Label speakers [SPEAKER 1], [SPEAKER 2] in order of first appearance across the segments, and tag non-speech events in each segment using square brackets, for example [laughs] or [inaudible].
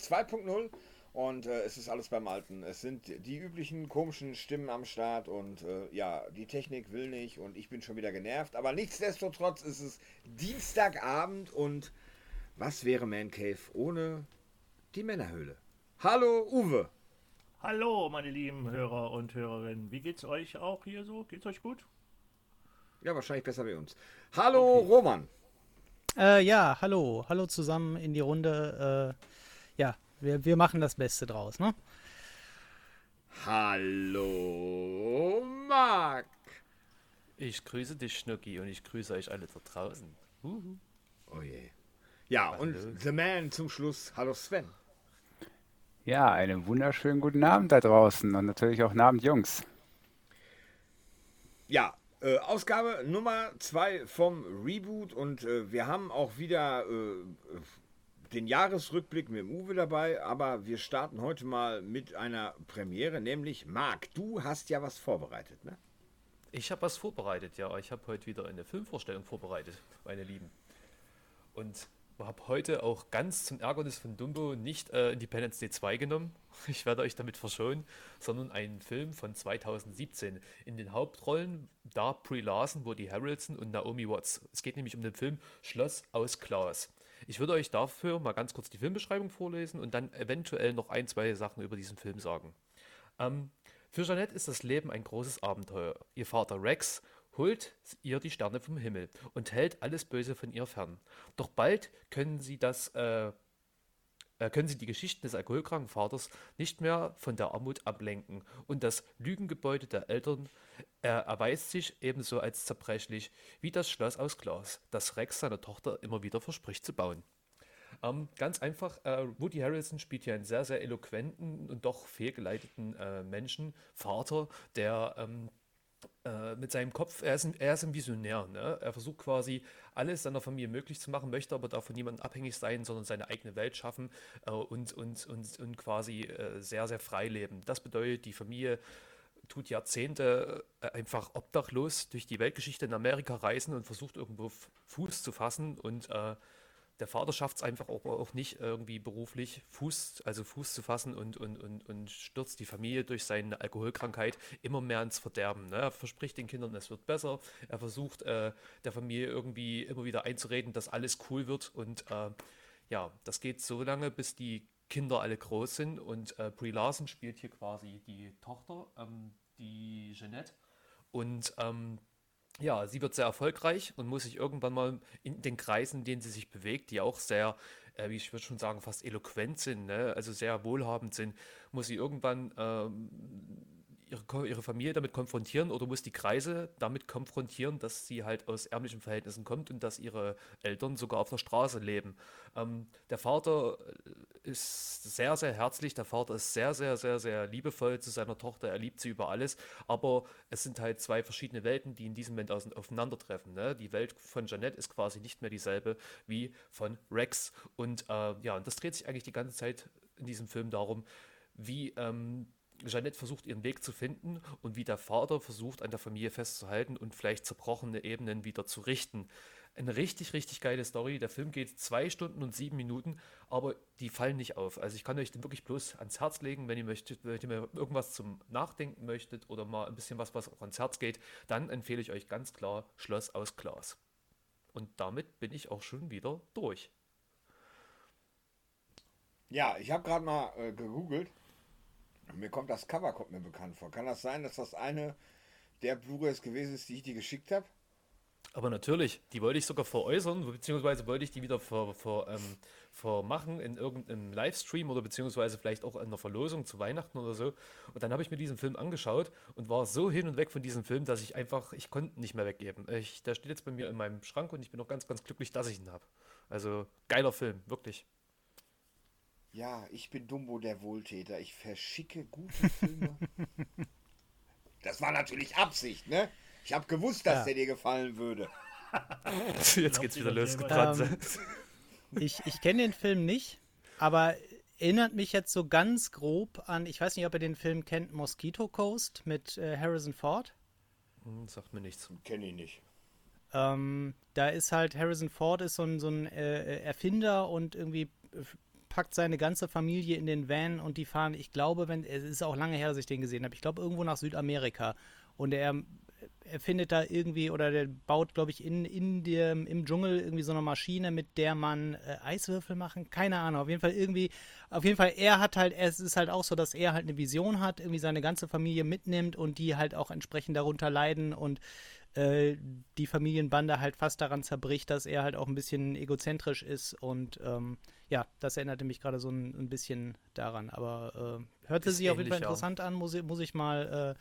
[SPEAKER 1] 2.0 und äh, es ist alles beim Alten. Es sind die üblichen komischen Stimmen am Start und äh, ja, die Technik will nicht und ich bin schon wieder genervt. Aber nichtsdestotrotz ist es Dienstagabend und was wäre Man Cave ohne die Männerhöhle? Hallo Uwe.
[SPEAKER 2] Hallo meine lieben Hörer und Hörerinnen. Wie geht's euch auch hier so? Geht's euch gut?
[SPEAKER 1] Ja, wahrscheinlich besser bei uns. Hallo okay. Roman.
[SPEAKER 3] Äh, ja, hallo. Hallo zusammen in die Runde. Äh, wir, wir machen das Beste draus, ne?
[SPEAKER 1] Hallo, Marc.
[SPEAKER 4] Ich grüße dich, Schnucki, und ich grüße euch alle da draußen. Uhu.
[SPEAKER 1] Oh je. Ja, Hallo. und The Man zum Schluss. Hallo, Sven.
[SPEAKER 5] Ja, einen wunderschönen guten Abend da draußen und natürlich auch Abend, Jungs.
[SPEAKER 1] Ja, äh, Ausgabe Nummer 2 vom Reboot und äh, wir haben auch wieder äh, den Jahresrückblick mit dem Uwe dabei, aber wir starten heute mal mit einer Premiere, nämlich Marc, du hast ja was vorbereitet, ne?
[SPEAKER 4] Ich habe was vorbereitet, ja. Ich habe heute wieder eine Filmvorstellung vorbereitet, meine Lieben. Und habe heute auch ganz zum Ärgernis von Dumbo nicht äh, Independence Day 2 genommen. [laughs] Ich werde euch damit verschonen, sondern einen Film von 2017. In den Hauptrollen da Brie Larson, Woody Harrelson und Naomi Watts. Es geht nämlich um den Film Schloss aus Glas. Ich würde euch dafür mal ganz kurz die Filmbeschreibung vorlesen und dann eventuell noch ein, zwei Sachen über diesen Film sagen. Ähm, für Jeanette ist das Leben ein großes Abenteuer. Ihr Vater Rex holt ihr die Sterne vom Himmel und hält alles Böse von ihr fern. Doch bald können sie das äh, können sie die Geschichten des alkoholkranken Vaters nicht mehr von der Armut ablenken und das Lügengebäude der Eltern äh, erweist sich ebenso als zerbrechlich wie das Schloss aus Glas, das Rex seiner Tochter immer wieder verspricht zu bauen. Ähm, ganz einfach, äh, Woody Harrelson spielt hier einen sehr, sehr eloquenten und doch fehlgeleiteten äh, Menschen, Vater, der ähm, äh, mit seinem Kopf, er ist ein, er ist ein Visionär. Ne? Er versucht quasi alles seiner Familie möglich zu machen, möchte aber davon niemandem abhängig sein, sondern seine eigene Welt schaffen äh, und, und, und, und quasi äh, sehr, sehr frei leben. Das bedeutet, die Familie tut Jahrzehnte äh, einfach obdachlos durch die Weltgeschichte in Amerika reisen und versucht irgendwo Fuß zu fassen und äh, der Vater schafft es einfach auch, auch, nicht irgendwie beruflich Fuß, also Fuß zu fassen und, und, und, und stürzt die Familie durch seine Alkoholkrankheit immer mehr ins Verderben. Ne? Er verspricht den Kindern, es wird besser. Er versucht äh, der Familie irgendwie immer wieder einzureden, dass alles cool wird. Und äh, ja, das geht so lange, bis die Kinder alle groß sind. Und äh, Brie Larson spielt hier quasi die Tochter, ähm, die Jeanette. Und ähm, ja, sie wird sehr erfolgreich und muss sich irgendwann mal in den Kreisen, in denen sie sich bewegt, die auch sehr, äh, wie ich würde schon sagen, fast eloquent sind, ne? also sehr wohlhabend sind, muss sie irgendwann ähm, ihre, ihre Familie damit konfrontieren oder muss die Kreise damit konfrontieren, dass sie halt aus ärmlichen Verhältnissen kommt und dass ihre Eltern sogar auf der Straße leben. Ähm, der Vater äh, ist sehr, sehr herzlich, der Vater ist sehr, sehr, sehr, sehr liebevoll zu seiner Tochter, er liebt sie über alles, aber es sind halt zwei verschiedene Welten, die in diesem Moment aufeinandertreffen. Ne? Die Welt von Jeanette ist quasi nicht mehr dieselbe wie von Rex und äh, ja, und das dreht sich eigentlich die ganze Zeit in diesem Film darum, wie ähm, Jeanette versucht ihren Weg zu finden und wie der Vater versucht an der Familie festzuhalten und vielleicht zerbrochene Ebenen wieder zu richten. Eine richtig, richtig geile Story. Der Film geht zwei Stunden und sieben Minuten, aber die fallen nicht auf. Also ich kann euch den wirklich bloß ans Herz legen, wenn ihr möchtet, wenn ihr irgendwas zum Nachdenken möchtet oder mal ein bisschen was, was auch ans Herz geht, dann empfehle ich euch ganz klar Schloss aus Glas. Und damit bin ich auch schon wieder durch.
[SPEAKER 1] Ja, ich habe gerade mal äh, gegoogelt mir kommt das Cover kommt mir bekannt vor. Kann das sein, dass das eine der Blu-rays gewesen ist, die ich dir geschickt habe?
[SPEAKER 4] Aber natürlich, die wollte ich sogar veräußern, beziehungsweise wollte ich die wieder ver, ver, ähm, vermachen in irgendeinem Livestream oder beziehungsweise vielleicht auch in einer Verlosung zu Weihnachten oder so. Und dann habe ich mir diesen Film angeschaut und war so hin und weg von diesem Film, dass ich einfach, ich konnte nicht mehr weggeben. Ich, der steht jetzt bei mir in meinem Schrank und ich bin auch ganz, ganz glücklich, dass ich ihn habe. Also geiler Film, wirklich.
[SPEAKER 1] Ja, ich bin Dumbo der Wohltäter. Ich verschicke gute [laughs] Filme. das war natürlich Absicht, ne? Ich habe gewusst, dass ja. der dir gefallen würde. [laughs]
[SPEAKER 4] Jetzt geht's wieder los.
[SPEAKER 3] Ähm, ich ich kenne den Film nicht, aber erinnert mich jetzt so ganz grob an, ich weiß nicht, ob ihr den Film kennt, Mosquito Coast mit äh, Harrison Ford.
[SPEAKER 4] Hm, sagt mir nichts.
[SPEAKER 1] Kenne ich nicht.
[SPEAKER 3] Ähm, da ist halt Harrison Ford ist so ein, so ein äh, Erfinder und irgendwie packt seine ganze Familie in den Van und die fahren, ich glaube, wenn, es ist auch lange her, dass ich den gesehen habe, ich glaube irgendwo nach Südamerika. Und er, er findet da irgendwie, oder der baut, glaube ich, in, in dem, im Dschungel irgendwie so eine Maschine, mit der man äh, Eiswürfel machen. Keine Ahnung. Auf jeden Fall irgendwie, auf jeden Fall, er hat halt, es ist halt auch so, dass er halt eine Vision hat, irgendwie seine ganze Familie mitnimmt und die halt auch entsprechend darunter leiden und äh, die Familienbande halt fast daran zerbricht, dass er halt auch ein bisschen egozentrisch ist und ähm, ja, das erinnerte mich gerade so ein, ein, bisschen daran. Aber äh, hörte sich auf jeden Fall interessant an, muss, muss ich mal äh,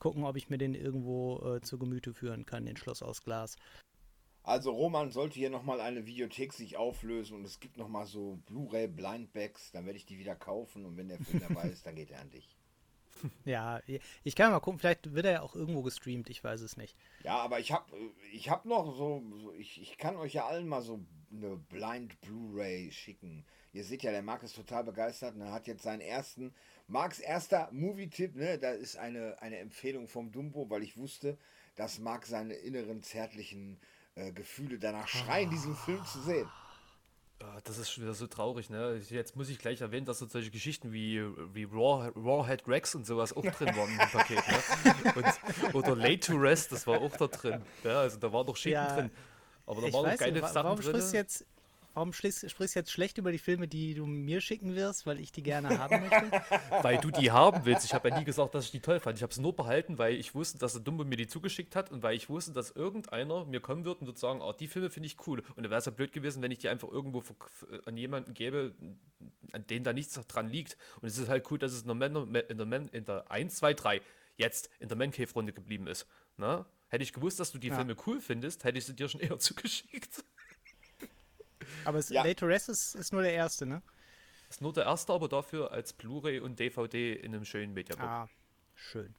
[SPEAKER 3] gucken, ob ich mir den irgendwo äh, zu Gemüte führen kann, den Schloss aus Glas.
[SPEAKER 1] Also Roman sollte hier nochmal eine Videothek sich auflösen und es gibt nochmal so Blu-ray Blindbacks, dann werde ich die wieder kaufen und wenn der Film dabei [laughs] ist, dann geht er an dich. [laughs]
[SPEAKER 3] Ja, ich kann mal gucken, vielleicht wird er ja auch irgendwo gestreamt, ich weiß es nicht.
[SPEAKER 1] Ja, aber ich habe ich hab noch so, ich, ich kann euch ja allen mal so eine Blind Blu-ray schicken. Ihr seht ja, der Marc ist total begeistert und er hat jetzt seinen ersten, Marcs erster Movie-Tipp, ne, da ist eine, eine Empfehlung vom Dumbo, weil ich wusste, dass Marc seine inneren zärtlichen äh, Gefühle danach schreien, diesen Film zu sehen.
[SPEAKER 4] Ah, das ist schon wieder so traurig, ne? Jetzt muss ich gleich erwähnen, dass so solche Geschichten wie, wie Raw, Rawhead Rex und sowas auch drin waren im Paket, ne? Und, oder Late to Rest, das war auch da drin. Ja, also da war doch Schinken ja, drin. Aber da waren noch geile
[SPEAKER 3] nicht,
[SPEAKER 4] Sachen
[SPEAKER 3] warum drin. Jetzt, Warum sprichst, du jetzt schlecht über die Filme, die du mir schicken wirst, weil ich die gerne haben möchte? [laughs]
[SPEAKER 4] weil du die haben willst. Ich habe ja nie gesagt, dass ich die toll fand. Ich habe sie nur behalten, weil ich wusste, dass der Dumbo mir die zugeschickt hat und weil ich wusste, dass irgendeiner mir kommen wird und wird sagen, oh, die Filme finde ich cool. Und dann wäre es ja blöd gewesen, wenn ich die einfach irgendwo an jemanden gäbe, an den da nichts dran liegt. Und es ist halt cool, dass es in der, Man in der, Man in der 1, 2, 3 jetzt in der Man Cave Runde geblieben ist. Na? Hätte ich gewusst, dass du die ja. Filme cool findest, hätte ich sie dir schon eher [laughs] zugeschickt.
[SPEAKER 3] Aber es, ja. Late to Rest ist, ist nur der erste, ne?
[SPEAKER 4] Ist nur der erste, aber dafür als Blu-ray und DVD in einem schönen Mediabook.
[SPEAKER 3] Ah, schön.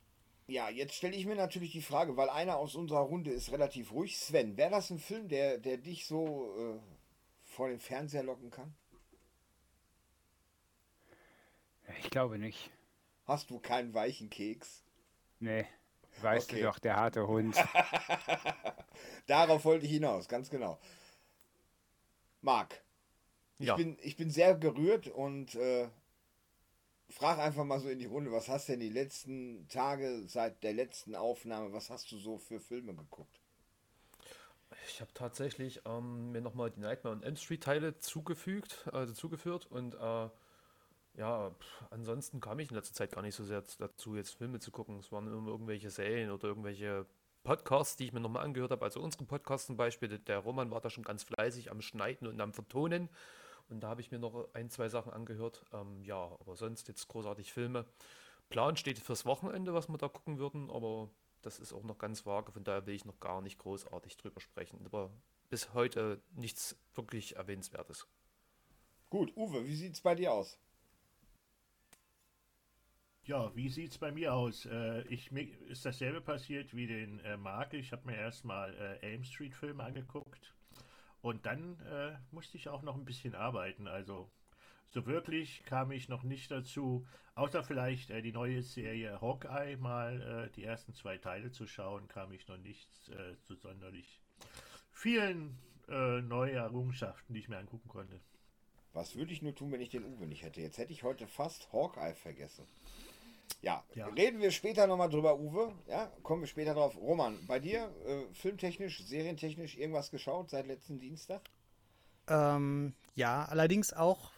[SPEAKER 1] Ja, jetzt stelle ich mir natürlich die Frage, weil einer aus unserer Runde ist relativ ruhig. Sven, wäre das ein Film, der, der dich so äh, vor den Fernseher locken kann?
[SPEAKER 5] Ich glaube nicht.
[SPEAKER 1] Hast du keinen weichen Keks?
[SPEAKER 5] Nee, weißt okay. du doch, der harte Hund. [laughs]
[SPEAKER 1] Darauf wollte ich hinaus, ganz genau. Marc, ich, ja. bin, ich bin sehr gerührt und äh, frag einfach mal so in die Runde, was hast du denn die letzten Tage seit der letzten Aufnahme, was hast du so für Filme geguckt?
[SPEAKER 4] Ich habe tatsächlich ähm, mir nochmal die Nightmare on Elm Street Teile zugefügt, also zugeführt und äh, ja, pff, ansonsten kam ich in letzter Zeit gar nicht so sehr dazu, jetzt Filme zu gucken. Es waren immer irgendwelche Serien oder irgendwelche Podcasts, die ich mir nochmal angehört habe, also unsere Podcasts zum Beispiel, der Roman war da schon ganz fleißig am Schneiden und am Vertonen. Und da habe ich mir noch ein, zwei Sachen angehört. Ähm, ja, aber sonst jetzt großartig Filme. Plan steht fürs Wochenende, was wir da gucken würden, aber das ist auch noch ganz vage, von daher will ich noch gar nicht großartig drüber sprechen. Aber bis heute nichts wirklich Erwähnenswertes.
[SPEAKER 1] Gut, Uwe, wie sieht es bei dir aus?
[SPEAKER 2] Ja, wie sieht es bei mir aus? Äh, ich, mir ist dasselbe passiert wie den äh, Marke. Ich habe mir erstmal äh, Elm Street Filme angeguckt und dann äh, musste ich auch noch ein bisschen arbeiten. Also so wirklich kam ich noch nicht dazu, außer vielleicht äh, die neue Serie Hawkeye mal äh, die ersten zwei Teile zu schauen, kam ich noch nicht äh, zu sonderlich vielen äh, neue Errungenschaften, die ich mir angucken konnte.
[SPEAKER 1] Was würde ich nur tun, wenn ich den Uwe nicht hätte? Jetzt hätte ich heute fast Hawkeye vergessen. Ja, ja, reden wir später nochmal drüber, Uwe. Ja, kommen wir später drauf. Roman, bei dir, äh, filmtechnisch, serientechnisch irgendwas geschaut seit letzten Dienstag?
[SPEAKER 3] Ähm, ja, allerdings auch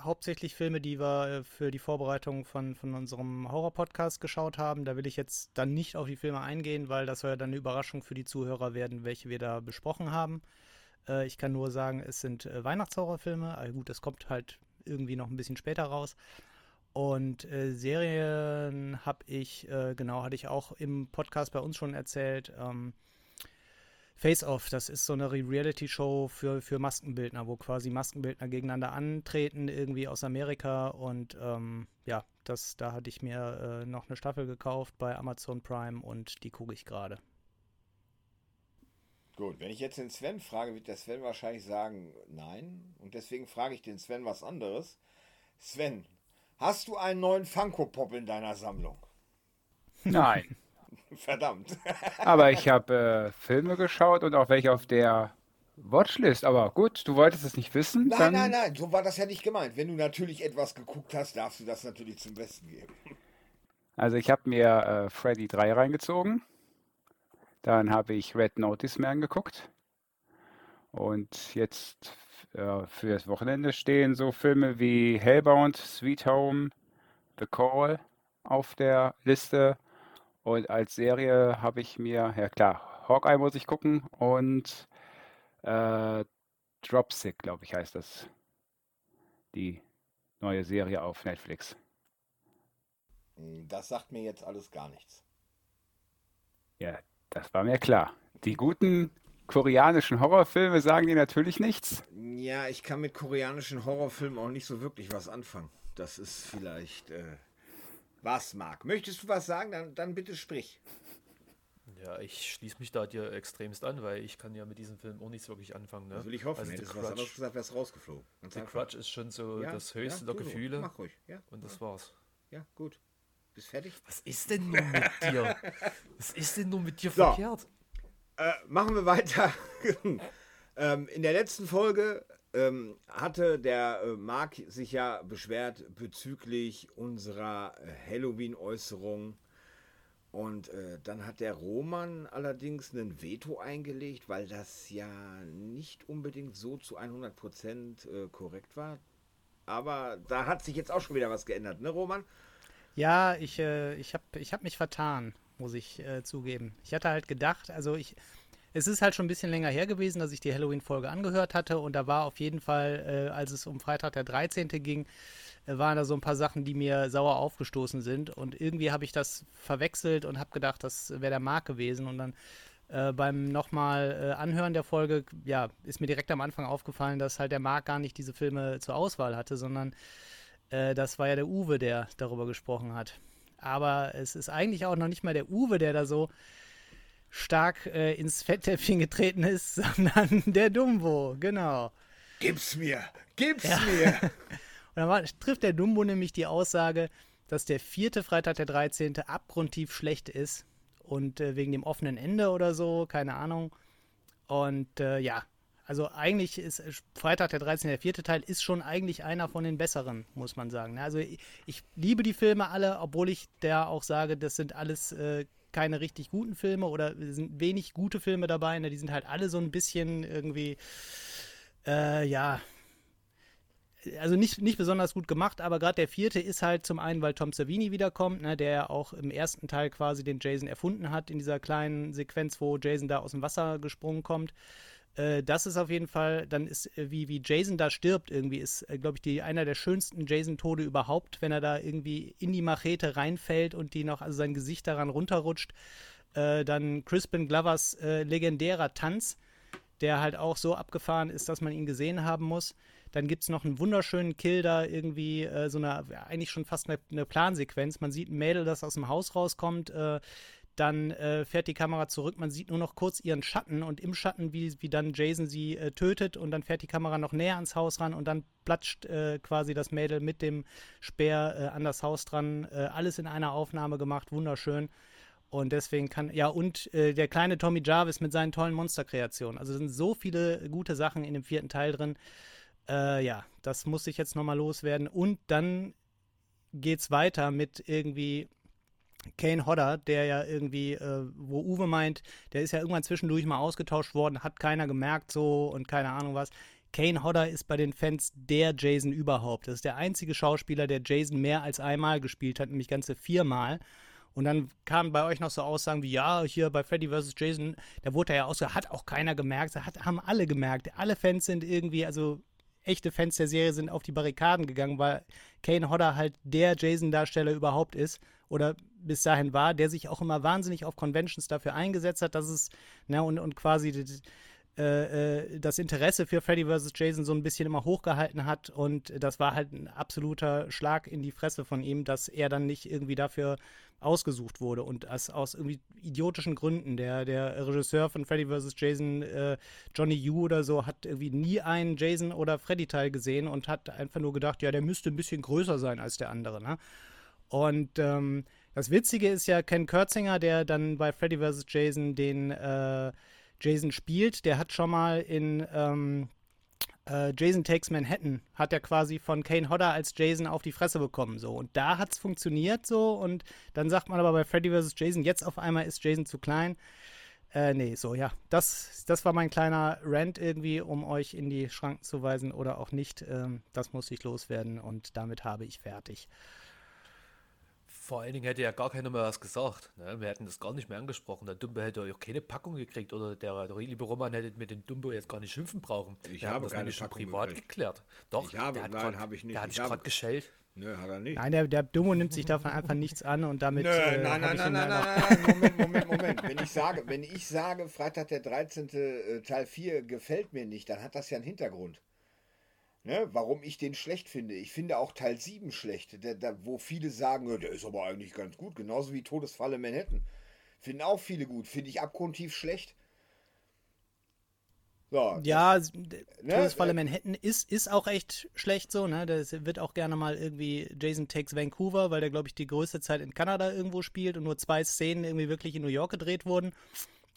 [SPEAKER 3] hauptsächlich Filme, die wir äh, für die Vorbereitung von, von unserem Horror-Podcast geschaut haben. Da will ich jetzt dann nicht auf die Filme eingehen, weil das soll ja dann eine Überraschung für die Zuhörer werden, welche wir da besprochen haben. Äh, ich kann nur sagen, es sind äh, Weihnachtshorrorfilme. Also gut, das kommt halt irgendwie noch ein bisschen später raus. Und äh, Serien habe ich, äh, genau, hatte ich auch im Podcast bei uns schon erzählt. Ähm, Face Off, das ist so eine Reality-Show für, für Maskenbildner, wo quasi Maskenbildner gegeneinander antreten, irgendwie aus Amerika. Und ähm, ja, das, da hatte ich mir äh, noch eine Staffel gekauft bei Amazon Prime und die gucke ich gerade.
[SPEAKER 1] Gut, wenn ich jetzt den Sven frage, wird der Sven wahrscheinlich sagen, nein. Und deswegen frage ich den Sven was anderes. Sven, Hast du einen neuen Funko Pop in deiner Sammlung?
[SPEAKER 5] Nein. [laughs]
[SPEAKER 1] Verdammt. [laughs]
[SPEAKER 5] Aber ich habe äh, Filme geschaut und auch welche auf der Watchlist, aber gut, du wolltest es nicht wissen.
[SPEAKER 1] Nein,
[SPEAKER 5] dann,
[SPEAKER 1] nein, nein, so war das ja nicht gemeint. Wenn du natürlich etwas geguckt hast, darfst du das natürlich zum Besten geben.
[SPEAKER 5] Also ich habe mir äh, Freddy 3 reingezogen. Dann habe ich Red Notice Man geguckt. Und jetzt äh, für das Wochenende stehen so Filme wie Hellbound, Sweet Home, The Call auf der Liste. Und als Serie habe ich mir, ja klar, Hawkeye muss ich gucken und äh, Dropsick, glaube ich, heißt das. Die neue Serie auf Netflix.
[SPEAKER 1] Das sagt mir jetzt alles gar nichts.
[SPEAKER 5] Ja, das war mir klar. Die guten koreanischen Horrorfilme sagen dir natürlich nichts.
[SPEAKER 1] Ja, ich kann mit koreanischen Horrorfilmen auch nicht so wirklich was anfangen. Das ist vielleicht äh, was, Marc. Möchtest du was sagen? Dann, dann bitte sprich.
[SPEAKER 4] Ja, ich schließe mich da dir extremst an, weil ich kann ja mit diesem Film auch nichts wirklich anfangen. Ne?
[SPEAKER 1] Das will ich hoffen.
[SPEAKER 4] Also The
[SPEAKER 1] Hättest du was anderes gesagt, wär's rausgeflogen.
[SPEAKER 4] The. Grudge ist schon so
[SPEAKER 1] Ja,
[SPEAKER 4] das höchste
[SPEAKER 1] ja,
[SPEAKER 4] der
[SPEAKER 1] tu so.
[SPEAKER 4] Gefühle
[SPEAKER 1] Mach ruhig. Ja,
[SPEAKER 4] und das war's.
[SPEAKER 1] ja, gut. Bist fertig?
[SPEAKER 4] Was ist denn nur mit [laughs] dir? Was ist denn nur mit dir
[SPEAKER 1] So.
[SPEAKER 4] verkehrt?
[SPEAKER 1] Äh, machen wir weiter. [laughs] ähm, in der letzten Folge ähm, hatte der äh, Marc sich ja beschwert bezüglich unserer äh, Halloween-Äußerung. Und äh, dann hat der Roman allerdings ein Veto eingelegt, weil das ja nicht unbedingt so zu 100% äh, korrekt war. Aber da hat sich jetzt auch schon wieder was geändert, ne, Roman?
[SPEAKER 3] Ja, ich, äh, ich habe ich hab mich vertan, muss ich äh, zugeben. Ich hatte halt gedacht, also ich, es ist halt schon ein bisschen länger her gewesen, dass ich die Halloween-Folge angehört hatte und da war auf jeden Fall, äh, als es um Freitag der 13. ging, äh, waren da so ein paar Sachen, die mir sauer aufgestoßen sind und irgendwie habe ich das verwechselt und habe gedacht, das wäre der Marc gewesen und dann äh, beim nochmal äh, Anhören der Folge, ja, ist mir direkt am Anfang aufgefallen, dass halt der Marc gar nicht diese Filme zur Auswahl hatte, sondern äh, das war ja der Uwe, der darüber gesprochen hat. Aber es ist eigentlich auch noch nicht mal der Uwe, der da so stark äh, ins Fetttöpfchen getreten ist, [laughs] sondern der Dumbo, genau.
[SPEAKER 1] Gib's mir! Gib's mir! [laughs]
[SPEAKER 3] Und dann war, trifft der Dumbo nämlich die Aussage, dass der vierte Freitag der 13. abgrundtief schlecht ist und äh, wegen dem offenen Ende oder so, keine Ahnung. Und äh, ja, also eigentlich ist äh, Freitag der 13. der vierte Teil ist schon eigentlich einer von den besseren, muss man sagen. ne? Also ich, ich liebe die Filme alle, obwohl ich da auch sage, das sind alles äh, keine richtig guten Filme oder sind wenig gute Filme dabei. Ne? Die sind halt alle so ein bisschen irgendwie, äh, ja, also nicht, nicht besonders gut gemacht, aber gerade der vierte ist halt zum einen, weil Tom Savini wiederkommt, ne, der ja auch im ersten Teil quasi den Jason erfunden hat, in dieser kleinen Sequenz, wo Jason da aus dem Wasser gesprungen kommt. Äh, das ist auf jeden Fall, dann ist, äh, wie, wie Jason da stirbt, irgendwie, ist, äh, glaube ich, die, einer der schönsten Jason-Tode überhaupt, wenn er da irgendwie in die Machete reinfällt und die noch, also sein Gesicht daran runterrutscht. Äh, dann Crispin Glovers äh, legendärer Tanz, der halt auch so abgefahren ist, dass man ihn gesehen haben muss. Dann gibt es noch einen wunderschönen Kill da, irgendwie äh, so eine, eigentlich schon fast eine, eine Plansequenz. Man sieht ein Mädel, das aus dem Haus rauskommt, äh, dann äh, fährt die Kamera zurück, man sieht nur noch kurz ihren Schatten und im Schatten, wie, wie dann Jason sie äh, tötet und dann fährt die Kamera noch näher ans Haus ran und dann platscht äh, quasi das Mädel mit dem Speer äh, an das Haus dran. Äh, alles in einer Aufnahme gemacht, wunderschön. Und deswegen kann, ja, und äh, der kleine Tommy Jarvis mit seinen tollen Monsterkreationen. Also sind so viele gute Sachen in dem vierten Teil drin. Ja, das muss ich jetzt nochmal loswerden. Und dann geht's weiter mit irgendwie Kane Hodder, der ja irgendwie, äh, wo Uwe meint, der ist ja irgendwann zwischendurch mal ausgetauscht worden, hat keiner gemerkt so und keine Ahnung was. Kane Hodder ist bei den Fans der Jason überhaupt. Das ist der einzige Schauspieler, der Jason mehr als einmal gespielt hat, nämlich ganze viermal. Und dann kamen bei euch noch so Aussagen wie, ja, hier bei Freddy vs. Jason, da wurde er ja ausge, hat auch keiner gemerkt, hat, haben alle gemerkt. Alle Fans sind irgendwie, also echte Fans der Serie sind auf die Barrikaden gegangen, weil Kane Hodder halt der Jason-Darsteller überhaupt ist oder bis dahin war, der sich auch immer wahnsinnig auf Conventions dafür eingesetzt hat, dass es, ne, und, und quasi äh, äh, das Interesse für Freddy vs. Jason so ein bisschen immer hochgehalten hat und das war halt ein absoluter Schlag in die Fresse von ihm, dass er dann nicht irgendwie dafür ausgesucht wurde und das aus irgendwie idiotischen Gründen. Der, der Regisseur von Freddy vs. Jason, äh, Johnny Yu oder so, hat irgendwie nie einen Jason oder Freddy-Teil gesehen und hat einfach nur gedacht, ja, der müsste ein bisschen größer sein als der andere. Ne? Und ähm, das Witzige ist ja Ken Kurtzinger, der dann bei Freddy vs. Jason den äh, Jason spielt, der hat schon mal in ähm, äh, Jason Takes Manhattan, hat er quasi von Kane Hodder als Jason auf die Fresse bekommen. So. Und da hat es funktioniert so. Und dann sagt man aber bei Freddy vs. Jason, jetzt auf einmal ist Jason zu klein. Äh, nee, so, ja. Das, das war mein kleiner Rant irgendwie, um euch in die Schranken zu weisen oder auch nicht. Ähm, das muss ich loswerden und damit habe ich fertig.
[SPEAKER 4] Vor allen Dingen hätte ja gar keiner mehr was gesagt. Ne? Wir hätten das gar nicht mehr angesprochen. Der Dumbo hätte auch keine Packung gekriegt oder der, der liebe Roman hätte mit dem Dumbo jetzt gar nicht schimpfen brauchen.
[SPEAKER 1] Ich
[SPEAKER 4] Wir
[SPEAKER 1] habe
[SPEAKER 4] das
[SPEAKER 1] keine
[SPEAKER 4] schon
[SPEAKER 1] Packung
[SPEAKER 4] privat
[SPEAKER 1] gekriegt.
[SPEAKER 4] geklärt. Doch,
[SPEAKER 1] Ich habe-
[SPEAKER 4] der hat
[SPEAKER 1] nein,
[SPEAKER 4] grad-
[SPEAKER 1] habe ich nicht.
[SPEAKER 4] Der hat
[SPEAKER 1] Ich
[SPEAKER 4] sich
[SPEAKER 1] habe-
[SPEAKER 4] gerade geschellt.
[SPEAKER 1] Nö, hat er nicht.
[SPEAKER 3] Nein, der, der Dummo nimmt sich davon einfach nichts an und damit.
[SPEAKER 1] Nö,
[SPEAKER 3] äh,
[SPEAKER 1] nein, nein, nein, nein, nein, nein, Moment, Moment, Moment. Wenn ich sage, wenn ich sage, Freitag der 13. äh, Teil 4 gefällt mir nicht, dann hat das ja einen Hintergrund. Ne? Warum ich den schlecht finde. Ich finde auch Teil 7 schlecht, der, der, wo viele sagen, der ist aber eigentlich ganz gut, genauso wie Todesfalle Manhattan. Finden auch viele gut, finde ich abgrundtief schlecht. So,
[SPEAKER 3] Ja,
[SPEAKER 1] Ne,
[SPEAKER 3] Todesfalle
[SPEAKER 1] äh,
[SPEAKER 3] Manhattan ist, ist auch echt schlecht so, ne? Das wird auch gerne mal irgendwie Jason Takes Vancouver, weil der, glaube ich, die größte Zeit in Kanada irgendwo spielt und nur zwei Szenen irgendwie wirklich in New York gedreht wurden.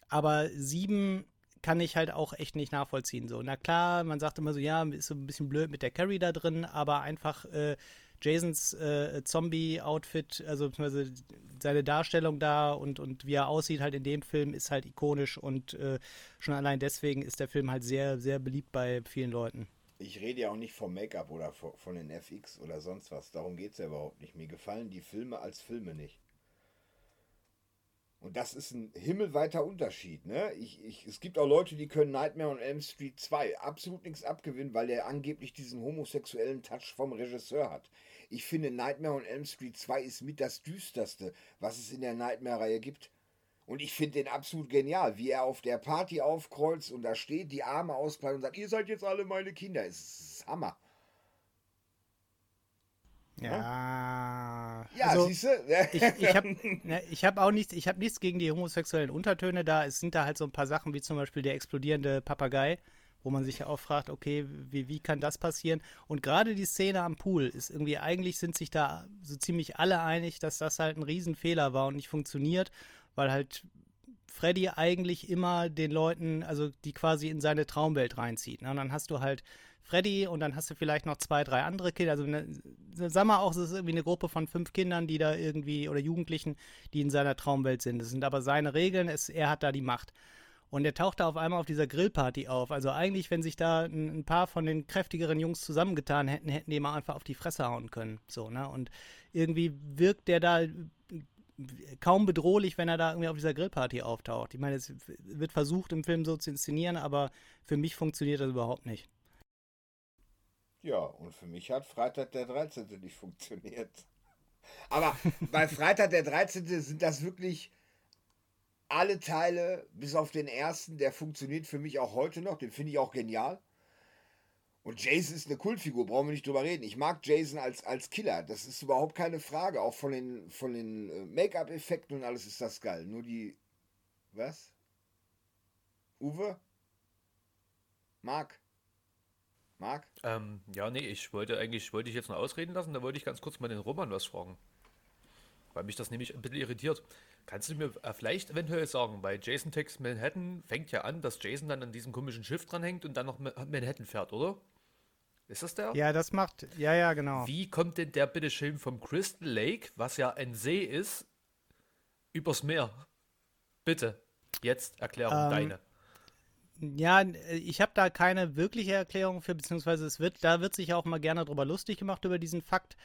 [SPEAKER 3] Aber sieben kann ich halt auch echt nicht nachvollziehen. So, na klar, man sagt immer so, ja, ist so ein bisschen blöd mit der Carrie da drin, aber einfach äh, Jasons äh, Zombie-Outfit, also seine Darstellung da und, und wie er aussieht halt in dem Film ist halt ikonisch und äh, schon allein deswegen ist der Film halt sehr, sehr beliebt bei vielen Leuten.
[SPEAKER 1] Ich rede ja auch nicht vom Make-up oder vo- von den FX oder sonst was. Darum geht es ja überhaupt nicht. Mir gefallen die Filme als Filme nicht. Und das ist ein himmelweiter Unterschied. Ne? Ich, ich, es gibt auch Leute, die können Nightmare on Elm Street 2 absolut nichts abgewinnen, weil der angeblich diesen homosexuellen Touch vom Regisseur hat. Ich finde, Nightmare on Elm Street 2 ist mit das düsterste, was es in der Nightmare-Reihe gibt. Und ich finde den absolut genial, wie er auf der Party aufkreuzt und da steht, die Arme ausbreitet und sagt, ihr seid jetzt alle meine Kinder. Es ist Hammer.
[SPEAKER 3] Ja.
[SPEAKER 1] Ja,
[SPEAKER 3] also,
[SPEAKER 1] siehst du?
[SPEAKER 3] ich, ich habe [laughs] ne, hab auch nichts, ich habe nichts gegen die homosexuellen Untertöne da. Es sind da halt so ein paar Sachen, wie zum Beispiel der explodierende Papagei, wo man sich ja auch fragt, okay, wie, wie kann das passieren? Und gerade die Szene am Pool ist irgendwie, eigentlich sind sich da so ziemlich alle einig, dass das halt ein Riesenfehler war und nicht funktioniert, weil halt Freddy eigentlich immer den Leuten, also die quasi in seine Traumwelt reinzieht. Ne? Und dann hast du halt Freddy und dann hast du vielleicht noch zwei, drei andere Kinder. Also ne, sag mal auch, es ist irgendwie eine Gruppe von fünf Kindern, die da irgendwie oder Jugendlichen, die in seiner Traumwelt sind. Das sind aber seine Regeln, es, er hat da die Macht. Und er taucht da auf einmal auf dieser Grillparty auf. Also eigentlich, wenn sich da ein, ein paar von den kräftigeren Jungs zusammengetan hätten, hätten die mal einfach auf die Fresse hauen können. So, ne? Und irgendwie wirkt der da kaum bedrohlich, wenn er da irgendwie auf dieser Grillparty auftaucht. Ich meine, es wird versucht im Film so zu inszenieren, aber für mich funktioniert das überhaupt nicht.
[SPEAKER 1] Ja, und für mich hat Freitag der 13. nicht funktioniert. Aber bei Freitag der 13. sind das wirklich alle Teile, bis auf den ersten, der funktioniert für mich auch heute noch, den finde ich auch genial. Und Jason ist eine Kultfigur, brauchen wir nicht drüber reden. Ich mag Jason als, als Killer, das ist überhaupt keine Frage. Auch von den, von den äh, Make-up-Effekten und alles ist das geil. Nur die. Was? Uwe? Marc? Marc?
[SPEAKER 4] Ähm, ja, nee, ich wollte eigentlich, wollte ich jetzt noch ausreden lassen, da wollte ich ganz kurz mal den Roman was fragen. Weil mich das nämlich ein bisschen irritiert. Kannst du mir äh, vielleicht eventuell sagen, bei Jason Takes Manhattan fängt ja an, dass Jason dann an diesem komischen Schiff dranhängt und dann noch Ma- Manhattan fährt, oder? Ist das der?
[SPEAKER 3] Ja, das macht, ja, ja, genau.
[SPEAKER 4] Wie kommt denn der bitte schön vom Crystal Lake, was ja ein See ist, übers Meer? Bitte, jetzt Erklärung
[SPEAKER 3] Ähm,
[SPEAKER 4] deine.
[SPEAKER 3] Ja, ich habe da keine wirkliche Erklärung für, beziehungsweise es wird, da wird sich auch mal gerne drüber lustig gemacht über diesen Fakt.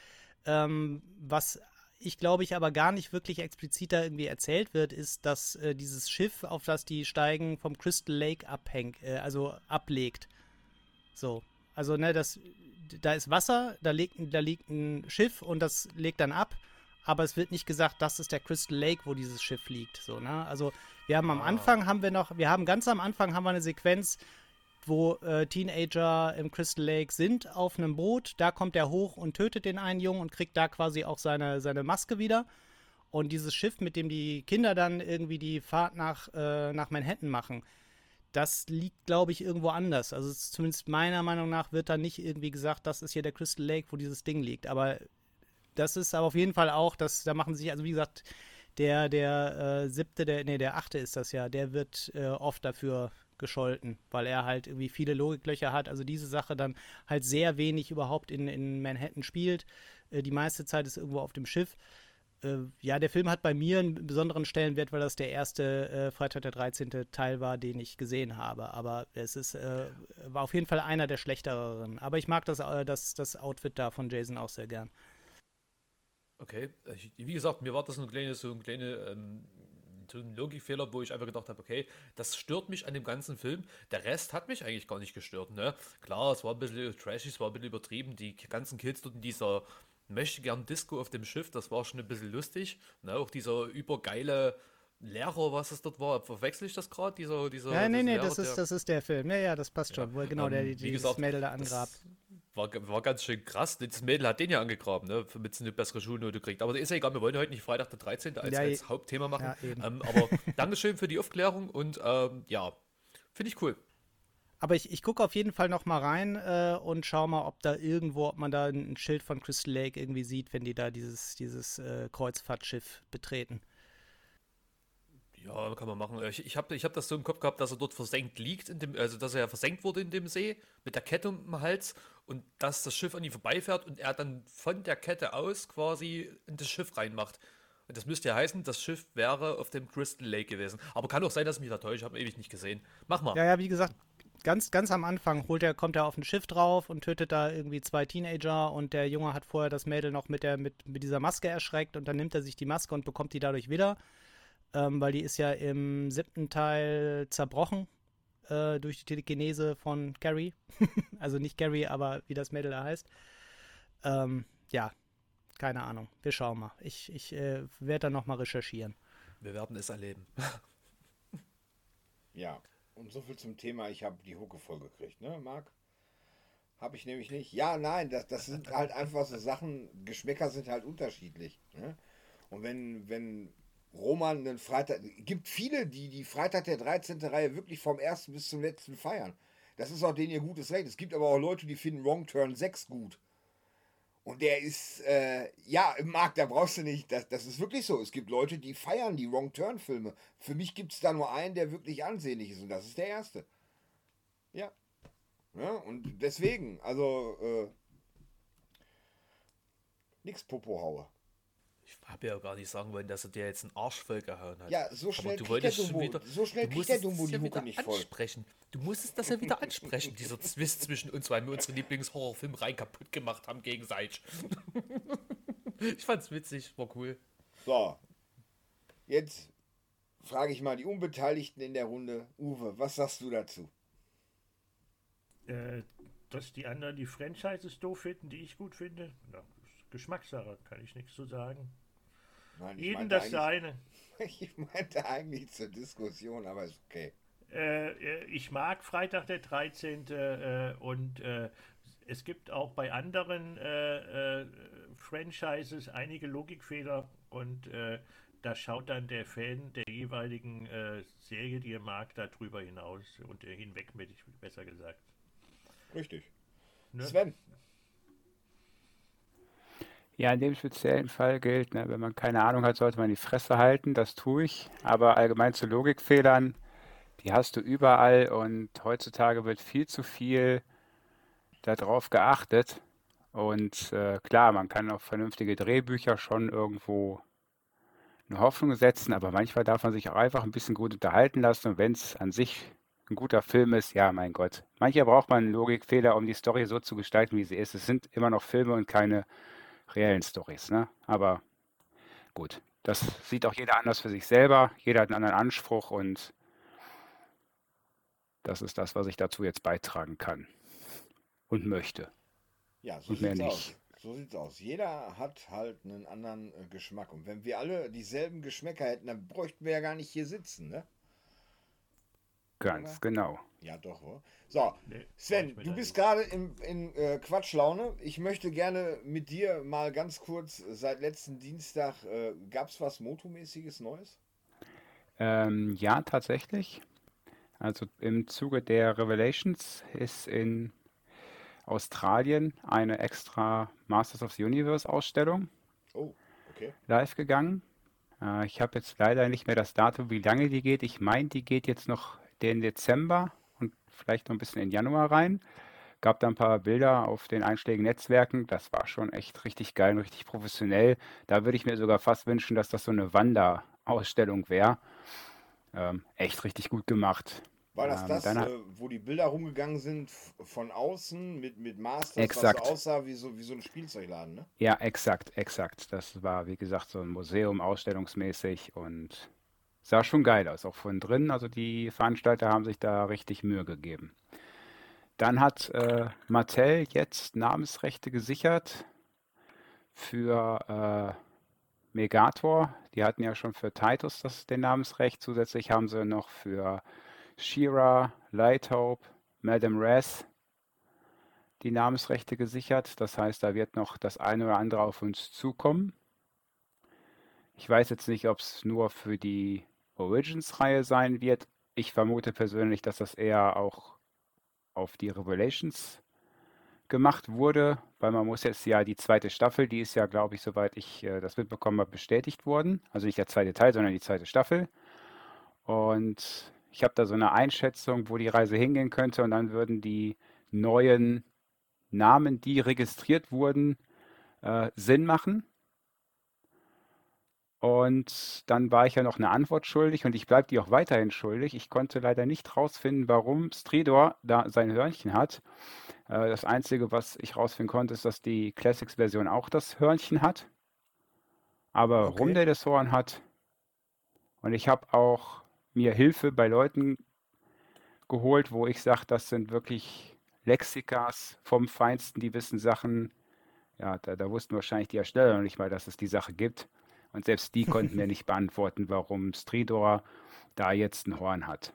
[SPEAKER 3] Ähm, was ich glaube ich aber gar nicht wirklich explizit da irgendwie erzählt wird, ist, dass äh, dieses Schiff, auf das die steigen, vom Crystal Lake abhängt, äh, also ablegt. So. Also, ne, das, da ist Wasser, da liegt, da liegt ein Schiff und das legt dann ab, aber es wird nicht gesagt, das ist der Crystal Lake, wo dieses Schiff liegt. So, ne? Also, wir haben am
[SPEAKER 4] Ah.
[SPEAKER 3] Anfang haben wir noch, wir haben ganz am Anfang haben wir eine Sequenz, wo äh, Teenager im Crystal Lake sind auf einem Boot. Da kommt er hoch und tötet den einen Jungen und kriegt da quasi auch seine, seine Maske wieder. Und dieses Schiff, mit dem die Kinder dann irgendwie die Fahrt nach, äh, nach Manhattan machen, das liegt, glaube ich, irgendwo anders. Also zumindest meiner Meinung nach wird da nicht irgendwie gesagt, das ist hier der Crystal Lake, wo dieses Ding liegt. Aber das ist aber auf jeden Fall auch, dass da machen sich, also wie gesagt, Der, der äh, siebte, der, nee, der achte ist das ja, der wird äh, oft dafür gescholten, weil er halt irgendwie viele Logiklöcher hat. Also diese Sache dann halt sehr wenig überhaupt in, in Manhattan spielt. Äh, die meiste Zeit ist irgendwo auf dem Schiff. Äh, ja, der Film hat bei mir einen besonderen Stellenwert, weil das der erste äh, Freitag der 13. Teil war, den ich gesehen habe. Aber es ist, äh, war auf jeden Fall einer der schlechteren. Aber ich mag das, äh, das, das Outfit da von Jason auch sehr gern.
[SPEAKER 4] Okay, ich, wie gesagt, mir war das ein kleines, so ein kleiner ähm, so ein Logikfehler, wo ich einfach gedacht habe, okay, das stört mich an dem ganzen Film. Der Rest hat mich eigentlich gar nicht gestört. Ne? Klar, es war ein bisschen trashig, es war ein bisschen übertrieben. Die ganzen Kids dort in dieser möchte gern Disco auf dem Schiff, das war schon ein bisschen lustig. Ne? Auch dieser übergeile Lehrer, was es dort war, verwechsel ich das gerade? Dieser, dieser,
[SPEAKER 3] ja, nee, nee, Lehrer, das, ist, das ist der Film. Ja, ja, das passt schon. Ja, wo genau, ähm, der die,
[SPEAKER 4] gesagt,
[SPEAKER 3] Mädel da angrabt.
[SPEAKER 4] War, war ganz schön krass. Das Mädel hat den ja angegraben, ne? damit sie eine bessere Schulnote kriegt. Aber ist ja egal, wir wollen heute nicht Freitag der 13. als, ja, als Hauptthema machen. Ja, ähm, aber [laughs] Dankeschön für die Aufklärung und ähm, ja, finde ich cool.
[SPEAKER 3] Aber ich, ich gucke auf jeden Fall noch mal rein äh, und schaue mal, ob da irgendwo, ob man da ein Schild von Crystal Lake irgendwie sieht, wenn die da dieses, dieses äh, Kreuzfahrtschiff betreten.
[SPEAKER 4] Ja, kann man machen. Ich, ich habe ich hab das so im Kopf gehabt, dass er dort versenkt liegt, in dem, also dass er versenkt wurde in dem See mit der Kette um den Hals und dass das Schiff an ihm vorbeifährt und er dann von der Kette aus quasi in das Schiff reinmacht. Und das müsste ja heißen, das Schiff wäre auf dem Crystal Lake gewesen. Aber kann auch sein, dass ich mich da täusche. Ich habe ewig nicht gesehen. Mach mal.
[SPEAKER 3] Ja, ja, wie gesagt, ganz, ganz am Anfang holt er, kommt er auf ein Schiff drauf und tötet da irgendwie zwei Teenager und der Junge hat vorher das Mädel noch mit, der, mit, mit dieser Maske erschreckt und dann nimmt er sich die Maske und bekommt die dadurch wieder, ähm, weil die ist ja im siebten Teil zerbrochen äh, durch die Telekinese von Gary. [laughs] also nicht Gary, aber wie das Mädel da heißt. Ähm, ja, keine Ahnung. Wir schauen mal. Ich, ich äh, werde dann nochmal recherchieren.
[SPEAKER 4] Wir werden es erleben. [laughs]
[SPEAKER 1] ja. Und so viel zum Thema, ich habe die Hucke voll gekriegt, ne, Marc? Habe ich nämlich nicht. Ja, nein, das, das sind halt einfach so Sachen, Geschmäcker sind halt unterschiedlich. Ne? Und wenn, wenn Roman einen Freitag, gibt viele, die die Freitag der 13. Reihe wirklich vom ersten bis zum letzten feiern. Das ist auch denen ihr gutes Recht. Es gibt aber auch Leute, die finden Wrong Turn 6 gut. Und der ist, äh, ja, im Markt, da brauchst du nicht, das, das ist wirklich so. Es gibt Leute, die feiern die Wrong-Turn-Filme. Für mich gibt es da nur einen, der wirklich ansehnlich ist und das ist der erste. Ja. ja und deswegen, also, äh, nix Popo haue.
[SPEAKER 4] Ich habe ja gar nicht sagen wollen, dass er dir jetzt einen Arsch voll gehauen hat.
[SPEAKER 1] Ja, so schnell Aber du wolltest der Dumbo, wieder, so schnell kriegt der Dumbo die Hucke nicht voll.
[SPEAKER 4] Ansprechen. Du musstest das ja wieder ansprechen, dieser Zwist zwischen uns, weil wir unsere Lieblingshorrorfilmreihen kaputt gemacht haben gegenseitig. [laughs] ich fand's witzig, war cool.
[SPEAKER 1] So. Jetzt frage ich mal die Unbeteiligten in der Runde. Uwe, was sagst du dazu?
[SPEAKER 2] Äh, dass die anderen die Franchises doof finden, die ich gut finde. Ja, Geschmackssache, kann ich nichts zu sagen. Nein, Jeden das seine. [laughs]
[SPEAKER 1] Ich meinte eigentlich zur Diskussion, aber ist okay.
[SPEAKER 2] Äh, äh ich mag Freitag der 13. Äh, und äh, es gibt auch bei anderen äh, äh, Franchises einige Logikfehler und da schaut dann der Fan der jeweiligen Serie, die er mag, darüber hinaus und hinweg mit, besser gesagt.
[SPEAKER 1] Richtig. Ne? Sven,
[SPEAKER 5] ja, in dem speziellen Fall gilt, ne, wenn man keine Ahnung hat, sollte man die Fresse halten. Das tue ich. Aber allgemein zu Logikfehlern, die hast du überall und heutzutage wird viel zu viel darauf geachtet. Und äh, klar, man kann auf vernünftige Drehbücher schon irgendwo eine Hoffnung setzen, aber manchmal darf man sich auch einfach ein bisschen gut unterhalten lassen. Und wenn es an sich ein guter Film ist, ja, mein Gott. Manchmal braucht man einen Logikfehler, um die Story so zu gestalten, wie sie ist. Es sind immer noch Filme und keine reellen Stories. Ne? Aber gut, das sieht auch jeder anders für sich selber. Jeder hat einen anderen Anspruch und das ist das, was ich dazu jetzt beitragen kann und möchte.
[SPEAKER 1] Ja, so sieht es aus. So sieht's aus. Jeder hat halt einen anderen äh, Geschmack. Und wenn wir alle dieselben Geschmäcker hätten, dann bräuchten wir ja gar nicht hier sitzen, ne?
[SPEAKER 5] Ganz Oder? genau.
[SPEAKER 1] Ja, doch. Oder? So, nee, Sven, du bist gerade in, in äh, Quatschlaune. Ich möchte gerne mit dir mal ganz kurz, seit letzten Dienstag, äh, gab es was Motomäßiges Neues?
[SPEAKER 5] Ähm, ja, tatsächlich. Also im Zuge der Revelations ist in Australien eine extra Masters of the Universe Ausstellung
[SPEAKER 1] oh, okay.
[SPEAKER 5] live gegangen. Äh, ich habe jetzt leider nicht mehr das Datum, wie lange die geht. Ich meine, die geht jetzt noch den Dezember und vielleicht noch ein bisschen in Januar rein. Gab da ein paar Bilder auf den einschlägigen Netzwerken. Das war schon echt richtig geil und richtig professionell. Da würde ich mir sogar fast wünschen, dass das so eine Wanderausstellung wäre. Ähm, echt richtig gut gemacht.
[SPEAKER 1] War das
[SPEAKER 5] Ähm,
[SPEAKER 1] das,
[SPEAKER 5] dann hat-
[SPEAKER 1] äh, wo die Bilder rumgegangen sind von außen mit, mit Masters,
[SPEAKER 5] Exakt.
[SPEAKER 1] was so aussah wie so, wie so ein Spielzeugladen, ne?
[SPEAKER 5] Ja, exakt, exakt. Das war, wie gesagt, so ein Museum, ausstellungsmäßig und sah schon geil aus, auch von drin. Also die Veranstalter haben sich da richtig Mühe gegeben. Dann hat äh, Mattel jetzt Namensrechte gesichert für äh, Megator. Die hatten ja schon für Titus das, den Namensrecht. Zusätzlich haben sie noch für She-Ra, Lighthope, Madame Raz die Namensrechte gesichert. Das heißt, da wird noch das eine oder andere auf uns zukommen. Ich weiß jetzt nicht, ob es nur für die Origins-Reihe sein wird. Ich vermute persönlich, dass das eher auch auf die Revelations gemacht wurde, weil man muss jetzt ja die zweite Staffel, die ist ja, glaube ich, soweit ich äh, das mitbekommen habe, bestätigt worden. Also nicht der zweite Teil, sondern die zweite Staffel. Und ich habe da so eine Einschätzung, wo die Reise hingehen könnte und dann würden die neuen Namen, die registriert wurden, äh, Sinn machen. Und dann war ich ja noch eine Antwort schuldig und ich bleibe die auch weiterhin schuldig. Ich konnte leider nicht rausfinden, warum Stridor da sein Hörnchen hat. Äh, das Einzige, was ich rausfinden konnte, ist, dass die Classics-Version auch das Hörnchen hat. Aber warum
[SPEAKER 3] Okay.
[SPEAKER 5] der das Horn hat. Und ich habe auch mir Hilfe bei Leuten geholt, wo ich sage, das sind wirklich Lexikas vom Feinsten, die wissen Sachen. Ja, da, da wussten wahrscheinlich die Ersteller noch nicht mal, dass es die Sache gibt. Und selbst die konnten mir [laughs] nicht beantworten, warum Stridor da jetzt ein Horn hat.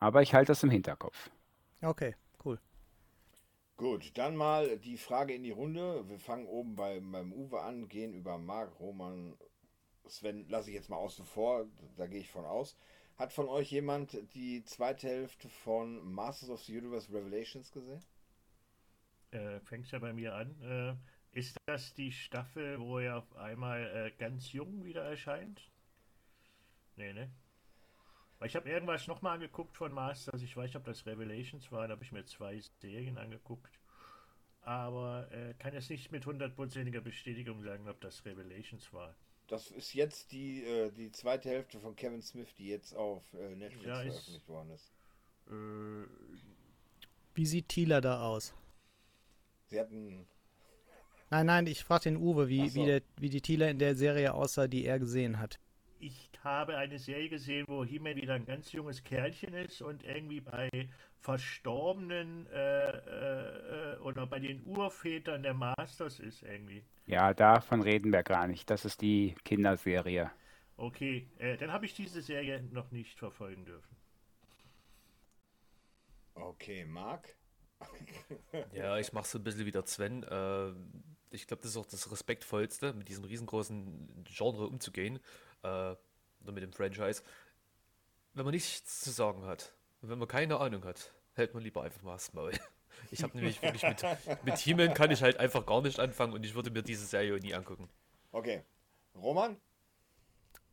[SPEAKER 5] Aber ich halte das im Hinterkopf.
[SPEAKER 3] Okay, cool.
[SPEAKER 1] Gut, dann mal die Frage in die Runde. Wir fangen oben bei, beim Uwe an, gehen über Marc, Roman, Sven, lasse ich jetzt mal außen vor, da gehe ich von aus. Hat von euch jemand die zweite Hälfte von Masters of the Universe Revelations gesehen?
[SPEAKER 2] Äh, fängt ja bei mir an. Äh, ist das die Staffel, wo er auf einmal äh, ganz jung wieder erscheint? Nee, ne? Weil ich habe irgendwas nochmal angeguckt von Masters. Ich weiß nicht, ob das Revelations war. Da habe ich mir zwei Serien angeguckt. Aber äh, kann jetzt nicht mit hundertprozentiger Bestätigung sagen, ob das Revelations war.
[SPEAKER 1] Das ist jetzt die, äh, die zweite Hälfte von Kevin Smith, die jetzt auf äh, Netflix
[SPEAKER 2] Ja, ist-
[SPEAKER 1] veröffentlicht worden ist.
[SPEAKER 2] Äh,
[SPEAKER 3] Wie sieht Thieler da aus?
[SPEAKER 1] Sie hatten.
[SPEAKER 3] Nein, nein, ich frage den Uwe, wie,
[SPEAKER 1] so.
[SPEAKER 3] wie, der, wie die Thieler in der Serie aussah, die er gesehen hat.
[SPEAKER 2] ich habe eine Serie gesehen, wo He-Man wieder ein ganz junges Kerlchen ist und irgendwie bei verstorbenen äh, äh, äh, oder bei den Urvätern der Masters ist irgendwie.
[SPEAKER 5] Ja, davon reden wir gar nicht. Das ist die Kinderserie.
[SPEAKER 2] Okay, äh, dann habe ich diese Serie noch nicht verfolgen dürfen.
[SPEAKER 1] Okay, Marc?
[SPEAKER 4] Ja, ich mache so ein bisschen wie der Sven. Ich glaube, das ist auch das Respektvollste, mit diesem riesengroßen Genre umzugehen. Äh, oder mit dem Franchise. Wenn man nichts zu sagen hat, wenn man keine Ahnung hat, hält man lieber einfach mal das Maul. [laughs] Ich habe nämlich [laughs] wirklich mit, mit He-Man kann ich halt einfach gar nicht anfangen und ich würde mir diese Serie nie angucken.
[SPEAKER 1] Okay. Roman?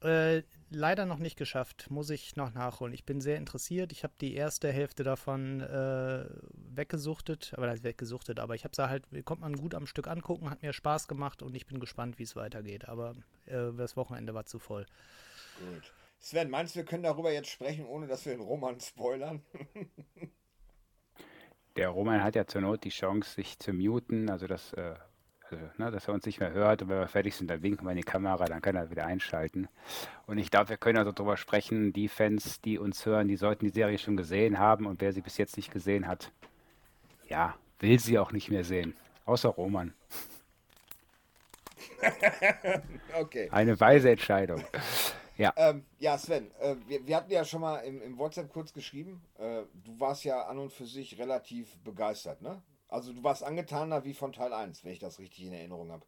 [SPEAKER 3] Äh, leider noch nicht geschafft. Muss ich noch nachholen. Ich bin sehr interessiert. Ich habe die erste Hälfte davon äh, weggesuchtet. Aber das weggesuchtet, aber ich habe sie halt, konnte man gut am Stück angucken, hat mir Spaß gemacht und ich bin gespannt, wie es weitergeht. Aber äh, das Wochenende war zu voll.
[SPEAKER 1] Gut. Sven, meinst du, wir können darüber jetzt sprechen, ohne dass wir den Roman spoilern?
[SPEAKER 5] Der Roman hat ja zur Not die Chance, sich zu muten, also dass, äh, ne, dass er uns nicht mehr hört. Und wenn wir fertig sind, dann winken wir in die Kamera, dann kann er wieder einschalten. Und ich glaube, wir können also darüber sprechen, die Fans, die uns hören, die sollten die Serie schon gesehen haben. Und wer sie bis jetzt nicht gesehen hat, ja, will sie auch nicht mehr sehen. Außer Roman. [laughs]
[SPEAKER 1] Okay.
[SPEAKER 5] Eine weise Entscheidung.
[SPEAKER 1] Ähm, ja, Sven, äh, wir, wir hatten ja schon mal im, im WhatsApp kurz geschrieben. Äh, du warst ja an und für sich relativ begeistert, ne? Also du warst angetaner wie von Teil 1, wenn ich das richtig in Erinnerung habe.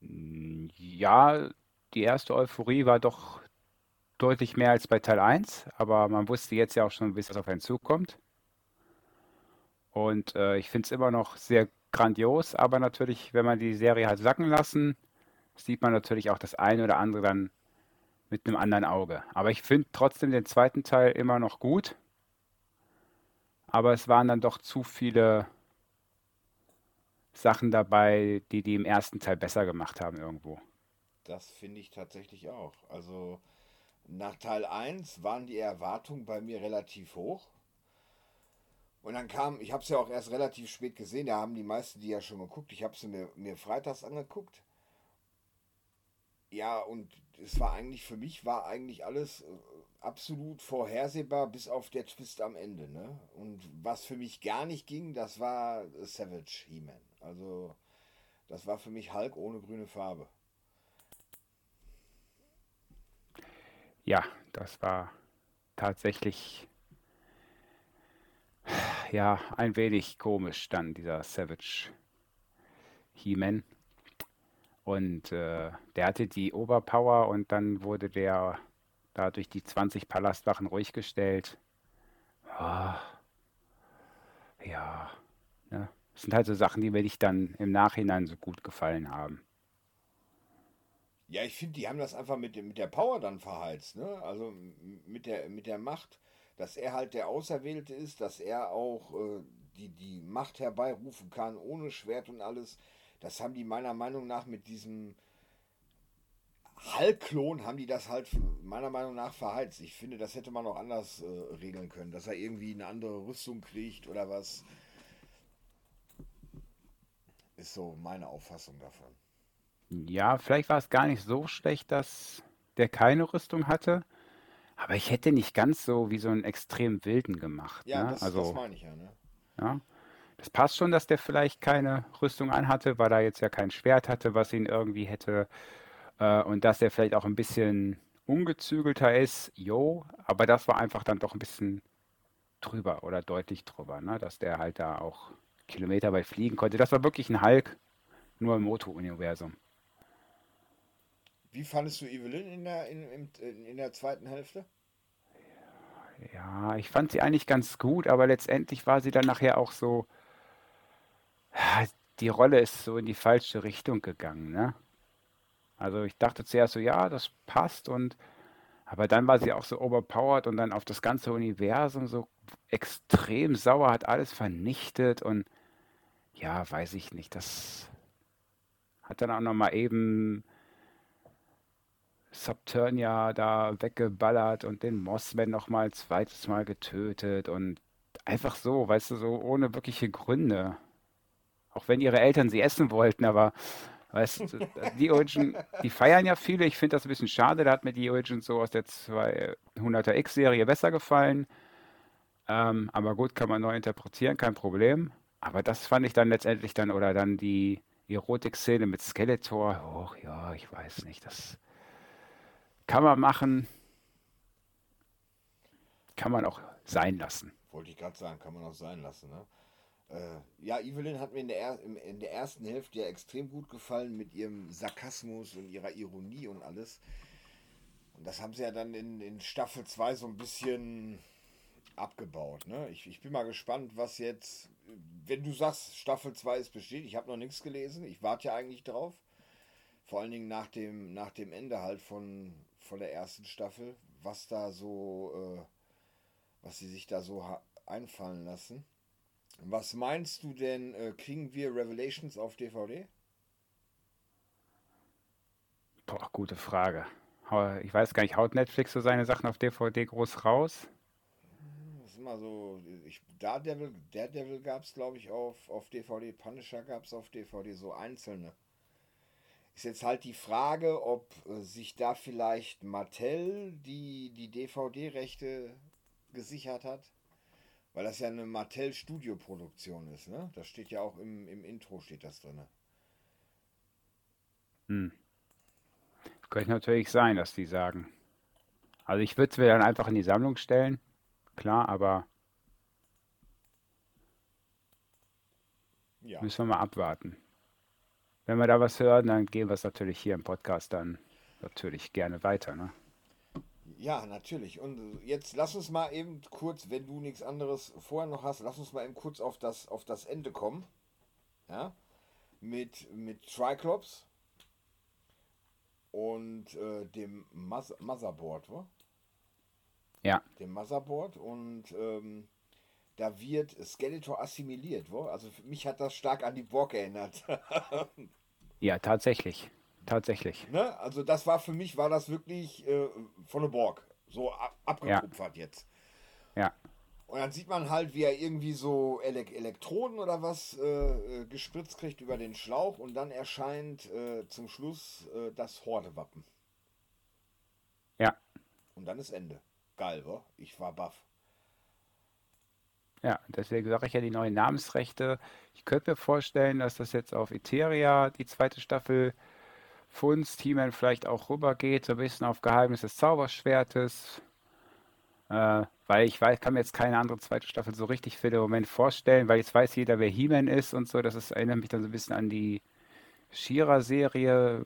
[SPEAKER 5] Ja, die erste Euphorie war doch deutlich mehr als bei Teil 1, aber man wusste jetzt ja auch schon, wie es auf einen zukommt. Und äh, ich finde es immer noch sehr grandios, aber natürlich, wenn man die Serie hat sacken lassen, sieht man natürlich auch das eine oder andere dann mit einem anderen Auge. Aber ich finde trotzdem den zweiten Teil immer noch gut. Aber es waren dann doch zu viele Sachen dabei, die die im ersten Teil besser gemacht haben irgendwo.
[SPEAKER 1] Das finde ich tatsächlich auch. Also nach Teil 1 waren die Erwartungen bei mir relativ hoch. Und dann kam, ich habe es ja auch erst relativ spät gesehen, da haben die meisten die ja schon geguckt. Ich habe sie mir, mir freitags angeguckt. Ja, und es war eigentlich, für mich war eigentlich alles äh, absolut vorhersehbar, bis auf der Twist am Ende. Ne? Und was für mich gar nicht ging, das war Savage He-Man. Also, das war für mich Hulk ohne grüne Farbe.
[SPEAKER 5] Ja, das war tatsächlich ja ein wenig komisch dann dieser Savage He-Man. Und äh, der hatte die Oberpower und dann wurde der dadurch die 20 Palastwachen ruhig gestellt. Oh, ja, ne? Das sind halt so Sachen, die mir nicht dann im Nachhinein so gut gefallen haben.
[SPEAKER 1] Ja, ich finde, die haben das einfach mit, mit der Power dann verheizt, ne? Also mit der, mit der Macht, dass er halt der Auserwählte ist, dass er auch äh, die, die Macht herbeirufen kann, ohne Schwert und alles. Das haben die meiner Meinung nach mit diesem Hallklon haben die das halt meiner Meinung nach verheizt. Ich finde, das hätte man auch anders äh, regeln können, dass er irgendwie eine andere Rüstung kriegt oder was. Ist so meine Auffassung davon.
[SPEAKER 5] Ja, vielleicht war es gar nicht so schlecht, dass der keine Rüstung hatte. Aber ich hätte nicht ganz so wie so einen extrem wilden gemacht.
[SPEAKER 1] Ja,
[SPEAKER 5] ne?
[SPEAKER 1] das,
[SPEAKER 5] also,
[SPEAKER 1] das meine ich ja. Ne?
[SPEAKER 5] ja. Das passt schon, dass der vielleicht keine Rüstung anhatte, weil er jetzt ja kein Schwert hatte, was ihn irgendwie hätte. Äh, und dass er vielleicht auch ein bisschen ungezügelter ist, jo, aber das war einfach dann doch ein bisschen drüber oder deutlich drüber, ne? dass der halt da auch Kilometer weit fliegen konnte. Das war wirklich ein Hulk, nur im Moto-Universum.
[SPEAKER 1] Wie fandest du Evelyn in der, in, in, in der zweiten Hälfte?
[SPEAKER 5] Ja, ich fand sie eigentlich ganz gut, aber letztendlich war sie dann nachher auch so, die Rolle ist so in die falsche Richtung gegangen, ne? Also ich dachte zuerst so, ja, das passt und aber dann war sie auch so overpowered und dann auf das ganze Universum so extrem sauer, hat alles vernichtet und ja, weiß ich nicht, das hat dann auch nochmal eben Subturnia da weggeballert und den Mossman nochmal zweites Mal getötet und einfach so, weißt du, so ohne wirkliche Gründe. Auch wenn ihre Eltern sie essen wollten, aber weißt du, die Origin, die feiern ja viele. Ich finde das ein bisschen schade. Da hat mir die Origin so aus der 200er X-Serie besser gefallen. Ähm, aber gut, kann man neu interpretieren, kein Problem. Aber das fand ich dann letztendlich dann, oder dann die Erotik-Szene mit Skeletor. Oh ja, ich weiß nicht, das kann man machen. Kann man auch sein lassen.
[SPEAKER 1] Wollte ich gerade sagen, kann man auch sein lassen. Ne? Äh, ja, Evelyn hat mir in der, in der ersten Hälfte ja extrem gut gefallen mit ihrem Sarkasmus und ihrer Ironie und alles. Und das haben sie ja dann in, in Staffel 2 so ein bisschen abgebaut. Ne? Ich, ich bin mal gespannt, was jetzt, wenn du sagst, Staffel 2 ist besteht, ich habe noch nichts gelesen, ich warte ja eigentlich drauf. Vor allen Dingen nach dem, nach dem Ende halt von, von der ersten Staffel, was da so, äh, was sie sich da so einfallen lassen. Was meinst du denn, äh, kriegen wir Revelations auf DVD?
[SPEAKER 5] Boah, gute Frage. Ich weiß gar nicht, haut Netflix so seine Sachen auf DVD groß raus?
[SPEAKER 1] Das ist immer so, ich, Daredevil, Daredevil gab es glaube ich auf, auf DVD, Punisher gab es auf DVD, so einzelne. Ist jetzt halt die Frage, ob äh, sich da vielleicht Mattel die, die DVD-Rechte gesichert hat. Weil das ja eine Mattel-Studio-Produktion ist, ne? Das steht ja auch im, im Intro, steht das drin.
[SPEAKER 5] Hm. Könnte natürlich sein, dass die sagen. Also ich würde es mir dann einfach in die Sammlung stellen. Klar, aber ja. müssen wir mal abwarten. Wenn wir da was hören, dann gehen wir es natürlich hier im Podcast dann natürlich gerne weiter. Ne?
[SPEAKER 1] Ja, natürlich. Und jetzt lass uns mal eben kurz, wenn du nichts anderes vorher noch hast, lass uns mal eben kurz auf das, auf das Ende kommen. Ja? Mit, mit Triclops. und äh, dem Mother Motherboard, wa?
[SPEAKER 5] Ja.
[SPEAKER 1] Dem Motherboard und ähm, da wird Skeletor assimiliert, wo? Also für mich hat das stark an die Borg erinnert. [laughs]
[SPEAKER 5] Ja, tatsächlich. Tatsächlich.
[SPEAKER 1] ne? Also das war für mich, war das wirklich äh, von der Borg. So ab abgekupfert jetzt.
[SPEAKER 5] Ja.
[SPEAKER 1] Und dann sieht man halt, wie er irgendwie so Ele Elektroden oder was äh, äh, gespritzt kriegt über den Schlauch und dann erscheint äh, zum Schluss äh, das Horde-Wappen.
[SPEAKER 5] Ja.
[SPEAKER 1] Und dann ist Ende. Geil, wa? Ich war baff.
[SPEAKER 5] Ja, deswegen sage ich ja die neuen Namensrechte. Ich könnte mir vorstellen, dass das jetzt auf Etheria, die zweite Staffel, Funst, He-Man vielleicht auch rübergeht, so ein bisschen auf Geheimnis des Zauberschwertes. Äh, weil ich weiß, kann mir jetzt keine andere zweite Staffel so richtig für den Moment vorstellen, weil jetzt weiß jeder, wer He-Man ist und so. Das ist, erinnert mich dann so ein bisschen an die She-Ra-Serie.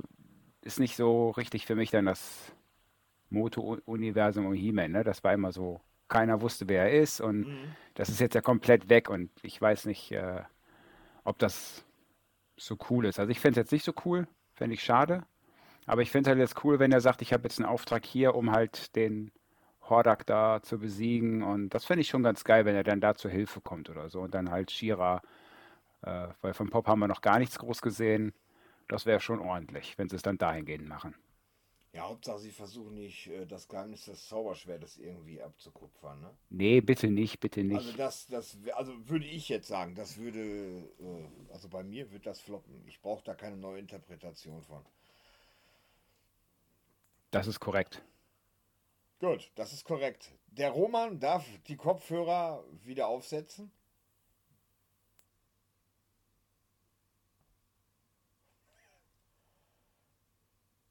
[SPEAKER 5] Ist nicht so richtig für mich dann das Moto-Universum um He-Man. Ne? Das war immer so, keiner wusste, wer er ist und das ist jetzt ja komplett weg und ich weiß nicht, äh, ob das so cool ist. Also ich fände es jetzt nicht so cool, fände ich schade. Aber ich finde es halt jetzt cool, wenn er sagt, ich habe jetzt einen Auftrag hier, um halt den Hordak da zu besiegen. Und das finde ich schon ganz geil, wenn er dann da zur Hilfe kommt oder so. Und dann halt Shira, äh, weil von Pop haben wir noch gar nichts groß gesehen. Das wäre schon ordentlich, wenn sie es dann dahingehend machen.
[SPEAKER 1] Ja, Hauptsache sie versuchen nicht, äh, das Geheimnis des Zauberschwertes irgendwie abzukupfern, ne?
[SPEAKER 5] Nee, bitte nicht, bitte
[SPEAKER 1] Also
[SPEAKER 5] nicht.
[SPEAKER 1] das, das, wär- also würde ich jetzt sagen, das würde, äh, also bei mir wird das floppen. Ich brauche da keine neue Interpretation von.
[SPEAKER 5] Das ist korrekt.
[SPEAKER 1] Gut, das ist korrekt. Der Roman darf die Kopfhörer wieder aufsetzen.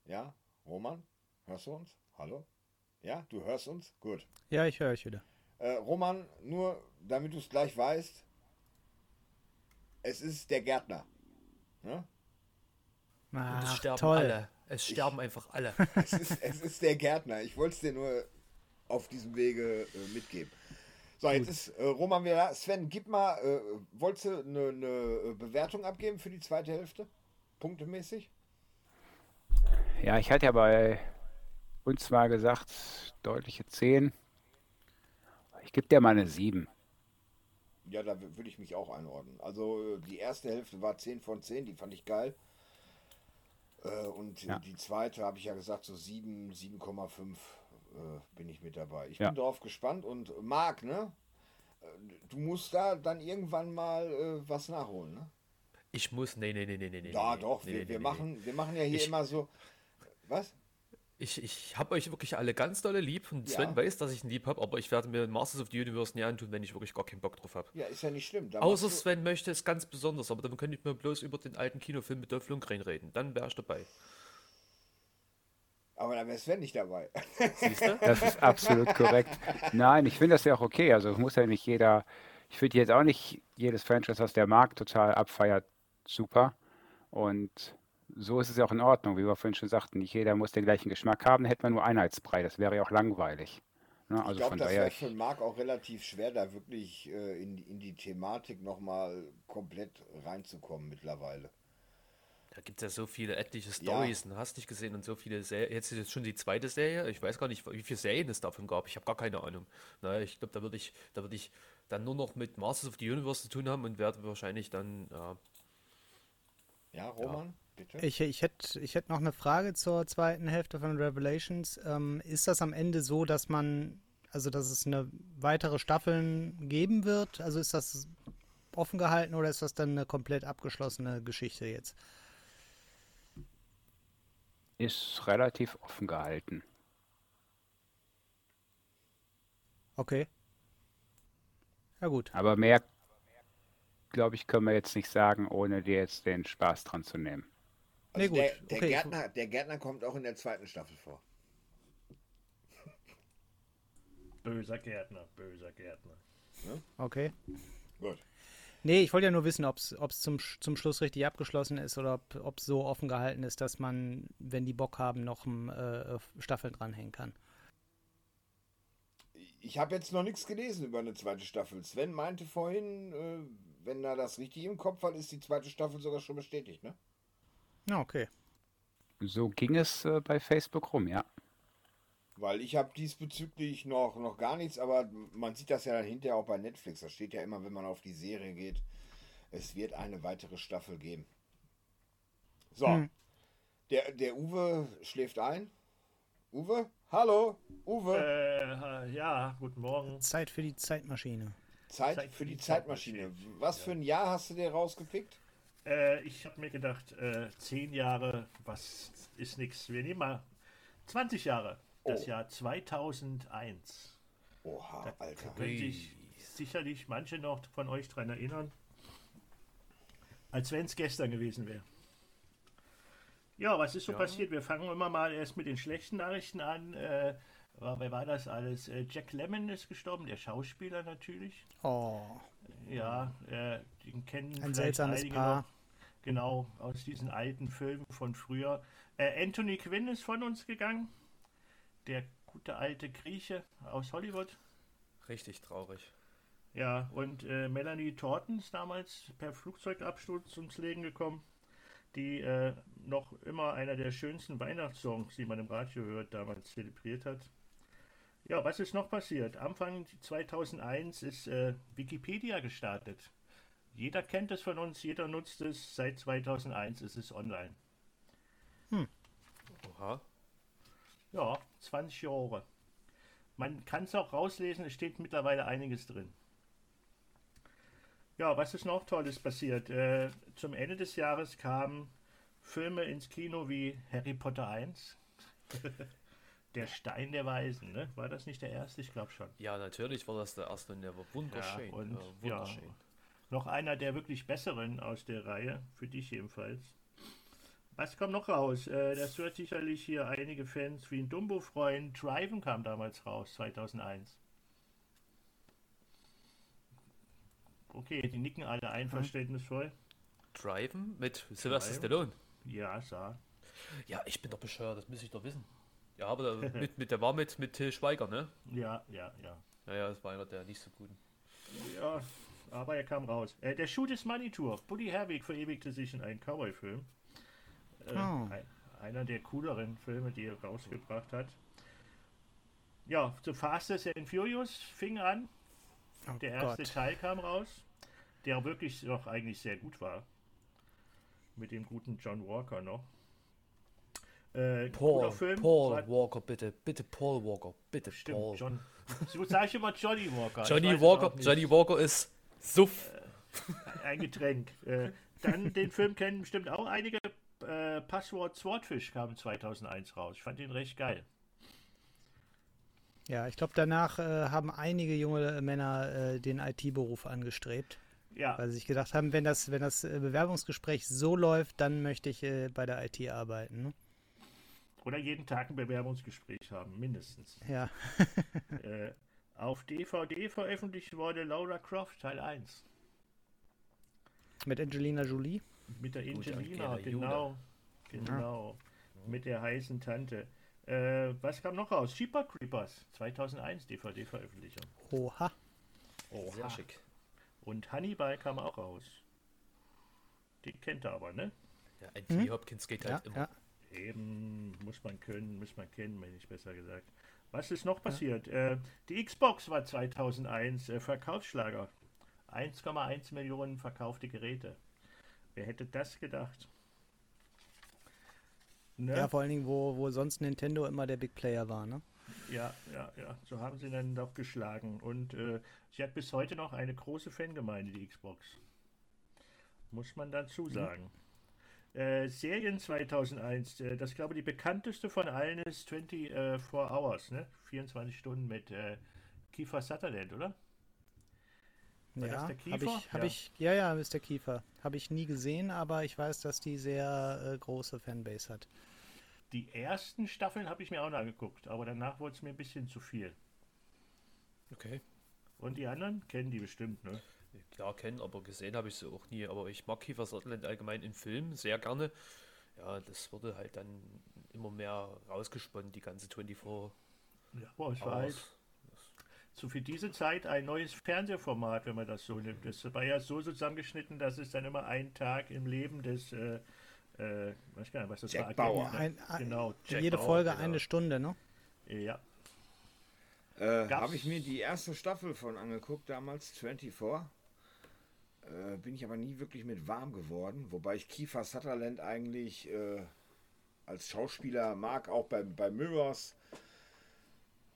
[SPEAKER 1] Ja, Roman, hörst du uns? Hallo? Ja, du hörst uns? Gut.
[SPEAKER 3] Ja, ich höre euch wieder.
[SPEAKER 1] Äh, Roman, nur damit du es gleich weißt, es ist der Gärtner. Ne?
[SPEAKER 4] Und es
[SPEAKER 3] Ach,
[SPEAKER 4] sterben
[SPEAKER 3] toll.
[SPEAKER 4] alle. Es sterben einfach alle. [laughs]
[SPEAKER 1] Es ist, es ist der Gärtner. Ich wollte es dir nur auf diesem Wege äh, mitgeben. So, jetzt ist äh, Roman wieder da. Sven, gib mal, äh, wolltest du eine, eine Bewertung abgeben für die zweite Hälfte? Punktemäßig?
[SPEAKER 5] Ja, ich hatte ja bei uns mal gesagt, deutliche 10. Ich gebe dir mal eine 7.
[SPEAKER 1] Ja, da würde ich mich auch einordnen. Also die erste Hälfte war 10 von 10, die fand ich geil. Äh, und
[SPEAKER 5] Ja.
[SPEAKER 1] die zweite habe ich ja gesagt, so 7, 7,5 äh, bin ich mit dabei. Ich
[SPEAKER 5] Ja.
[SPEAKER 1] bin drauf gespannt und Marc, ne? Du musst da dann irgendwann mal äh, was nachholen, ne?
[SPEAKER 4] Ich muss, nee, nee, nee, nee, nee, nee.
[SPEAKER 1] Ja,
[SPEAKER 4] nee,
[SPEAKER 1] doch,
[SPEAKER 4] nee,
[SPEAKER 1] wir,
[SPEAKER 4] nee,
[SPEAKER 1] wir,
[SPEAKER 4] nee,
[SPEAKER 1] machen, wir machen ja hier
[SPEAKER 4] Ich-
[SPEAKER 1] immer so. Was?
[SPEAKER 4] Ich, ich habe euch wirklich alle ganz dolle lieb und Sven
[SPEAKER 1] Ja.
[SPEAKER 4] weiß, dass ich ihn lieb habe, aber ich werde mir Masters of the Universe nie antun, wenn ich wirklich gar keinen Bock drauf habe.
[SPEAKER 1] Ja, ist ja nicht schlimm. Da
[SPEAKER 4] Außer Sven möchte es ganz besonders, aber dann könnte ich mir bloß über den alten Kinofilm mit Dolph Lundgren reden. Dann wäre ich dabei.
[SPEAKER 1] Aber da wäre Sven nicht dabei.
[SPEAKER 4] Siehst du? [laughs]
[SPEAKER 5] Das ist absolut korrekt. Nein, ich finde das ja auch okay. Also es muss ja nicht jeder, ich finde jetzt auch nicht jedes Franchise, was der Markt total abfeiert, super. Und so ist es ja auch in Ordnung, wie wir vorhin schon sagten. Nicht jeder muss den gleichen Geschmack haben, hätte man nur Einheitsbrei. Das wäre ja auch langweilig. Ne?
[SPEAKER 1] Ich
[SPEAKER 5] Also
[SPEAKER 1] glaube,
[SPEAKER 5] von
[SPEAKER 1] das wäre für
[SPEAKER 5] ich,
[SPEAKER 1] Marc auch relativ schwer, da wirklich äh, in, in die Thematik nochmal komplett reinzukommen mittlerweile.
[SPEAKER 4] Da gibt es ja so viele etliche
[SPEAKER 1] Ja.
[SPEAKER 4] Stories und hast nicht gesehen und so viele Serien. Jetzt ist jetzt schon die zweite Serie. Ich weiß gar nicht, wie viele Serien es davon gab. Ich habe gar keine Ahnung. Naja, ich glaube, da würde ich, da würde ich dann nur noch mit Masters of the Universe zu tun haben und werde wahrscheinlich dann, ja,
[SPEAKER 1] Ja, Roman, bitte?
[SPEAKER 3] Ich, ich hätte ich hätt noch eine Frage zur zweiten Hälfte von Revelations. Ähm, ist das am Ende so, dass man, also dass es eine weitere Staffeln geben wird? Also ist das offen gehalten oder ist das dann eine komplett abgeschlossene Geschichte jetzt?
[SPEAKER 5] ist relativ offen gehalten.
[SPEAKER 3] Okay. Ja gut.
[SPEAKER 5] Aber mehr, glaube ich, können wir jetzt nicht sagen, ohne dir jetzt den Spaß dran zu nehmen.
[SPEAKER 1] Also
[SPEAKER 3] nee, gut,
[SPEAKER 1] der, der,
[SPEAKER 3] okay,
[SPEAKER 1] Gärtner, der Gärtner kommt auch in der zweiten Staffel vor. [laughs]
[SPEAKER 2] Böser Gärtner, böser Gärtner.
[SPEAKER 3] Okay.
[SPEAKER 1] Gut.
[SPEAKER 3] Nee, ich wollte ja nur wissen, ob es zum, zum Schluss richtig abgeschlossen ist oder ob es so offen gehalten ist, dass man, wenn die Bock haben, noch ähm, äh, Staffeln dranhängen kann.
[SPEAKER 1] Ich habe jetzt noch nichts gelesen über eine zweite Staffel. Sven meinte vorhin, äh, wenn er das richtig im Kopf hat, ist die zweite Staffel sogar schon bestätigt, ne?
[SPEAKER 3] Ja, okay.
[SPEAKER 5] so ging es äh, bei Facebook rum, ja.
[SPEAKER 1] Weil ich habe diesbezüglich noch, noch gar nichts, aber man sieht das ja dann hinterher auch bei Netflix. Da steht ja immer, wenn man auf die Serie geht, es wird eine weitere Staffel geben. So,
[SPEAKER 3] Hm.
[SPEAKER 1] der, der Uwe schläft ein. Uwe? Hallo? Uwe?
[SPEAKER 2] Äh, ja, guten Morgen.
[SPEAKER 3] Zeit für die Zeitmaschine.
[SPEAKER 1] Zeit,
[SPEAKER 2] Zeit
[SPEAKER 1] für die Zeitmaschine. Was für ein Jahr hast du dir rausgepickt?
[SPEAKER 2] Äh, ich habe mir gedacht, äh, zehn Jahre, was ist nix. Wir nehmen mal 20 Jahre. Das
[SPEAKER 1] Oh.
[SPEAKER 2] Jahr 2001.
[SPEAKER 1] Oha,
[SPEAKER 2] Da
[SPEAKER 1] Alter.
[SPEAKER 2] können sich sicherlich manche noch von euch dran erinnern. Als wenn es gestern gewesen wäre. Ja, was ist so
[SPEAKER 4] Ja.
[SPEAKER 2] passiert? Wir fangen immer mal erst mit den schlechten Nachrichten an. Äh, wer war das alles? Äh, Jack Lemmon ist gestorben, der Schauspieler natürlich.
[SPEAKER 3] Oh,
[SPEAKER 2] Ja, äh, den kennen
[SPEAKER 3] ein
[SPEAKER 2] vielleicht
[SPEAKER 3] seltsames
[SPEAKER 2] einige
[SPEAKER 3] Paar.
[SPEAKER 2] noch. Genau, aus diesen alten Filmen von früher. Äh, Anthony Quinn ist von uns gegangen. Der gute alte Grieche aus Hollywood.
[SPEAKER 4] Richtig traurig.
[SPEAKER 2] Ja, und äh, Melanie Thornton ist damals per Flugzeugabsturz ums Leben gekommen. Die äh, noch immer einer der schönsten Weihnachtssongs, die man im Radio hört, damals zelebriert hat. Ja, was ist noch passiert? Anfang 2001 ist äh, Wikipedia gestartet. Jeder kennt es von uns, jeder nutzt es. Seit 2001 ist es online.
[SPEAKER 4] Oha.
[SPEAKER 2] Ja, 20 Jahre. Man kann es auch rauslesen, es steht mittlerweile einiges drin. Ja, was ist noch Tolles passiert? Äh, zum Ende des Jahres kamen Filme ins Kino wie Harry Potter 1. [laughs] der Stein der Weisen, ne? War das nicht der erste? Ich glaube schon.
[SPEAKER 4] Ja, natürlich war das der erste und der war wunderschön.
[SPEAKER 2] Ja, und
[SPEAKER 4] äh,
[SPEAKER 2] ja,
[SPEAKER 4] wunderschön.
[SPEAKER 2] Noch einer der wirklich besseren aus der Reihe, für dich jedenfalls. Was kommt noch raus? Äh, das wird sicherlich hier einige Fans wie ein Dumbo freuen. Driven kam damals raus, 2001. Okay, die nicken alle einverständnisvoll.
[SPEAKER 4] Driven mit Sylvester? Stallone.
[SPEAKER 2] Ja, sah.
[SPEAKER 4] Ja, ich bin doch bescheuert, das muss ich doch wissen. Ja, aber der, [laughs] mit, mit, der war mit, mit Till Schweiger, ne?
[SPEAKER 2] Ja, ja, ja.
[SPEAKER 4] Naja, das war einer der nicht so guten.
[SPEAKER 2] Ja, aber er kam raus. Äh, der Shoot is Money Tour. Buddy Herwig verewigte sich in einen Cowboy-Film. Äh,
[SPEAKER 3] Oh.
[SPEAKER 2] ein, einer der cooleren Filme, die er rausgebracht hat. Ja, The Fastest and Furious fing an.
[SPEAKER 3] Oh
[SPEAKER 2] Der erste
[SPEAKER 3] Gott.
[SPEAKER 2] Teil kam raus, der wirklich doch eigentlich sehr gut war. Mit dem guten John Walker noch. Äh,
[SPEAKER 4] Paul,
[SPEAKER 2] Film.
[SPEAKER 4] Paul
[SPEAKER 2] war-
[SPEAKER 4] Walker, bitte, bitte Paul Walker, bitte
[SPEAKER 2] Stimmt,
[SPEAKER 4] Paul.
[SPEAKER 2] John. So sage ich immer Johnny Walker.
[SPEAKER 4] Johnny Walker. Johnny Walker ist Suff.
[SPEAKER 2] Ein Getränk. Äh, dann den Film kennen bestimmt auch einige. Äh, Passwort Swordfish kam 2001 raus. Ich fand den recht geil.
[SPEAKER 3] Ja, ich glaube, danach äh, haben einige junge Männer äh, den IT-Beruf angestrebt,
[SPEAKER 2] Ja,
[SPEAKER 3] weil sie sich gedacht haben, wenn das, wenn das äh, Bewerbungsgespräch so läuft, dann möchte ich äh, bei der IT arbeiten. Ne?
[SPEAKER 2] oder jeden Tag ein Bewerbungsgespräch haben, mindestens.
[SPEAKER 3] Ja,
[SPEAKER 2] äh, auf DVD veröffentlicht wurde Laura Croft Teil 1.
[SPEAKER 3] mit Angelina Jolie.
[SPEAKER 2] Mit der Angelina,
[SPEAKER 4] Angela
[SPEAKER 2] genau. Genau. Mit der heißen Tante. Äh, was kam noch raus? Jeepers Creepers 2001 DVD-Veröffentlichung.
[SPEAKER 3] Oha.
[SPEAKER 4] Sehr schick.
[SPEAKER 2] Und Hannibal kam auch raus. Den kennt er aber, ne?
[SPEAKER 4] Ja, Anthony Hopkins geht
[SPEAKER 3] Ja,
[SPEAKER 4] halt immer.
[SPEAKER 3] ja.
[SPEAKER 2] Eben, muss man können, muss man kennen, wenn ich besser gesagt. Was ist noch passiert? Äh, die Xbox war 2001 äh, Verkaufsschlager. 1,1 Millionen verkaufte Geräte. Wer hätte das gedacht? Ne?
[SPEAKER 3] ja, vor allen Dingen, wo, wo sonst Nintendo immer der Big Player war. Ne?
[SPEAKER 2] Ja, ja, ja. So haben sie dann doch geschlagen. Und äh, sie hat bis heute noch eine große Fangemeinde, die Xbox. Muss man dazu sagen. Äh, Serien 2001, äh, das glaube ich die bekannteste von allen ist 24 Hours, ne? 24 Stunden mit äh, Kiefer Sutherland, oder? War
[SPEAKER 3] ja, habe ich, hab
[SPEAKER 2] Ja.
[SPEAKER 3] ich, ja, ja, Mr. Kiefer. Habe ich nie gesehen, aber ich weiß, dass die sehr äh, große Fanbase hat.
[SPEAKER 2] Die ersten Staffeln habe ich mir auch noch angeguckt, aber danach wurde es mir ein bisschen zu viel.
[SPEAKER 4] Okay.
[SPEAKER 2] Und die anderen kennen die bestimmt, ne?
[SPEAKER 4] Klar kennen, aber gesehen habe ich sie auch nie. Aber ich mag Kiefer Sutherland allgemein in Filmen sehr gerne. Ja, das wurde halt dann immer mehr rausgesponnen, die ganze 24
[SPEAKER 2] Ja, boah, halt
[SPEAKER 4] Hours.
[SPEAKER 2] so für diese Zeit ein neues Fernsehformat, wenn man das so nimmt. Das war ja so zusammengeschnitten, dass es dann immer ein Tag im Leben des äh, äh, weiß gar nicht, was das
[SPEAKER 1] Jack
[SPEAKER 2] war.
[SPEAKER 1] Bauer.
[SPEAKER 3] Ein, ein,
[SPEAKER 2] Genau, Jack
[SPEAKER 3] jede
[SPEAKER 2] Bauer,
[SPEAKER 3] Folge
[SPEAKER 2] genau.
[SPEAKER 3] eine Stunde, ne?
[SPEAKER 2] Ja,
[SPEAKER 1] Äh, Habe ich mir die erste Staffel von angeguckt, damals 24. Äh, bin ich aber nie wirklich mit warm geworden. Wobei ich Kiefer Sutherland eigentlich äh, als Schauspieler mag, auch bei, bei Mirrors.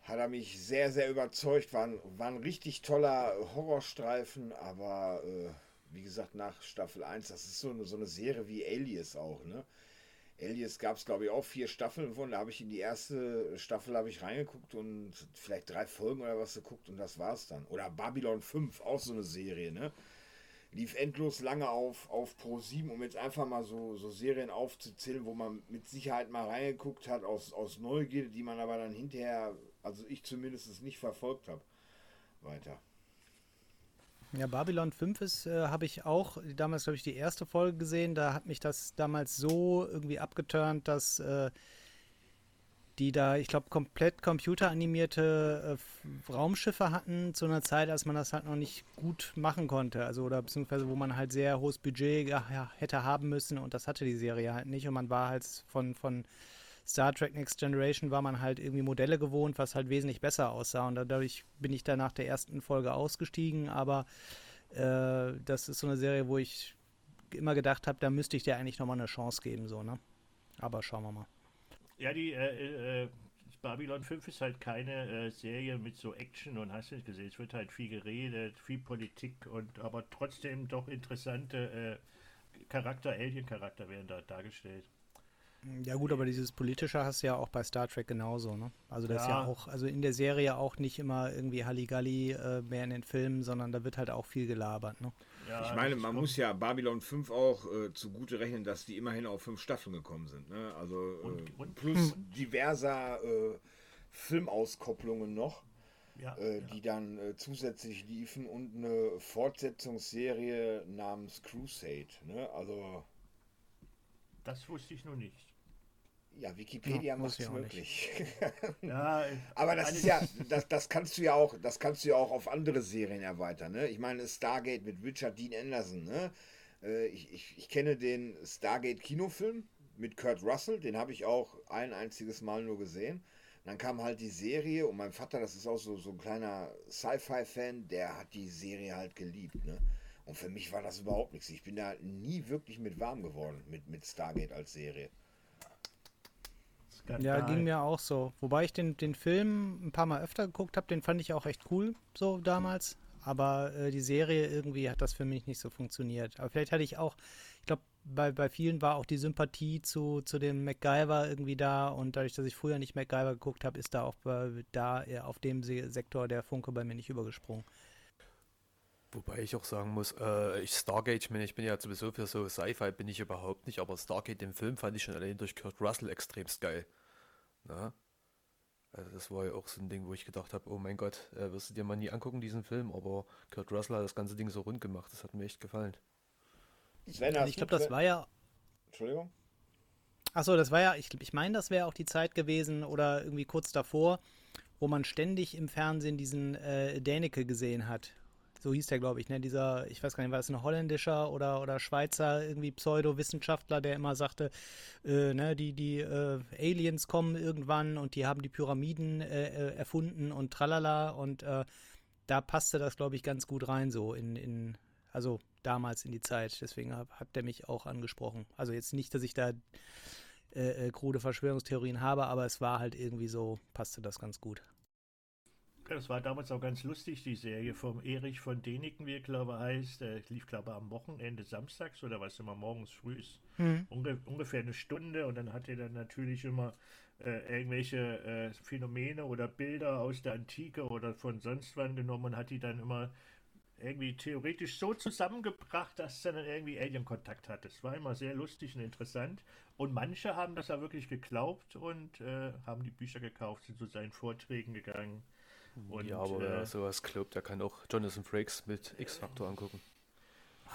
[SPEAKER 1] Hat er mich sehr, sehr überzeugt. War ein, war ein richtig toller Horrorstreifen, aber äh, wie gesagt, nach Staffel 1, das ist so eine, so eine Serie wie Alias auch, ne? Alias gab es, glaube ich, auch vier Staffeln von. Da habe ich in die erste Staffel ich reingeguckt und vielleicht drei Folgen oder was geguckt und das war's dann. Oder Babylon 5, auch so eine Serie, ne? Lief endlos lange auf, auf Pro 7, um jetzt einfach mal so, so Serien aufzuzählen, wo man mit Sicherheit mal reingeguckt hat, aus, aus Neugierde, die man aber dann hinterher, also ich zumindest nicht verfolgt habe. Weiter.
[SPEAKER 3] Ja, Babylon 5 ist, äh, habe ich auch damals, glaube ich, die erste Folge gesehen. Da hat mich das damals so irgendwie abgeturnt, dass äh, die da, ich glaube, komplett computeranimierte äh, Raumschiffe hatten zu einer Zeit, als man das halt noch nicht gut machen konnte. Also, oder beziehungsweise wo man halt sehr hohes Budget ja, hätte haben müssen und das hatte die Serie halt nicht. Und man war halt von, von Star Trek Next Generation war man halt irgendwie Modelle gewohnt, was halt wesentlich besser aussah. Und dadurch bin ich dann nach der ersten Folge ausgestiegen. Aber äh, das ist so eine Serie, wo ich immer gedacht habe, da müsste ich dir eigentlich nochmal eine Chance geben, so, ne? Aber schauen wir mal.
[SPEAKER 2] Ja, die äh, äh, Babylon 5 ist halt keine äh, Serie mit so Action und hast du nicht gesehen. Es wird halt viel geredet, viel Politik und aber trotzdem doch interessante äh, Charakter, Alien-Charakter werden da dargestellt.
[SPEAKER 3] Ja gut, aber dieses politische hast du ja auch bei Star Trek genauso, ne? Also das ist ja
[SPEAKER 2] Ja.
[SPEAKER 3] auch, also in der Serie auch nicht immer irgendwie Halligalli äh, mehr in den Filmen, sondern da wird halt auch viel gelabert, ne?
[SPEAKER 2] Ja,
[SPEAKER 1] Ich meine, man
[SPEAKER 2] kommt-
[SPEAKER 1] muss ja Babylon 5 auch äh, zugute rechnen, dass die immerhin auf fünf Staffeln gekommen sind. Ne? Also äh,
[SPEAKER 2] Und- und-
[SPEAKER 1] plus diverser äh, Filmauskopplungen noch,
[SPEAKER 2] ja,
[SPEAKER 1] äh,
[SPEAKER 2] ja.
[SPEAKER 1] die dann äh, zusätzlich liefen und eine Fortsetzungsserie namens Crusade. Ne? Also
[SPEAKER 2] Das wusste ich noch nicht.
[SPEAKER 1] Ja, Wikipedia
[SPEAKER 3] Ja,
[SPEAKER 1] macht es möglich. [laughs]
[SPEAKER 2] Ja, [laughs]
[SPEAKER 1] Aber das ist ja, das, das kannst du ja auch, das kannst du ja auch auf andere Serien erweitern. Ne? Ich meine, Stargate mit Richard Dean Anderson. Ne? Äh, ich, ich, ich kenne den Stargate Kinofilm mit Kurt Russell, den habe ich auch ein einziges Mal nur gesehen. Dann kam halt die Serie und mein Vater, das ist auch so, so ein kleiner Sci-Fi-Fan, der hat die Serie halt geliebt. Ne? Und für mich war das überhaupt nichts. Ich bin da nie wirklich mit warm geworden mit, mit Stargate als Serie.
[SPEAKER 3] Ja,
[SPEAKER 2] Skandal.
[SPEAKER 3] ging mir auch so. Wobei ich den, den Film ein paar Mal öfter geguckt habe, den fand ich auch echt cool, so damals. Aber äh, die Serie irgendwie hat das für mich nicht so funktioniert. Aber vielleicht hatte ich auch, ich glaube, bei, bei vielen war auch die Sympathie zu, zu dem MacGyver irgendwie da. Und dadurch, dass ich früher nicht MacGyver geguckt habe, ist da auch bei, da eher auf dem Se Sektor der Funke bei mir nicht übergesprungen.
[SPEAKER 4] Wobei ich auch sagen muss, äh, ich Stargate, ich meine, ich bin ja sowieso für so Sci-Fi bin ich überhaupt nicht, aber Stargate, den Film fand ich schon allein durch Kurt Russell extremst geil. Na? Also das war ja auch so ein Ding, wo ich gedacht habe, oh mein Gott, äh, wirst du dir mal nie angucken, diesen Film, aber Kurt Russell hat das ganze Ding so rund gemacht, das hat mir echt gefallen.
[SPEAKER 1] Sven,
[SPEAKER 3] ich glaube, das war ja
[SPEAKER 1] Entschuldigung?
[SPEAKER 3] Achso, das war ja, ich, ich meine, das wäre auch die Zeit gewesen oder irgendwie kurz davor, wo man ständig im Fernsehen diesen äh, Däneke gesehen hat. So hieß der, glaube ich, ne? Dieser, ich weiß gar nicht, war das ein holländischer oder, oder Schweizer irgendwie Pseudowissenschaftler, der immer sagte, äh, ne, die, die äh, Aliens kommen irgendwann und die haben die Pyramiden äh, äh, erfunden und tralala und äh, da passte das, glaube ich, ganz gut rein, so in, in, also damals in die Zeit. Deswegen hab, hat der mich auch angesprochen. Also jetzt nicht, dass ich da äh, krude Verschwörungstheorien habe, aber es war halt irgendwie so, passte das ganz gut.
[SPEAKER 2] Das war damals auch ganz lustig, die Serie vom Erich von Däniken, wie er glaube heißt. Äh, lief glaube am Wochenende samstags oder was immer morgens früh ist.
[SPEAKER 3] Hm.
[SPEAKER 2] Unge ungefähr eine Stunde und dann hat er dann natürlich immer äh, irgendwelche äh, Phänomene oder Bilder aus der Antike oder von sonst wann genommen und hat die dann immer irgendwie theoretisch so zusammengebracht, dass er dann irgendwie Alien-Kontakt hat. Das war immer sehr lustig und interessant. Und manche haben das ja wirklich geglaubt und äh, haben die Bücher gekauft, sind zu seinen Vorträgen gegangen. Und,
[SPEAKER 4] ja, aber wer
[SPEAKER 2] äh,
[SPEAKER 4] sowas glaubt, der kann auch Jonathan Frakes mit X-Factor angucken.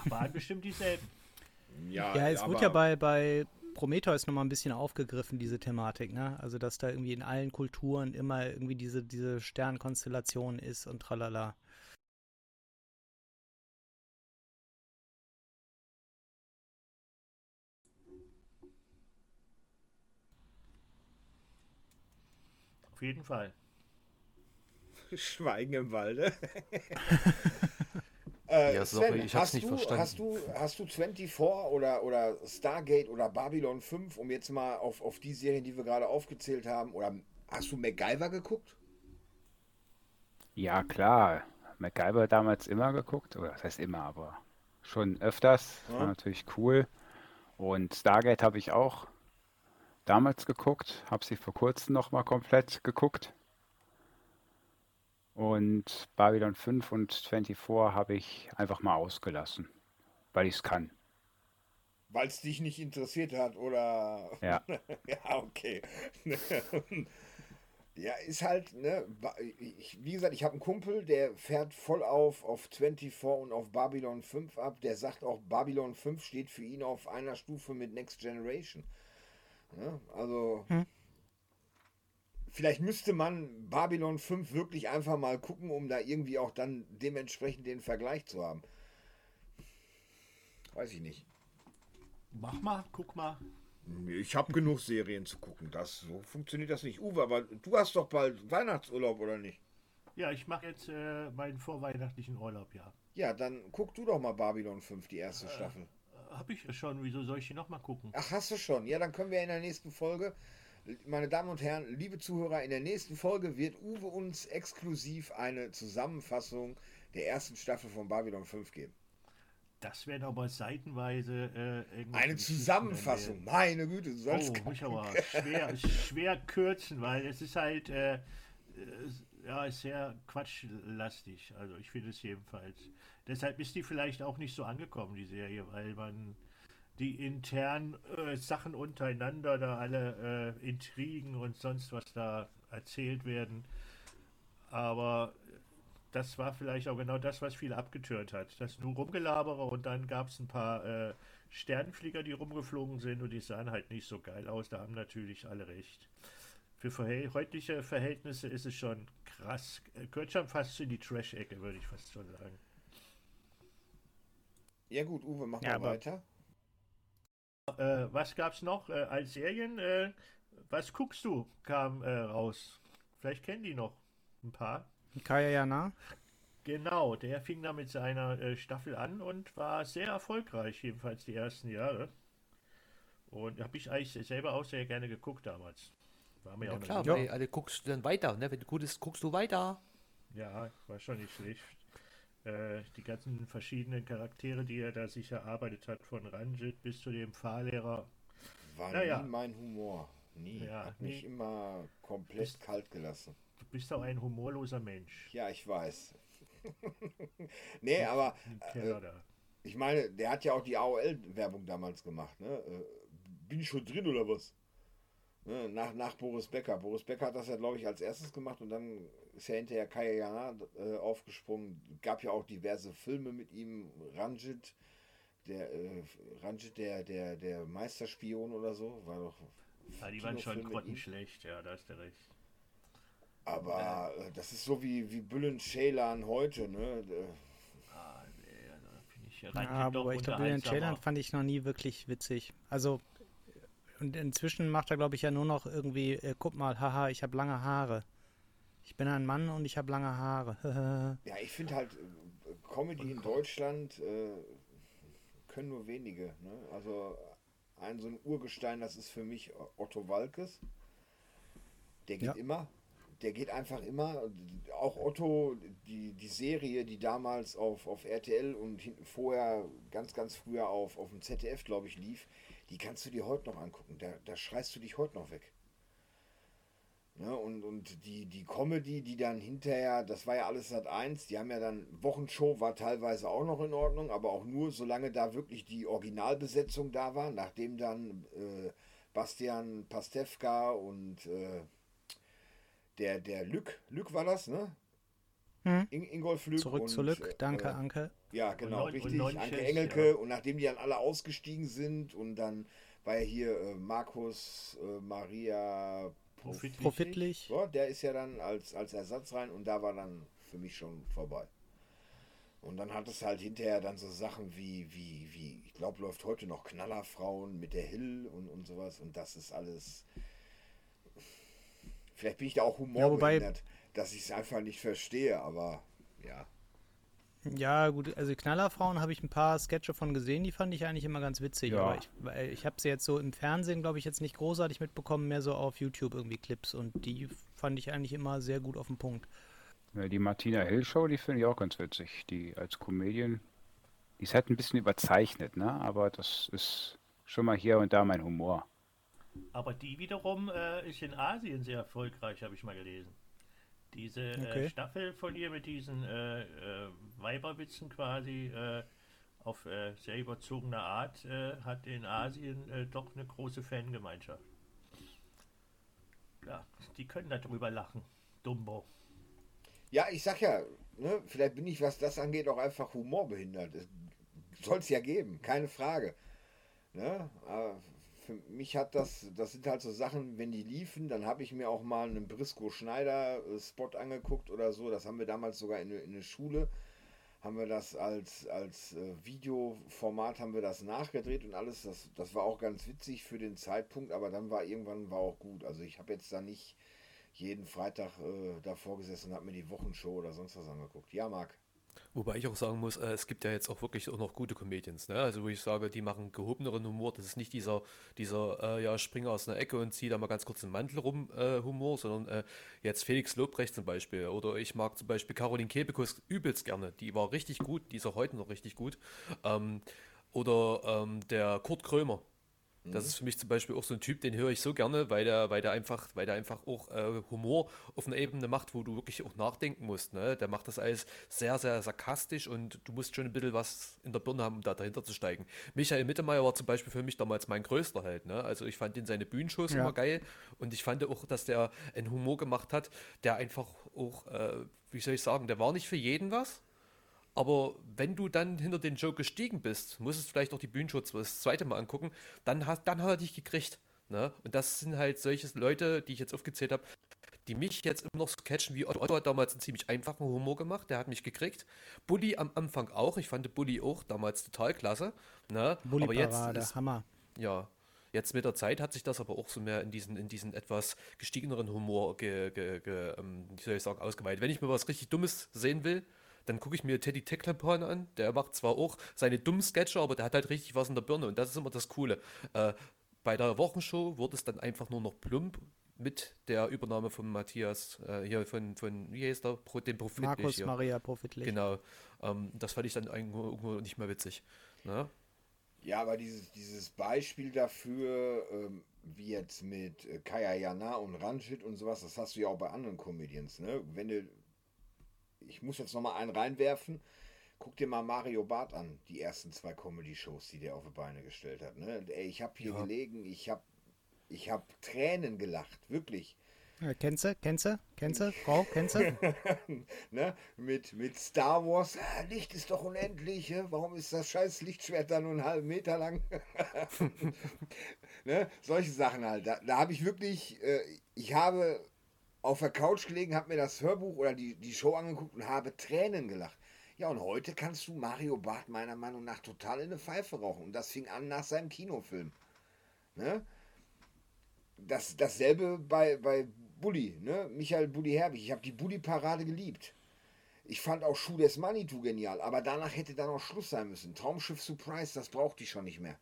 [SPEAKER 2] Waren halt bestimmt dieselben.
[SPEAKER 1] ja,
[SPEAKER 3] ja, es wird ja bei, bei Prometheus nochmal ein bisschen aufgegriffen, diese Thematik, ne? Also, dass da irgendwie in allen Kulturen immer irgendwie diese, diese Sternkonstellation ist und tralala.
[SPEAKER 2] Auf jeden Fall. [laughs]
[SPEAKER 1] Schweigen im Walde. [laughs]
[SPEAKER 4] äh, ja, sorry, ich hab's nicht
[SPEAKER 1] du,
[SPEAKER 4] verstanden.
[SPEAKER 1] Hast du, hast du 24 oder, oder Stargate oder Babylon 5, um jetzt mal auf, auf die Serien, die wir gerade aufgezählt haben, oder hast du MacGyver geguckt?
[SPEAKER 5] Ja, klar. MacGyver damals immer geguckt, oder das heißt immer, aber schon öfters. Ja. War natürlich cool. Und Stargate habe ich auch damals geguckt, habe sie vor kurzem noch mal komplett geguckt. Und Babylon 5 und 24 habe ich einfach mal ausgelassen, weil ich es kann.
[SPEAKER 1] Weil es dich nicht interessiert hat, oder?
[SPEAKER 5] Ja. [laughs]
[SPEAKER 1] ja, okay. [laughs] ja, ist halt, ne, ich, wie gesagt, ich habe einen Kumpel, der fährt voll auf, auf 24 und auf Babylon 5 ab. Der sagt auch, Babylon 5 steht für ihn auf einer Stufe mit Next Generation. Ja, also, hm. Vielleicht müsste man Babylon 5 wirklich einfach mal gucken, um da irgendwie auch dann dementsprechend den Vergleich zu haben. Weiß ich nicht.
[SPEAKER 2] Mach mal, guck mal.
[SPEAKER 1] Ich habe genug Serien zu gucken. Das, so funktioniert das nicht. Uwe, aber du hast doch bald Weihnachtsurlaub, oder nicht?
[SPEAKER 2] Ja, ich mache jetzt äh, meinen vorweihnachtlichen Urlaub, ja.
[SPEAKER 1] Ja, dann guck du doch mal Babylon 5, die erste äh, Staffel.
[SPEAKER 2] Habe ich ja schon. Wieso soll ich die nochmal gucken?
[SPEAKER 1] Ach, hast du schon? Ja, dann können wir in der nächsten Folge, meine Damen und Herren, liebe Zuhörer, in der nächsten Folge wird Uwe uns exklusiv eine Zusammenfassung der ersten Staffel von Babylon 5 geben.
[SPEAKER 2] Das wäre aber seitenweise
[SPEAKER 1] äh, eine Zusammenfassung. Meine Güte, du
[SPEAKER 2] sollst. Oh, muss ich aber [laughs] schwer, schwer kürzen, weil es ist halt äh, äh ja ist sehr quatschlastig. Also ich finde es jedenfalls. Deshalb ist die vielleicht auch nicht so angekommen, die Serie, weil man die internen äh, Sachen untereinander, da alle äh, Intrigen und sonst was da erzählt werden. Aber das war vielleicht auch genau das, was viel abgetört hat. Das nur Rumgelabere und dann gab es ein paar äh, Sternenflieger, die rumgeflogen sind und die sahen halt nicht so geil aus. Da haben natürlich alle recht. Für heutige Verhältnisse ist es schon krass. Gehört schon fast in die Trash-Ecke, würde ich fast schon sagen.
[SPEAKER 1] Ja gut, Uwe, mach ja, mal weiter.
[SPEAKER 2] Äh, was gab's noch äh, als Serien? Äh, was guckst du? Kam äh, raus. Vielleicht kennen die noch ein paar.
[SPEAKER 3] Kaya Jana.
[SPEAKER 2] Genau, der fing da mit seiner äh, Staffel an und war sehr erfolgreich, jedenfalls die ersten Jahre. Und habe ich eigentlich selber auch sehr gerne geguckt damals.
[SPEAKER 4] War mir ja, auch klar, weil also guckst du dann weiter, ne? Wenn du gut ist, guckst du weiter.
[SPEAKER 2] Ja, war schon nicht schlecht. Äh, die ganzen verschiedenen Charaktere, die er da sich erarbeitet hat, von Ranjit bis zu dem Fahrlehrer.
[SPEAKER 1] War naja. nie mein Humor. Nie. Ja, hat mich nie. immer komplett bist, kalt gelassen.
[SPEAKER 2] Du bist auch ein humorloser Mensch.
[SPEAKER 1] Ja, ich weiß. [laughs] nee, aber. Äh, ich meine, der hat ja auch die AOL-Werbung damals gemacht, ne? Äh, bin ich schon drin oder was? Ne, nach, nach Boris Becker. Boris Becker hat das ja, glaube ich, als erstes gemacht und dann ist ja hinterher Kaya Jana äh, aufgesprungen. Gab ja auch diverse Filme mit ihm. Ranjit, der äh, Ranjit, der, der, der Meisterspion oder so, war doch.
[SPEAKER 2] Ja, die waren schon grottenschlecht, ja, da ist der recht.
[SPEAKER 1] Aber äh, das ist so wie, wie Bülent Ceylan heute, ne?
[SPEAKER 3] Ah, nee, da finde ich ja, aber ich glaube, Bülent Ceylan fand ich noch nie wirklich witzig. Also und inzwischen macht er, glaube ich, ja nur noch irgendwie, äh, guck mal, haha, ich habe lange Haare. Ich bin ein Mann und ich habe lange Haare. [laughs]
[SPEAKER 1] ja, ich finde halt, äh, Comedy in Deutschland äh, können nur wenige. Ne? Also ein so ein Urgestein, das ist für mich Otto Walkes. Der geht ja. immer. Der geht einfach immer. Auch Otto, die, die Serie, die damals auf, auf RTL und vorher ganz, ganz früher auf, auf dem ZDF, glaube ich, lief, die kannst du dir heute noch angucken. Da, da schreist du dich heute noch weg. Ne, und und die, die Comedy, die dann hinterher, das war ja alles Sat 1, die haben ja dann, Wochenshow war teilweise auch noch in Ordnung, aber auch nur, solange da wirklich die Originalbesetzung da war, nachdem dann äh, Bastian Pastewka und äh, der, der Lück, Lück war das, ne?
[SPEAKER 3] Hm? In, Ingolf Lück. Zurück und, zu Lück, danke, äh, Anke.
[SPEAKER 1] Ja, genau, und richtig. Und Anke Engelke. Ja. Und nachdem die dann alle ausgestiegen sind und dann war ja hier äh, Markus äh, Maria
[SPEAKER 3] Profitlich. Profitlich.
[SPEAKER 1] Ja, der ist ja dann als, als Ersatz rein und da war dann für mich schon vorbei. Und dann hat es halt hinterher dann so Sachen wie, wie, wie, ich glaube, läuft heute noch Knallerfrauen mit der Hill und, und sowas. Und das ist alles Vielleicht bin ich da auch humorbehindert, ja, dass ich es einfach nicht verstehe, aber ja.
[SPEAKER 3] Ja, gut, also Knallerfrauen habe ich ein paar Sketche von gesehen, die fand ich eigentlich immer ganz witzig. Ja. Aber ich, ich habe sie jetzt so im Fernsehen, glaube ich, jetzt nicht großartig mitbekommen, mehr so auf YouTube irgendwie Clips und die fand ich eigentlich immer sehr gut auf den Punkt.
[SPEAKER 5] Ja, die Martina Hill Show, die finde ich auch ganz witzig. Die als Comedian, die ist halt ein bisschen überzeichnet, ne? Aber das ist schon mal hier und da mein Humor.
[SPEAKER 2] Aber die wiederum äh, ist in Asien sehr erfolgreich, habe ich mal gelesen. Diese äh, okay. äh, Staffel von ihr mit diesen äh, äh Weiberwitzen quasi äh, auf sehr überzogene Art hat in Asien doch eine große Fangemeinschaft. Ja, die können darüber lachen. Dumbo.
[SPEAKER 1] Ja, ich sag ja, ne, vielleicht bin ich, was das angeht, auch einfach humorbehindert. Soll es ja geben, keine Frage. Ne? Aber für mich hat das, das sind halt so Sachen, wenn die liefen, dann habe ich mir auch mal einen Brisco Schneider äh, Spot angeguckt oder so. Das haben wir damals sogar in, in der Schule, haben wir das als, als äh, Videoformat, haben wir das nachgedreht und alles. Das, das war auch ganz witzig für den Zeitpunkt, aber dann war irgendwann war auch gut. Also ich habe jetzt da nicht jeden Freitag äh, davor gesessen und habe mir die Wochenshow oder sonst was angeguckt. Ja, Marc.
[SPEAKER 4] Wobei ich auch sagen muss, äh, es gibt ja jetzt auch wirklich auch noch gute Comedians, ne? Also wo ich sage, die machen gehobeneren Humor. Das ist nicht dieser, dieser äh, ja, Springer aus einer Ecke und zieht da mal ganz kurz den Mantel rum äh, Humor, sondern äh, jetzt Felix Lobrecht zum Beispiel. Oder ich mag zum Beispiel Caroline Kebekus übelst gerne. Die war richtig gut, die ist auch heute noch richtig gut. Ähm, oder ähm, der Kurt Krömer, das mhm. ist für mich zum Beispiel auch so ein Typ, den höre ich so gerne, weil der, weil der einfach, weil der einfach auch äh, Humor auf einer Ebene macht, wo du wirklich auch nachdenken musst. Ne? Der macht das alles sehr, sehr sarkastisch und du musst schon ein bisschen was in der Birne haben, um da dahinter zu steigen. Michael Mittermeier war zum Beispiel für mich damals mein größter Held. Ne? Also ich fand ihn seine Bühnenshows ja. immer geil und ich fand auch, dass der einen Humor gemacht hat, der einfach auch, äh, wie soll ich sagen, der war nicht für jeden was, aber wenn du dann hinter den Joke gestiegen bist, musstest du vielleicht auch die Bühnenschutz das zweite Mal angucken, dann, hast, dann hat er dich gekriegt. Ne? Und das sind halt solche Leute, die ich jetzt aufgezählt habe, die mich jetzt immer noch so catchen, wie Otto, Otto hat damals einen ziemlich einfachen Humor gemacht, der hat mich gekriegt. Bully am Anfang auch, ich fand Bully auch damals total klasse. Ne?
[SPEAKER 3] Bully aber jetzt ist, Hammer.
[SPEAKER 4] Ja, Jetzt mit der Zeit hat sich das aber auch so mehr in diesen, in diesen etwas gestiegeneren Humor, ge, ge, ge, ähm, wie soll ich sagen, ausgeweitet. Wenn ich mir was richtig Dummes sehen will, dann gucke ich mir Teddy Tecklepan an. Der macht zwar auch seine dummen Sketche, aber der hat halt richtig was in der Birne und das ist immer das Coole. Äh, bei der Wochenshow wurde es dann einfach nur noch plump mit der Übernahme von Matthias, äh, hier von, von, wie heißt der, Pro, den
[SPEAKER 3] Profitlich. Markus hier. Maria Profitlich.
[SPEAKER 4] Genau. Ähm, das fand ich dann irgendwo nicht mehr witzig. Ne?
[SPEAKER 1] Ja, aber dieses, dieses Beispiel dafür, ähm, wie jetzt mit äh, Kaya Jana und Ranjit und sowas, das hast du ja auch bei anderen Comedians, ne? Wenn du ich muss jetzt nochmal einen reinwerfen. Guck dir mal Mario Barth an, die ersten zwei Comedy-Shows, die der auf die Beine gestellt hat. Ne? Ey, ich habe hier ja. gelegen, ich habe ich hab Tränen gelacht, wirklich.
[SPEAKER 3] Ja, kennst du, kennst du, kennst du, Frau, kennst du? [laughs]
[SPEAKER 1] ne? mit, mit Star Wars, ah, Licht ist doch unendlich, warum ist das scheiß Lichtschwert da nur einen halben Meter lang? [laughs] ne? Solche Sachen halt. Da, da habe ich wirklich, äh, ich habe auf der Couch gelegen, habe mir das Hörbuch oder die, die Show angeguckt und habe Tränen gelacht. Ja, und heute kannst du Mario Barth meiner Meinung nach total in eine Pfeife rauchen. Und das fing an nach seinem Kinofilm. Ne? Das, dasselbe bei, bei Bully, ne? Michael Bully Herbig. Ich habe die Bully-Parade geliebt. Ich fand auch Schuh des Manitou genial, aber danach hätte dann auch Schluss sein müssen. Traumschiff Surprise, das brauchte ich schon nicht mehr.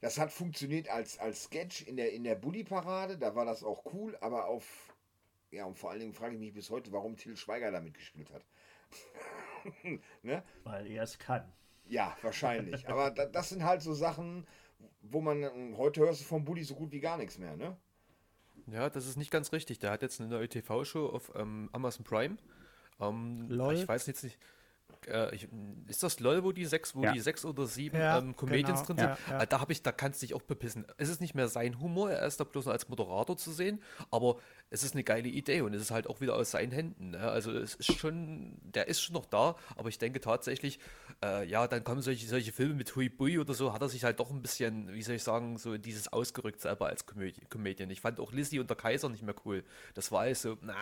[SPEAKER 1] Das hat funktioniert als, als Sketch in der, in der Bully-Parade, da war das auch cool, aber auf ja, und vor allen Dingen frage ich mich bis heute, warum Till Schweiger damit gespielt hat. [laughs]
[SPEAKER 2] ne? Weil er es kann.
[SPEAKER 1] Ja, wahrscheinlich. [laughs] Aber da, das sind halt so Sachen, wo man, heute hörst du vom Bulli so gut wie gar nichts mehr, ne?
[SPEAKER 4] Ja, das ist nicht ganz richtig. Der hat jetzt eine neue TV-Show auf ähm, Amazon Prime. Ähm, ich weiß jetzt nicht äh, ich, ist das LOL, wo die sechs, wo ja. die sechs oder sieben ja, ähm, Comedians genau. drin sind? Ja, äh, da habe ich, da kannst du dich auch bepissen. Es ist nicht mehr sein Humor, er ist da bloß als Moderator zu sehen, aber es ist eine geile Idee und es ist halt auch wieder aus seinen Händen. Ne? Also es ist schon, der ist schon noch da, aber ich denke tatsächlich, äh, ja, dann kommen solche, solche Filme mit Hui Bui oder so, hat er sich halt doch ein bisschen, wie soll ich sagen, so dieses ausgerückt selber als Comedian. Ich fand auch Lizzie und der Kaiser nicht mehr cool. Das war alles so, na,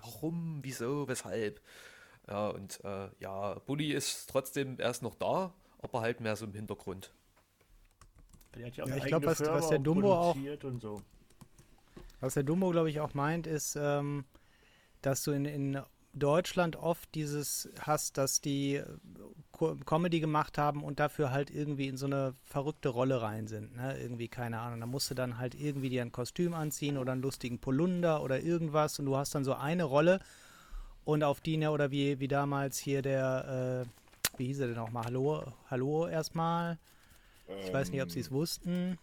[SPEAKER 4] warum, wieso, weshalb? Ja, und äh, ja, Bully ist trotzdem erst noch da, aber halt mehr so im Hintergrund.
[SPEAKER 3] Ja, ja ich glaube, was, was, der Dumbo auch.
[SPEAKER 2] So.
[SPEAKER 3] Was der Dumbo, glaube ich, auch meint, ist, ähm, dass du in, in Deutschland oft dieses hast, dass die Co Comedy gemacht haben und dafür halt irgendwie in so eine verrückte Rolle rein sind. Ne? Irgendwie, keine Ahnung. Da musst du dann halt irgendwie dir ein Kostüm anziehen oder einen lustigen Polunder oder irgendwas und du hast dann so eine Rolle und auf die, ne, oder wie, wie damals hier der, äh, wie hieß er denn nochmal? Hallo, hallo erstmal. Ich weiß nicht, ob sie es ähm, wussten.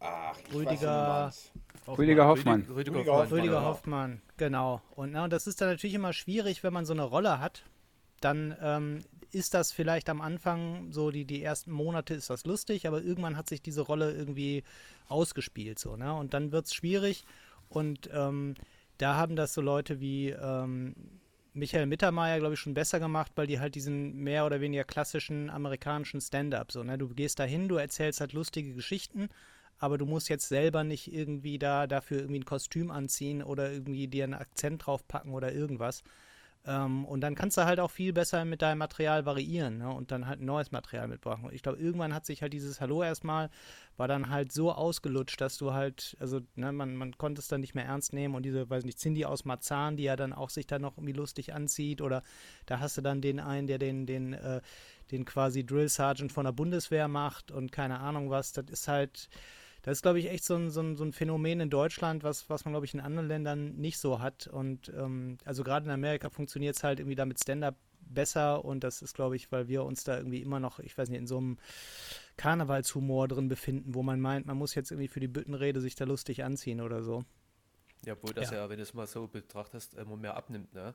[SPEAKER 1] Ach, ich
[SPEAKER 3] Rüdiger,
[SPEAKER 1] weiß,
[SPEAKER 5] Rüdiger Hoffmann.
[SPEAKER 3] Rüdiger, Rüdiger Hoffmann. Rüdiger Hoffmann, genau. Und, na, und das ist dann natürlich immer schwierig, wenn man so eine Rolle hat. Dann ähm, ist das vielleicht am Anfang, so die, die ersten Monate ist das lustig, aber irgendwann hat sich diese Rolle irgendwie ausgespielt. So, ne? Und dann wird es schwierig. Und ähm, da haben das so Leute wie ähm, Michael Mittermeier, glaube ich, schon besser gemacht, weil die halt diesen mehr oder weniger klassischen amerikanischen Stand-up, so, ne? Du gehst da hin, du erzählst halt lustige Geschichten, aber du musst jetzt selber nicht irgendwie da dafür irgendwie ein Kostüm anziehen oder irgendwie dir einen Akzent draufpacken oder irgendwas. Ähm, und dann kannst du halt auch viel besser mit deinem Material variieren ne? und dann halt ein neues Material mitbringen. Ich glaube, irgendwann hat sich halt dieses Hallo erstmal, war dann halt so ausgelutscht, dass du halt, also ne, man, man konnte es dann nicht mehr ernst nehmen und diese, weiß nicht, Cindy aus Marzahn, die ja dann auch sich dann noch irgendwie lustig anzieht oder da hast du dann den einen, der den, den, äh, den quasi Drill Sergeant von der Bundeswehr macht und keine Ahnung was, das ist halt, das ist, glaube ich, echt so ein, so, ein, so ein Phänomen in Deutschland, was, was man, glaube ich, in anderen Ländern nicht so hat. Und ähm, also gerade in Amerika funktioniert es halt irgendwie damit Stand-up besser und das ist, glaube ich, weil wir uns da irgendwie immer noch, ich weiß nicht, in so einem Karnevalshumor drin befinden, wo man meint, man muss jetzt irgendwie für die Büttenrede sich da lustig anziehen oder so.
[SPEAKER 4] Ja, obwohl das ja, ja wenn du es mal so betrachtest, immer mehr abnimmt, ne?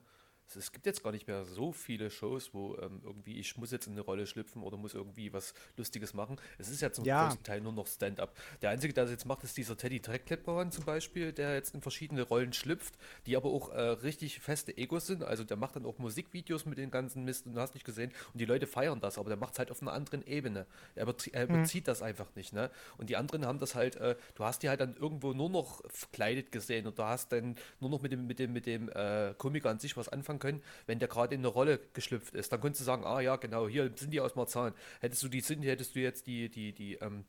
[SPEAKER 4] Es gibt jetzt gar nicht mehr so viele Shows, wo ähm, irgendwie ich muss jetzt in eine Rolle schlüpfen oder muss irgendwie was Lustiges machen. Es ist ja zum ja. größten Teil nur noch Stand-up. Der Einzige, der das jetzt macht, ist dieser Teddy Dreckklipperan zum Beispiel, der jetzt in verschiedene Rollen schlüpft, die aber auch äh, richtig feste Egos sind. Also der macht dann auch Musikvideos mit den ganzen Mist und du hast nicht gesehen. Und die Leute feiern das, aber der macht es halt auf einer anderen Ebene. Er, überzie er mhm. bezieht das einfach nicht. Ne? Und die anderen haben das halt, äh, du hast die halt dann irgendwo nur noch verkleidet gesehen und du hast dann nur noch mit dem, mit dem, mit dem äh, Komiker an sich was anfangen sagen können, wenn der gerade in eine Rolle geschlüpft ist. Dann könntest du sagen, ah ja, genau, hier sind die aus Marzahn. Hättest du die sind, hättest du jetzt die, die, die, ähm,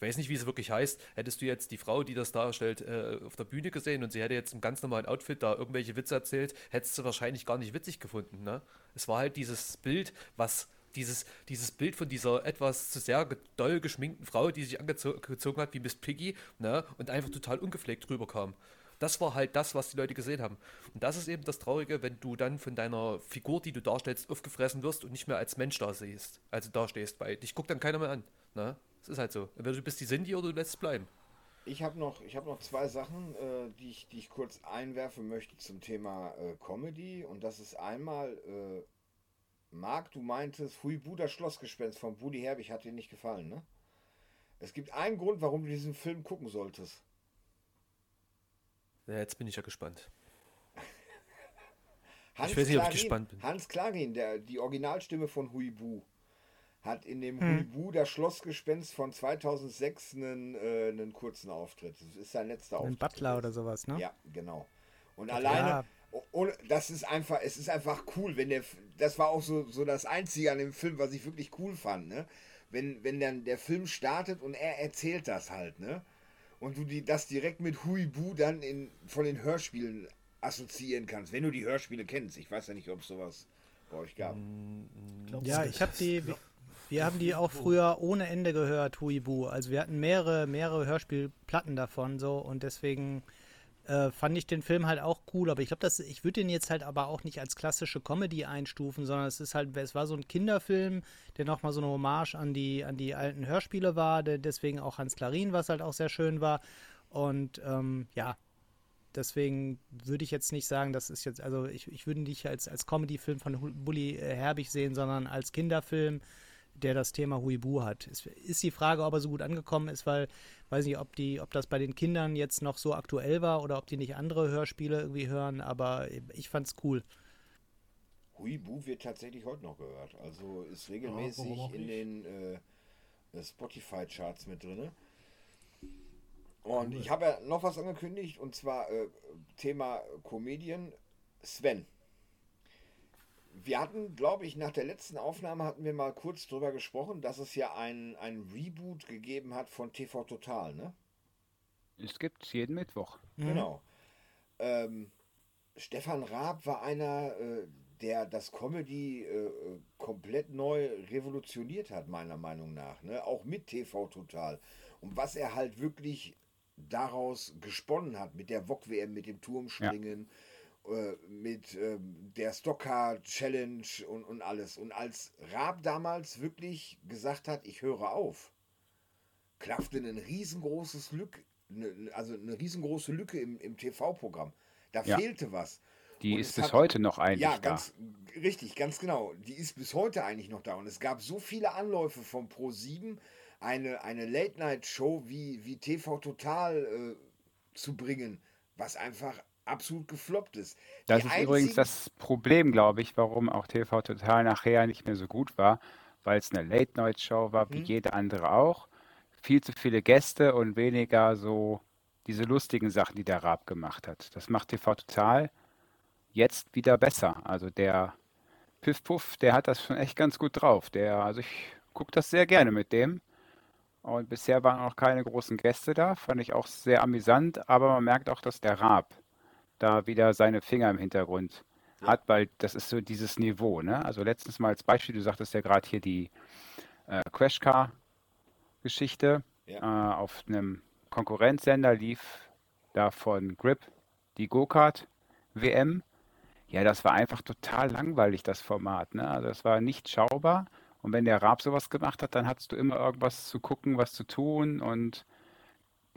[SPEAKER 4] ich weiß nicht, wie es wirklich heißt, hättest du jetzt die Frau, die das darstellt, äh, auf der Bühne gesehen und sie hätte jetzt im ganz normalen Outfit da irgendwelche Witze erzählt, hättest du wahrscheinlich gar nicht witzig gefunden. Ne? Es war halt dieses Bild, was dieses, dieses Bild von dieser etwas zu sehr doll geschminkten Frau, die sich angezogen hat wie Miss Piggy, ne, und einfach total ungepflegt rüberkam. Das war halt das, was die Leute gesehen haben. Und das ist eben das Traurige, wenn du dann von deiner Figur, die du darstellst, aufgefressen wirst und nicht mehr als Mensch da siehst, also dastehst, weil dich guckt dann keiner mehr an. Ne? Das ist halt so. Entweder du bist die Cindy oder du lässt es bleiben.
[SPEAKER 1] Ich habe noch, hab noch zwei Sachen, äh, die, ich, die ich kurz einwerfen möchte zum Thema äh, Comedy. Und das ist einmal, äh, Marc, du meintest, Hui Buda Schlossgespenst von Buddy Herbig hat dir nicht gefallen, ne? Es gibt einen Grund, warum du diesen Film gucken solltest.
[SPEAKER 4] Ja, jetzt bin ich ja gespannt.
[SPEAKER 1] Hans ich weiß nicht, ob ich gespannt bin. Hans Klarin, der, die Originalstimme von Huibu, hat in dem hm. Huibu, das Schlossgespenst von 2006, einen, äh, einen kurzen Auftritt. Das ist sein letzter Ein Auftritt.
[SPEAKER 3] Ein Butler oder sowas, ne?
[SPEAKER 1] Ja, genau. Und alleine, ja. Und das ist einfach, es ist einfach cool, wenn der, das war auch so, so das Einzige an dem Film, was ich wirklich cool fand, ne? Wenn, wenn dann der Film startet und er erzählt das halt, ne? Und du die, das direkt mit Huibu dann in, von den Hörspielen assoziieren kannst, wenn du die Hörspiele kennst. Ich weiß ja nicht, ob es sowas bei euch gab.
[SPEAKER 3] Ja, ich habe die, wir haben die auch früher ohne Ende gehört, Huibu. Also wir hatten mehrere, mehrere Hörspielplatten davon so und deswegen äh, fand ich den Film halt auch cool, aber ich glaube, ich würde den jetzt halt aber auch nicht als klassische Comedy einstufen, sondern es ist halt, es war so ein Kinderfilm, der nochmal so eine Hommage an die, an die alten Hörspiele war, der deswegen auch Hans Klarin, was halt auch sehr schön war. Und ähm, ja, deswegen würde ich jetzt nicht sagen, das ist jetzt, also ich, ich würde nicht als, als Comedy-Film von Bully äh, Herbig sehen, sondern als Kinderfilm der das Thema Huibu hat. Es ist die Frage, ob er so gut angekommen ist, weil, weiß nicht, ob die, ob das bei den Kindern jetzt noch so aktuell war oder ob die nicht andere Hörspiele irgendwie hören, aber ich fand's cool.
[SPEAKER 1] Huibu wird tatsächlich heute noch gehört. Also ist regelmäßig ja, in den äh, Spotify-Charts mit drin. Und ich habe ja noch was angekündigt, und zwar äh, Thema Comedian Sven wir hatten, glaube ich, nach der letzten Aufnahme hatten wir mal kurz drüber gesprochen, dass es ja ein, ein Reboot gegeben hat von TV Total, ne?
[SPEAKER 5] Es gibt jeden Mittwoch.
[SPEAKER 3] Mhm.
[SPEAKER 1] Genau. Ähm, Stefan Raab war einer, äh, der das Comedy äh, komplett neu revolutioniert hat, meiner Meinung nach. Ne? Auch mit TV Total. Und was er halt wirklich daraus gesponnen hat, mit der VOG-WM, mit dem Turmspringen, äh, mit ähm, der Stockcar Challenge und, und alles. Und als Raab damals wirklich gesagt hat, ich höre auf, klaffte ein riesengroßes Lück, ne, also eine riesengroße Lücke im, im TV-Programm. Da
[SPEAKER 5] Ja.
[SPEAKER 1] fehlte was.
[SPEAKER 5] Die
[SPEAKER 1] Und
[SPEAKER 5] ist bis
[SPEAKER 1] hat-
[SPEAKER 5] heute noch eigentlich
[SPEAKER 1] Ja,
[SPEAKER 5] da.
[SPEAKER 1] ganz richtig, ganz genau. Die ist bis heute eigentlich noch da. Und es gab so viele Anläufe von Pro7, eine, eine Late-Night-Show wie, wie TV Total äh, zu bringen, was einfach absolut gefloppt ist.
[SPEAKER 5] Das
[SPEAKER 1] Die
[SPEAKER 5] ist übrigens das Problem, glaube ich, warum auch TV Total nachher nicht mehr so gut war, weil es eine Late-Night-Show war, wie
[SPEAKER 1] Mhm.
[SPEAKER 5] jede andere auch. Viel zu viele Gäste und weniger so diese lustigen Sachen, die der Raab gemacht hat. Das macht TV Total jetzt wieder besser. Also der Piff Puff, der hat das schon echt ganz gut drauf. Der, also ich gucke das sehr gerne mit dem. Und bisher waren auch keine großen Gäste da. Fand ich auch sehr amüsant, aber man merkt auch, dass der Raab da wieder seine Finger im Hintergrund hat, weil das ist so dieses Niveau, ne? Also letztens mal als Beispiel, du sagtest ja gerade hier die äh, Crashcar-Geschichte.
[SPEAKER 1] Ja.
[SPEAKER 5] Äh, auf einem Konkurrenzsender lief da von Grip die Go-Kart-WM. Ja, das war einfach total langweilig, das Format, ne? Also das war nicht schaubar. Und wenn der Raab sowas gemacht hat, dann hattest du immer irgendwas zu gucken, was zu tun und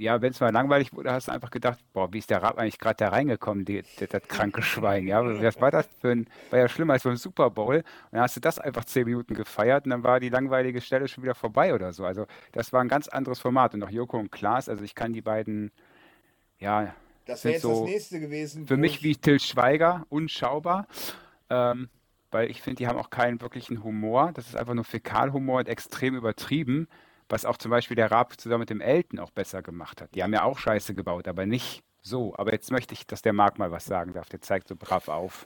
[SPEAKER 5] ja, wenn es mal langweilig wurde, hast du einfach gedacht, boah, wie ist der Raab eigentlich gerade da reingekommen, die, die, das kranke Schwein, ja, was war das für ein, war ja schlimmer als beim Super Bowl. Und dann hast du das einfach zehn Minuten gefeiert und dann war die langweilige Stelle schon wieder vorbei oder so, also das war ein ganz anderes Format. Und auch Joko und Klaas, also ich kann die beiden, ja,
[SPEAKER 1] Das wäre jetzt
[SPEAKER 5] so
[SPEAKER 1] das nächste gewesen.
[SPEAKER 5] für mich
[SPEAKER 1] ich-
[SPEAKER 5] wie Till Schweiger, unschaubar, ähm, weil ich finde, die haben auch keinen wirklichen Humor. Das ist einfach nur Fäkalhumor und extrem übertrieben, was auch zum Beispiel der Raab zusammen mit dem Elton auch besser gemacht hat. Die haben ja auch Scheiße gebaut, aber nicht so. Aber jetzt möchte ich, dass der Marc mal was sagen darf. Der zeigt so brav auf.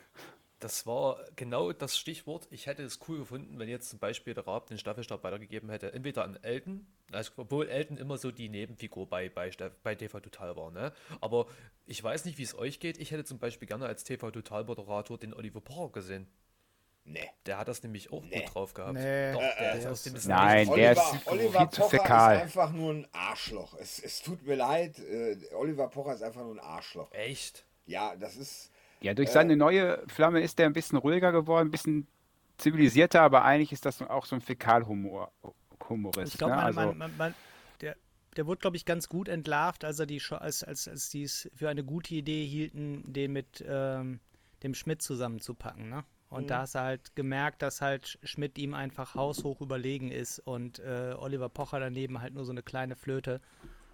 [SPEAKER 4] Das war genau das Stichwort. Ich hätte es cool gefunden, wenn jetzt zum Beispiel der Raab den Staffelstab weitergegeben hätte. Entweder an Elton, also obwohl Elton immer so die Nebenfigur bei, bei, bei TV Total war. Ne? Aber ich weiß nicht, wie es euch geht. Ich hätte zum Beispiel gerne als TV Total-Moderator den Oliver Pocher gesehen.
[SPEAKER 1] Nee.
[SPEAKER 4] Der hat das nämlich auch
[SPEAKER 1] Nee.
[SPEAKER 4] gut drauf gehabt.
[SPEAKER 3] Nee.
[SPEAKER 4] Doch,
[SPEAKER 3] Äh,
[SPEAKER 4] der
[SPEAKER 3] äh,
[SPEAKER 4] ist
[SPEAKER 3] das
[SPEAKER 4] aus dem
[SPEAKER 3] ist-
[SPEAKER 5] Nein,
[SPEAKER 1] Oliver,
[SPEAKER 5] der ist
[SPEAKER 1] Oliver Pocher
[SPEAKER 5] fäkal.
[SPEAKER 1] ist einfach nur ein Arschloch. Es, es tut mir leid, äh, Oliver Pocher ist einfach nur ein Arschloch.
[SPEAKER 4] Echt?
[SPEAKER 1] Ja, das ist.
[SPEAKER 5] Ja, durch seine neue Flamme ist der ein bisschen ruhiger geworden, ein bisschen zivilisierter, aber eigentlich ist das auch so ein Fäkalhumor. Humorist,
[SPEAKER 3] Ich glaube,
[SPEAKER 5] ne?
[SPEAKER 3] man,
[SPEAKER 5] Also,
[SPEAKER 3] man, man, man, der, der wurde, glaube ich, ganz gut entlarvt, als er die Show, als, als, als die es für eine gute Idee hielten, den mit ähm, dem Schmidt zusammenzupacken, ne? Und da hast du halt gemerkt, dass halt Sch- Schmidt ihm einfach haushoch überlegen ist und äh, Oliver Pocher daneben halt nur so eine kleine Flöte.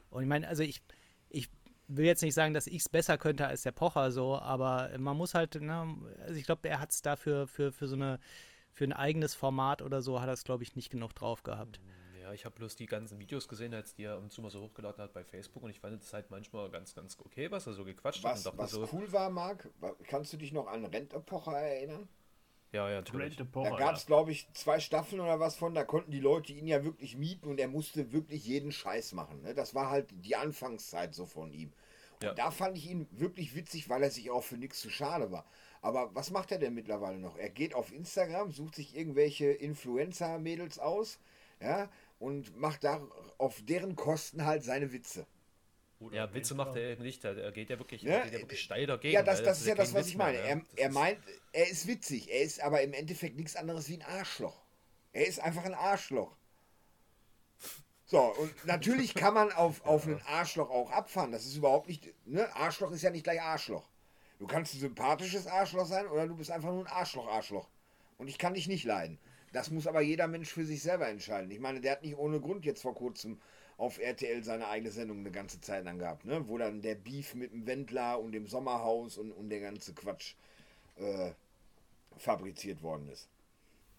[SPEAKER 3] Und ich meine, also ich, ich will jetzt nicht sagen, dass ich es besser könnte als der Pocher so, aber man muss halt, ne, also ich glaube, er hat es dafür für, für so eine, für ein eigenes Format oder so, hat er es, glaube ich, nicht genug drauf gehabt.
[SPEAKER 4] Ja, ich habe bloß die ganzen Videos gesehen, als die er ab und zu mal so hochgeladen hat bei Facebook und ich fand es halt manchmal ganz, ganz okay, was er so gequatscht hat
[SPEAKER 1] Was,
[SPEAKER 4] und dachte
[SPEAKER 1] was
[SPEAKER 4] so,
[SPEAKER 1] cool war, Marc, kannst du dich noch an Rentepocher erinnern?
[SPEAKER 4] Ja, ja, natürlich.
[SPEAKER 1] Da
[SPEAKER 2] Pocher,
[SPEAKER 1] gab es, glaube ich, zwei Staffeln oder was von, da konnten die Leute ihn ja wirklich mieten und er musste wirklich jeden Scheiß machen. Ne? Das war halt die Anfangszeit so von ihm. Und
[SPEAKER 4] Ja.
[SPEAKER 1] da fand ich ihn wirklich witzig, weil er sich auch für nichts zu schade war. Aber was macht er denn mittlerweile noch? Er geht auf Instagram, sucht sich irgendwelche Influencer-Mädels aus, ja, und macht da auf deren Kosten halt seine Witze.
[SPEAKER 2] Oder
[SPEAKER 4] Ja, Witze macht er eben nicht, er, geht ja wirklich,
[SPEAKER 1] Ja,
[SPEAKER 4] er geht ja wirklich steil dagegen.
[SPEAKER 1] Ja, das,
[SPEAKER 4] weil
[SPEAKER 1] das ist ja das, was
[SPEAKER 4] Witz
[SPEAKER 1] ich
[SPEAKER 4] mehr,
[SPEAKER 1] meine.
[SPEAKER 4] ne?
[SPEAKER 1] Er,
[SPEAKER 4] Das
[SPEAKER 1] er meint, er ist witzig. Er ist aber im Endeffekt nichts anderes wie ein Arschloch. Er ist einfach ein Arschloch. So, und natürlich kann man auf, [laughs] auf einen Arschloch auch abfahren. Das ist überhaupt nicht. Ne? Arschloch ist ja nicht gleich Arschloch. Du kannst ein sympathisches Arschloch sein oder du bist einfach nur ein Arschloch-Arschloch. Und ich kann dich nicht leiden. Das muss aber jeder Mensch für sich selber entscheiden. Ich meine, der hat nicht ohne Grund jetzt vor kurzem auf RTL seine eigene Sendung eine ganze Zeit lang gehabt, ne? wo dann der Beef mit dem Wendler und dem Sommerhaus und, und der ganze Quatsch äh, fabriziert worden ist.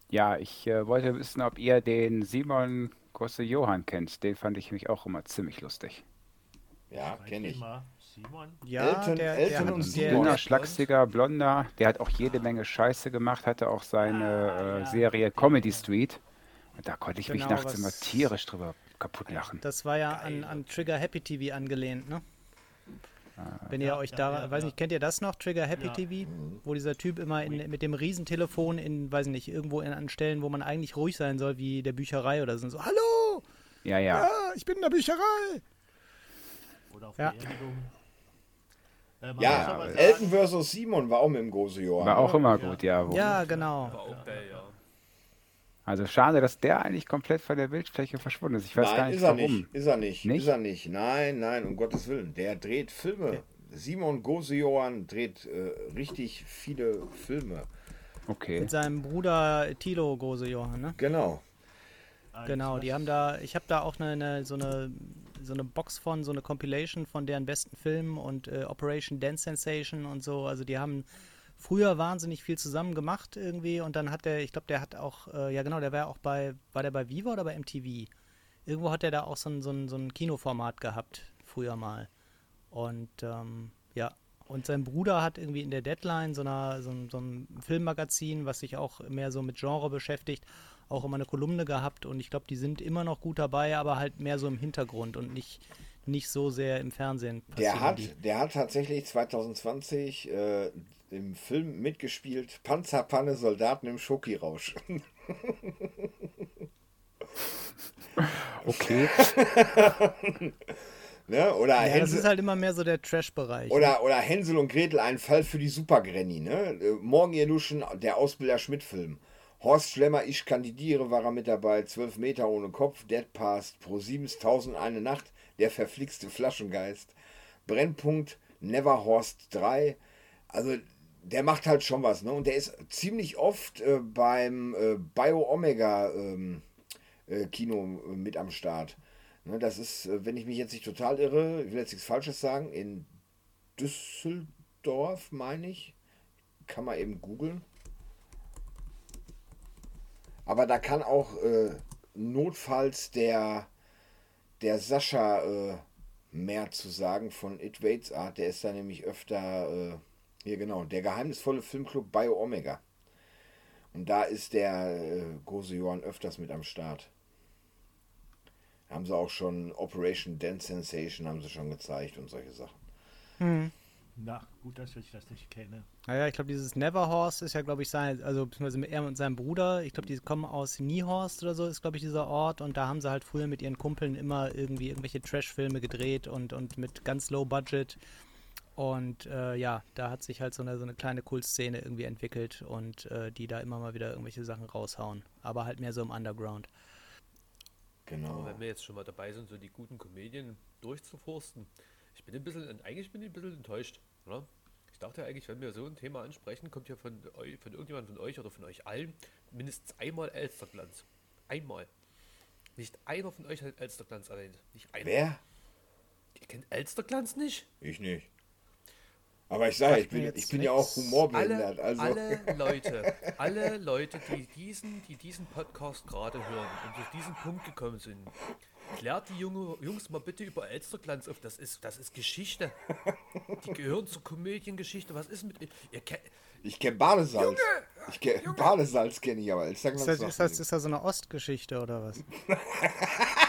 [SPEAKER 5] Ja, ich äh, wollte wissen, ob ihr den Simon Grosse Johann kennt. Den fand ich mich auch immer ziemlich lustig.
[SPEAKER 1] Ja, kenne ich.
[SPEAKER 2] Simon.
[SPEAKER 3] Ja,
[SPEAKER 1] Elton-
[SPEAKER 3] der,
[SPEAKER 1] Elton
[SPEAKER 3] der hat
[SPEAKER 1] und Simon.
[SPEAKER 3] der,
[SPEAKER 5] Dünner, schlachsiger, blonder. Der hat auch jede Menge Scheiße gemacht, hatte auch seine äh, Serie Comedy Street. Und da konnte ich mich
[SPEAKER 3] Genau,
[SPEAKER 5] nachts immer tierisch drüber kaputt lachen.
[SPEAKER 3] das war ja an, an Trigger Happy TV angelehnt, ne? Wenn ihr
[SPEAKER 2] Ja,
[SPEAKER 3] euch
[SPEAKER 2] ja,
[SPEAKER 3] da,
[SPEAKER 2] ja,
[SPEAKER 3] weiß
[SPEAKER 2] ja.
[SPEAKER 3] nicht, kennt ihr das noch, Trigger Happy
[SPEAKER 2] Ja.
[SPEAKER 3] TV? Wo dieser Typ immer in, mit dem Riesentelefon in, weiß nicht, irgendwo in, an Stellen, wo man eigentlich ruhig sein soll, wie der Bücherei oder so, so Hallo!
[SPEAKER 5] Ja, ja.
[SPEAKER 3] Ja, ich bin in der Bücherei!
[SPEAKER 2] Oder auf
[SPEAKER 3] Ja.
[SPEAKER 2] Äh, muss
[SPEAKER 1] Ja, Elton versus Simon war auch mit dem Johann.
[SPEAKER 5] War auch
[SPEAKER 1] oder?
[SPEAKER 5] immer
[SPEAKER 2] Ja.
[SPEAKER 5] gut, ja. Wo-
[SPEAKER 3] Ja, genau.
[SPEAKER 4] War auch geil, ja.
[SPEAKER 5] Also schade, dass der eigentlich komplett von der Bildfläche verschwunden ist. Ich weiß
[SPEAKER 1] Nein,
[SPEAKER 5] gar nicht
[SPEAKER 1] ist er
[SPEAKER 5] warum.
[SPEAKER 1] nicht. Ist er nicht.
[SPEAKER 5] Nicht?
[SPEAKER 1] Ist er nicht. Nein, nein, um Gottes Willen. Der dreht Filme. Simon Gose Johann dreht äh, richtig viele Filme.
[SPEAKER 5] Okay.
[SPEAKER 3] Mit seinem Bruder Tilo Große Johann, ne?
[SPEAKER 1] Genau.
[SPEAKER 2] als
[SPEAKER 3] Genau, die haben da, ich habe da auch eine, eine, so eine so eine Box von, so eine Compilation von deren besten Filmen und äh, Operation Dance Sensation und so. Also die haben früher wahnsinnig viel zusammen gemacht irgendwie und dann hat der, ich glaube, der hat auch, äh, ja genau, der war auch bei, war der bei Viva oder bei MTV? Irgendwo hat er da auch so ein, so ein, so ein Kinoformat gehabt, früher mal. Und ähm, ja, und sein Bruder hat irgendwie in der Deadline, so, einer, so, ein, so ein Filmmagazin, was sich auch mehr so mit Genre beschäftigt, auch immer eine Kolumne gehabt und ich glaube, die sind immer noch gut dabei, aber halt mehr so im Hintergrund und nicht, nicht so sehr im Fernsehen.
[SPEAKER 1] Der hat,
[SPEAKER 3] die.
[SPEAKER 1] der hat tatsächlich 2020 äh, im Film mitgespielt. Panzerpanne Soldaten im Schokirausch.
[SPEAKER 5] Okay. [laughs]
[SPEAKER 1] ne? Oder,
[SPEAKER 3] Ja, das
[SPEAKER 1] Hänsel,
[SPEAKER 3] ist halt immer mehr so der Trash-Bereich. ne?
[SPEAKER 1] oder, oder Hänsel und Gretel, ein Fall für die Supergranny. Ne? Äh, Morgen ihr Luschen, der Ausbilder Schmidt-Film. Horst Schlemmer, ich kandidiere, war er mit dabei. 12 Meter ohne Kopf, Dead Past, Pro 7000 eine Nacht, der verflixte Flaschengeist. Brennpunkt, Never Horst 3. Also der macht halt schon was. Ne? Und der ist ziemlich oft äh, beim äh, Bio Omega ähm, äh, Kino äh, mit am Start. Ne, das ist, äh, wenn ich mich jetzt nicht total irre, ich will jetzt nichts Falsches sagen, in Düsseldorf, meine ich. Kann man eben googeln. Aber da kann auch äh, notfalls der, der Sascha mehr zu sagen von It Waits Art. Der ist da nämlich öfter, hier genau, der geheimnisvolle Filmclub Bio Omega. Und da ist der äh, Gose Johann öfters mit am Start. Haben sie auch schon Operation Dance Sensation haben sie schon gezeigt und solche Sachen.
[SPEAKER 2] Na, gut, dass ich das nicht kenne.
[SPEAKER 3] Naja, ich glaube, dieses Neverhorst ist ja, glaube ich, sein, also beziehungsweise mit er und seinem Bruder. Ich glaube, die kommen aus Niehorst oder so, ist, glaube ich, dieser Ort. Und da haben sie halt früher mit ihren Kumpeln immer irgendwie irgendwelche Trash-Filme gedreht und, und mit ganz low Budget. Und äh, ja, da hat sich halt so eine, so eine kleine Kultszene irgendwie entwickelt und äh, die da immer mal wieder irgendwelche Sachen raushauen. Aber halt mehr so im Underground.
[SPEAKER 1] Genau.
[SPEAKER 4] Aber wenn wir jetzt schon mal dabei sind, so die guten Komödien durchzuforsten, ich bin ein bisschen, eigentlich bin ich ein bisschen enttäuscht. Oder? Ich dachte eigentlich, wenn wir so ein Thema ansprechen, kommt ja von, eu- von irgendjemandem von euch oder von euch allen mindestens einmal Elsterglanz. Einmal. Nicht einer von euch hat Elsterglanz erwähnt. Nicht einer.
[SPEAKER 1] Wer?
[SPEAKER 4] Ihr kennt Elsterglanz nicht?
[SPEAKER 1] Ich nicht. Aber ich sage, ich bin, ich bin ja auch humorbehindert.
[SPEAKER 4] alle,
[SPEAKER 1] Also
[SPEAKER 4] alle [laughs] Leute, alle Leute, die diesen, die diesen Podcast gerade hören und zu diesem Punkt gekommen sind, klärt die junge, Jungs mal bitte über Elsterglanz auf. Das ist, das ist Geschichte. Die gehören zur Komödiengeschichte. Was ist mit ihr? kennt-
[SPEAKER 1] ich kenne Badesalz. Ich kenn, Badesalz kenne ich aber. Ich sag
[SPEAKER 3] Ist das, ist, das, ist das so eine Ostgeschichte oder was? [laughs]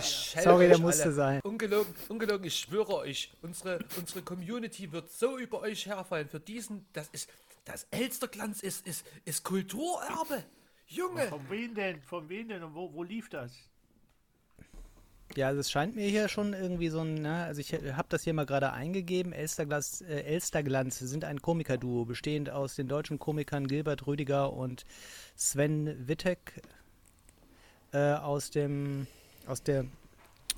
[SPEAKER 4] Ich
[SPEAKER 3] Sorry, der musste
[SPEAKER 4] alle.
[SPEAKER 3] sein.
[SPEAKER 4] Ungelogen, ungelogen, ich schwöre euch, unsere, unsere Community wird so über euch herfallen. Für diesen, das ist, das Elsterglanz ist, ist, ist Kulturerbe. Junge!
[SPEAKER 2] Von wem denn? Von wem denn? Und wo, wo lief das?
[SPEAKER 3] Ja, also es scheint mir hier schon irgendwie so ein, ne, also ich habe das hier mal gerade eingegeben, Elsterglanz, äh, Elsterglanz sind ein Komikerduo, bestehend aus den deutschen Komikern Gilbert Rüdiger und Sven Wittek äh, aus dem, aus der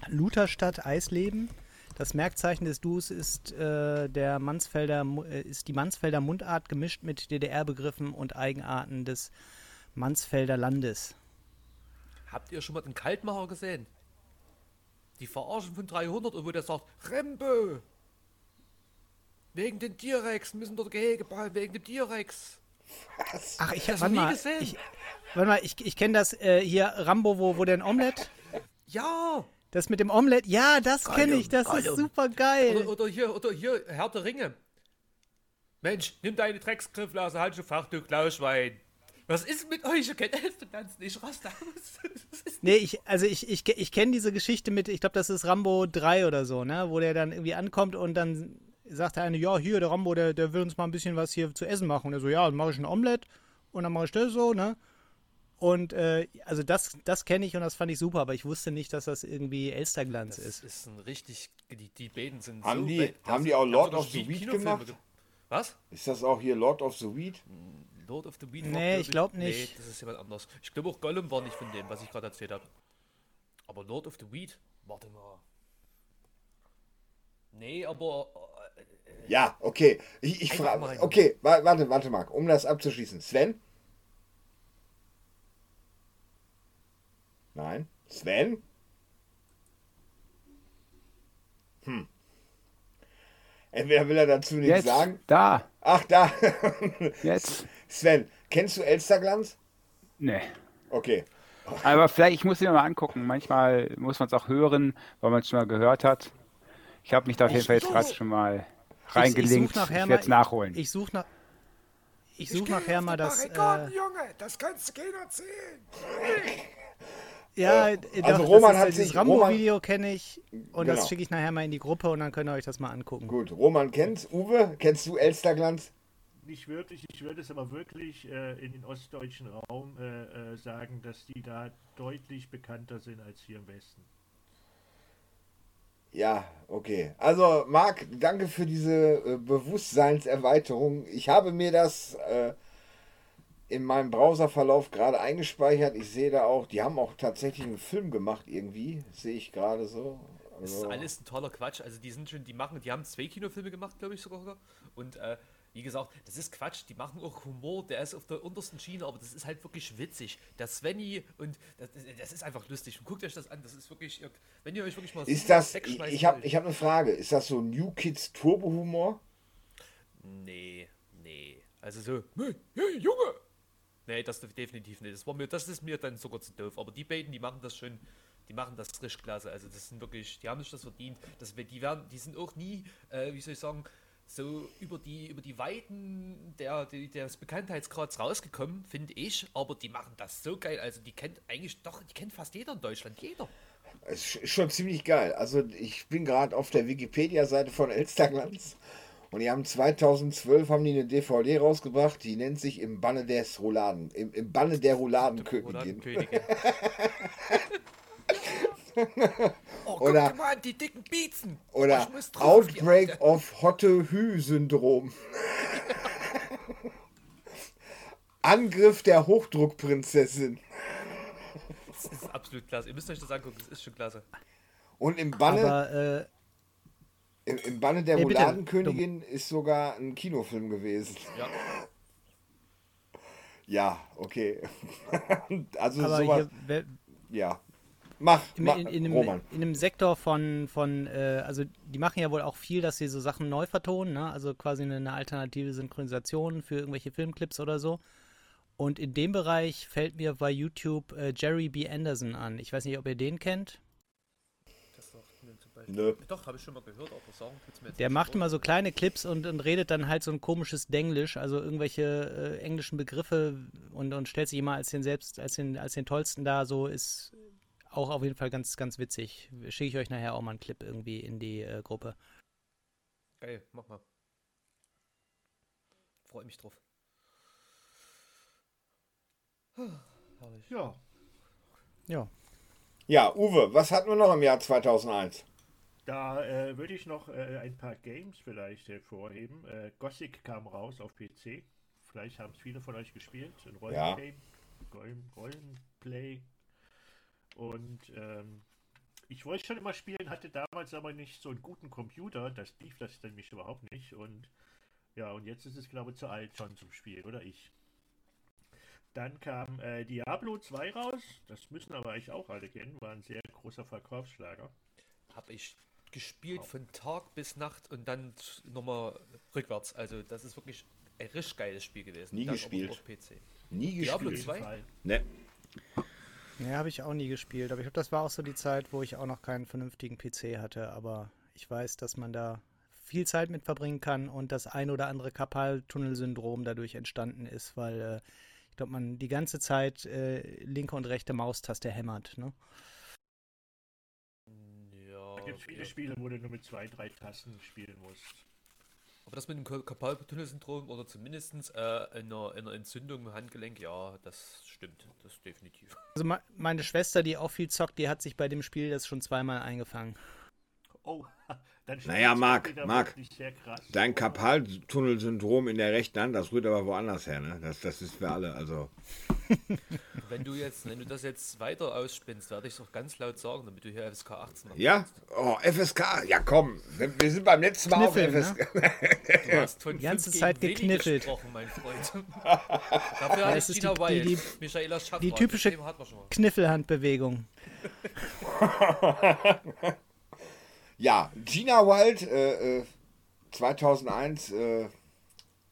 [SPEAKER 3] Lutherstadt Eisleben. Das Merkzeichen des Duos ist, äh, der Mansfelder, äh, ist die Mansfelder Mundart gemischt mit DDR-Begriffen und Eigenarten des Mansfelder Landes.
[SPEAKER 4] Habt ihr schon mal den Kaltmacher gesehen? Die verarschen von 300 und wo der sagt, Rembo! Wegen den T-Rex müssen dort Gehege bauen, wegen dem T-Rex.
[SPEAKER 3] Ach, ich habe
[SPEAKER 4] du nie
[SPEAKER 3] mal,
[SPEAKER 4] gesehen?
[SPEAKER 3] ich, warte mal, ich, ich kenne das äh, hier Rambo, wo, wo der ein Omelett,
[SPEAKER 4] Ja!
[SPEAKER 3] das mit dem Omelett, ja, das kenne ich, das ist
[SPEAKER 4] Gollum.
[SPEAKER 3] super
[SPEAKER 4] Oder,
[SPEAKER 3] geil.
[SPEAKER 4] oder hier, oder hier, der Ringe. Mensch, nimm deine Drecksgriffel aus der Handschuhfach, du Klauschwein. Was ist mit euch? Ihr kennt Elfentanzen, ich raste aus. [laughs]
[SPEAKER 3] Nee, ich, also ich, ich, ich kenne diese Geschichte mit, ich glaube, das ist Rambo 3 oder so, ne? Wo der dann irgendwie ankommt und dann sagt der eine, ja, hier, der Rambo, der, der will uns mal ein bisschen was hier zu essen machen. Und er so, ja, dann mache ich ein Omelett und dann mache ich das so, ne? Und äh, also das, das kenne ich und das fand ich super, aber ich wusste nicht, dass das irgendwie Elsterglanz
[SPEAKER 4] Das
[SPEAKER 3] ist.
[SPEAKER 4] ist ein richtig. Die, die Bäden sind
[SPEAKER 1] Haben
[SPEAKER 4] so.
[SPEAKER 1] die- haben die auch Lord of the Weed gemacht?
[SPEAKER 4] ge- Was?
[SPEAKER 1] Ist das auch hier Lord of the Weed?
[SPEAKER 4] Lord of the Weed
[SPEAKER 3] Nee, ich glaub
[SPEAKER 4] Nee,
[SPEAKER 3] nicht.
[SPEAKER 4] das ist jemand anders. Ich glaube auch Gollum war nicht von dem, was ich gerade erzählt habe. Aber Lord of the Weed? Warte mal. Nee, aber. äh,
[SPEAKER 1] Ja, okay. Ich, ich frage. Okay, wa- warte, warte, Marc, um das abzuschließen. Sven? Nein. Sven? Hm. Entweder will er dazu nichts
[SPEAKER 5] Jetzt,
[SPEAKER 1] sagen.
[SPEAKER 5] da,
[SPEAKER 1] Ach, da. [laughs]
[SPEAKER 5] jetzt.
[SPEAKER 1] Sven, kennst du Elsterglanz?
[SPEAKER 5] Nee.
[SPEAKER 1] Okay.
[SPEAKER 5] Aber vielleicht, ich muss mir mal angucken. Manchmal muss man es auch hören, weil man es schon mal gehört hat. Ich habe mich da auf jeden Fall jetzt gerade schon mal reingelinkt.
[SPEAKER 3] such nachher
[SPEAKER 5] Ich werde es
[SPEAKER 3] mal-
[SPEAKER 5] nachholen.
[SPEAKER 3] Ich suche nach. Ich suche nachher mal das. Äh,
[SPEAKER 6] Junge, das kannst du keiner erzählen. [laughs]
[SPEAKER 3] ja,
[SPEAKER 1] Äh,
[SPEAKER 3] doch,
[SPEAKER 1] also
[SPEAKER 3] das
[SPEAKER 1] Roman
[SPEAKER 3] ist,
[SPEAKER 1] hat
[SPEAKER 3] dieses
[SPEAKER 1] sich-
[SPEAKER 3] Rambo-Video kenne ich und
[SPEAKER 1] Genau.
[SPEAKER 3] das schicke ich nachher mal in die Gruppe und dann könnt ihr euch das mal angucken.
[SPEAKER 1] Gut, Roman kennt's. Uwe, kennst du Elsterglanz?
[SPEAKER 2] Nicht wirklich, ich würde es aber wirklich äh, in den ostdeutschen Raum äh, äh, sagen, dass die da deutlich bekannter sind als hier im Westen.
[SPEAKER 1] Ja, okay. Also, Marc, danke für diese äh, Bewusstseinserweiterung. Ich habe mir das äh, in meinem Browserverlauf gerade eingespeichert. Ich sehe da auch, die haben auch tatsächlich einen Film gemacht irgendwie, sehe ich gerade so.
[SPEAKER 4] Das ist
[SPEAKER 1] Also,
[SPEAKER 4] alles ein toller Quatsch. Also die sind schon, die machen, die haben zwei Kinofilme gemacht, glaube ich sogar. Und äh, wie gesagt, das ist Quatsch. Die machen auch Humor. Der ist auf der untersten Schiene, aber das ist halt wirklich witzig. Der Svenny und das, das ist einfach lustig. Und guckt euch das an. Das ist wirklich, wenn ihr euch wirklich mal
[SPEAKER 1] ist das, ich, habe ich hab eine Frage, ist das so New Kids Turbo Humor?
[SPEAKER 4] Nee, nee. Also so, hey, hey, Junge! Nee, das definitiv nicht. Das, war mir, das ist mir dann sogar zu doof. Aber die beiden, die machen das schon, die machen das richtig klasse. Also das sind wirklich, die haben sich das verdient. Das, die, werden, die sind auch nie, äh, wie soll ich sagen, so über die, über die Weiten der, die, des Bekanntheitsgrads rausgekommen, finde ich. Aber die machen das so geil. Also die kennt eigentlich doch, die kennt fast jeder in Deutschland. Jeder.
[SPEAKER 1] Es ist schon ziemlich geil. Also ich bin gerade auf der Wikipedia-Seite von Elsterglanz und die haben 2012 haben die eine DVD rausgebracht, die nennt sich Im Banne des Rouladen, im, im Banne der Rouladenkönigin.
[SPEAKER 4] Königin. [laughs] oh, guck
[SPEAKER 1] Oder-
[SPEAKER 4] dir mal an, die dicken Piezen.
[SPEAKER 1] Oder
[SPEAKER 4] die
[SPEAKER 1] Outbreak of Hotte-Hü-Syndrom. [laughs] Angriff der Hochdruckprinzessin.
[SPEAKER 4] Das ist absolut klasse. Ihr müsst euch das angucken, das ist schon klasse.
[SPEAKER 1] Und im Banne,
[SPEAKER 3] Aber äh,
[SPEAKER 1] im, im Banne der
[SPEAKER 3] Nee,
[SPEAKER 1] Rouladenkönigin ist sogar ein Kinofilm gewesen.
[SPEAKER 4] Ja. [laughs]
[SPEAKER 1] Ja, okay. [laughs] also
[SPEAKER 3] aber
[SPEAKER 1] sowas,
[SPEAKER 3] hier,
[SPEAKER 1] ja. Mach,
[SPEAKER 3] in,
[SPEAKER 1] mach
[SPEAKER 3] in, in, einem,
[SPEAKER 1] Roman.
[SPEAKER 3] in einem Sektor von, von äh, also die machen ja wohl auch viel, dass sie so Sachen neu vertonen, ne? also quasi eine, eine alternative Synchronisation für irgendwelche Filmclips oder so. Und in dem Bereich fällt mir bei YouTube äh, Jerry B. Anderson an. Ich weiß nicht, ob ihr den kennt.
[SPEAKER 4] Das sagt mir zum Beispiel.
[SPEAKER 1] Nö.
[SPEAKER 4] Doch, habe ich schon mal gehört, aber sagen tut's mir jetzt
[SPEAKER 3] Der macht immer so kleine Clips und, und redet dann halt so ein komisches Denglisch, also irgendwelche äh, englischen Begriffe und, und stellt sich immer als den selbst, als den, als den tollsten da, so ist auch auf jeden Fall ganz, ganz witzig. Schicke ich euch nachher auch mal einen Clip irgendwie in die äh, Gruppe.
[SPEAKER 4] Geil, mach mal. Freue mich drauf. Herrlich.
[SPEAKER 2] Ja,
[SPEAKER 3] Ja.
[SPEAKER 1] Ja, Uwe, was hatten wir noch im Jahr 2001?
[SPEAKER 2] Da äh, würde ich noch äh, ein paar Games vielleicht hervorheben. Äh, Gothic kam raus auf PC. Vielleicht haben es viele von euch gespielt. Ein Rollenplay. Rollen, Rollenplay. Und ähm, ich wollte schon immer spielen, hatte damals aber nicht so einen guten Computer. Das lief das nämlich überhaupt nicht. Und ja, und jetzt ist es, glaube ich, zu alt schon zum Spielen, oder ich? Dann kam äh, Diablo 2 raus. Das müssen aber eigentlich auch alle kennen. War ein sehr großer Verkaufsschlager.
[SPEAKER 4] Habe ich gespielt von Tag bis Nacht und dann nochmal rückwärts. Also das ist wirklich ein richtig geiles Spiel gewesen.
[SPEAKER 1] Nie
[SPEAKER 4] Das
[SPEAKER 1] gespielt.
[SPEAKER 4] Auf PC.
[SPEAKER 1] Nie
[SPEAKER 4] Diablo
[SPEAKER 1] gespielt.
[SPEAKER 2] Auf jeden
[SPEAKER 4] 2?
[SPEAKER 2] Fall.
[SPEAKER 1] Ne.
[SPEAKER 3] Ja, habe ich auch nie gespielt, aber ich glaube, das war auch so die Zeit, wo ich auch noch keinen vernünftigen PC hatte, aber ich weiß, dass man da viel Zeit mit verbringen kann und das ein oder andere Karpaltunnelsyndrom dadurch entstanden ist, weil äh, ich glaube, man die ganze Zeit äh, linke und rechte Maustaste hämmert. Ne?
[SPEAKER 2] Ja, da gibt es viele. Spiele, wo du nur mit zwei, drei Tasten spielen musst.
[SPEAKER 4] Aber das mit dem Karpaltunnelsyndrom oder zumindest äh, einer, einer Entzündung im Handgelenk, ja, das stimmt, das definitiv.
[SPEAKER 3] Also meine Schwester, die auch viel zockt, die hat sich bei dem Spiel das schon zweimal eingefangen.
[SPEAKER 1] Oh, [laughs] dann naja, Marc, Marc, dein Karpaltunnelsyndrom in der rechten Hand, das rührt aber woanders her, ne? Das, das ist für alle, also. [laughs]
[SPEAKER 4] Wenn du jetzt, wenn du das jetzt weiter ausspinnst, werde ich es auch ganz laut sagen, damit du hier FSK 18
[SPEAKER 1] hast. Ja? Oh, FSK, ja komm, wir sind beim letzten Mal Kniffel, auf FSK. Ne? [laughs]
[SPEAKER 3] Du hast von die ganze Zeit gekniffelt. mein Freund. [laughs] Dafür ja, ist Gina die, die, die, Michaela Die typische Kniffelhandbewegung.
[SPEAKER 1] Ja, Gina Wild, äh, äh, 2001, äh,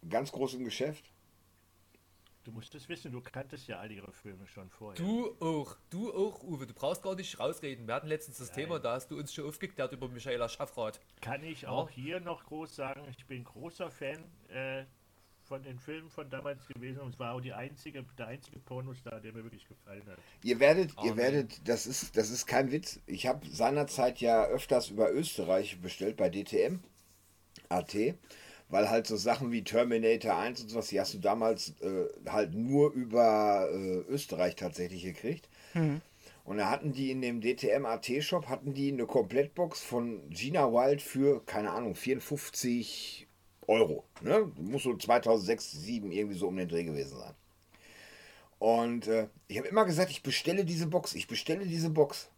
[SPEAKER 1] ganz groß im Geschäft.
[SPEAKER 2] Du musst es wissen, du kanntest ja all ihre Filme schon vorher.
[SPEAKER 4] Du auch, du auch, Uwe. Du brauchst gar nicht rausreden. Wir hatten letztens das Nein. Thema, da hast du uns schon aufgeklärt über Michaela Schaffrath.
[SPEAKER 2] Kann ich auch ja. hier noch groß sagen, ich bin großer Fan äh, von den Filmen von damals gewesen und es war auch die einzige, der einzige Pornostar, der mir wirklich gefallen hat.
[SPEAKER 1] Ihr werdet, oh, ihr nee. werdet, das ist, das ist kein Witz. Ich habe seinerzeit ja öfters über Österreich bestellt bei DTM AT, weil halt so Sachen wie Terminator 1 und sowas, die hast du damals äh, halt nur über äh, Österreich tatsächlich gekriegt. Mhm. Und da hatten die in dem DTM AT Shop hatten die eine Komplettbox von Gina Wild für keine Ahnung 54 Euro. Ne? Muss so 2006, 2007 irgendwie so um den Dreh gewesen sein. Und äh, ich habe immer gesagt, ich bestelle diese Box, ich bestelle diese Box.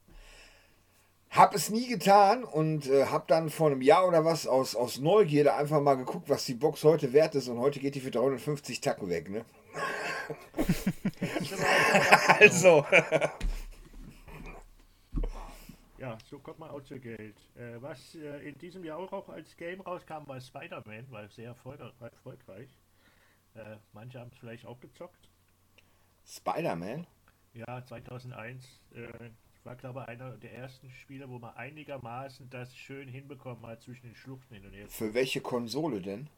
[SPEAKER 1] Hab es nie getan und äh, hab dann vor einem Jahr oder was aus, aus Neugierde einfach mal geguckt, was die Box heute wert ist und heute geht die für 350 Tacken weg, ne? [laughs] [laughs]
[SPEAKER 2] also. Ja, so kommt man auch zu Geld. Äh, was äh, in diesem Jahr auch als Game rauskam, war Spider-Man, war sehr erfolgreich. Äh, manche haben es vielleicht auch gezockt.
[SPEAKER 1] Spider-Man?
[SPEAKER 2] Ja, 2001. Äh, war, glaube ich, einer der ersten Spiele, wo man einigermaßen das schön hinbekommen hat zwischen den Schluchten in
[SPEAKER 1] der Für welche Konsole denn?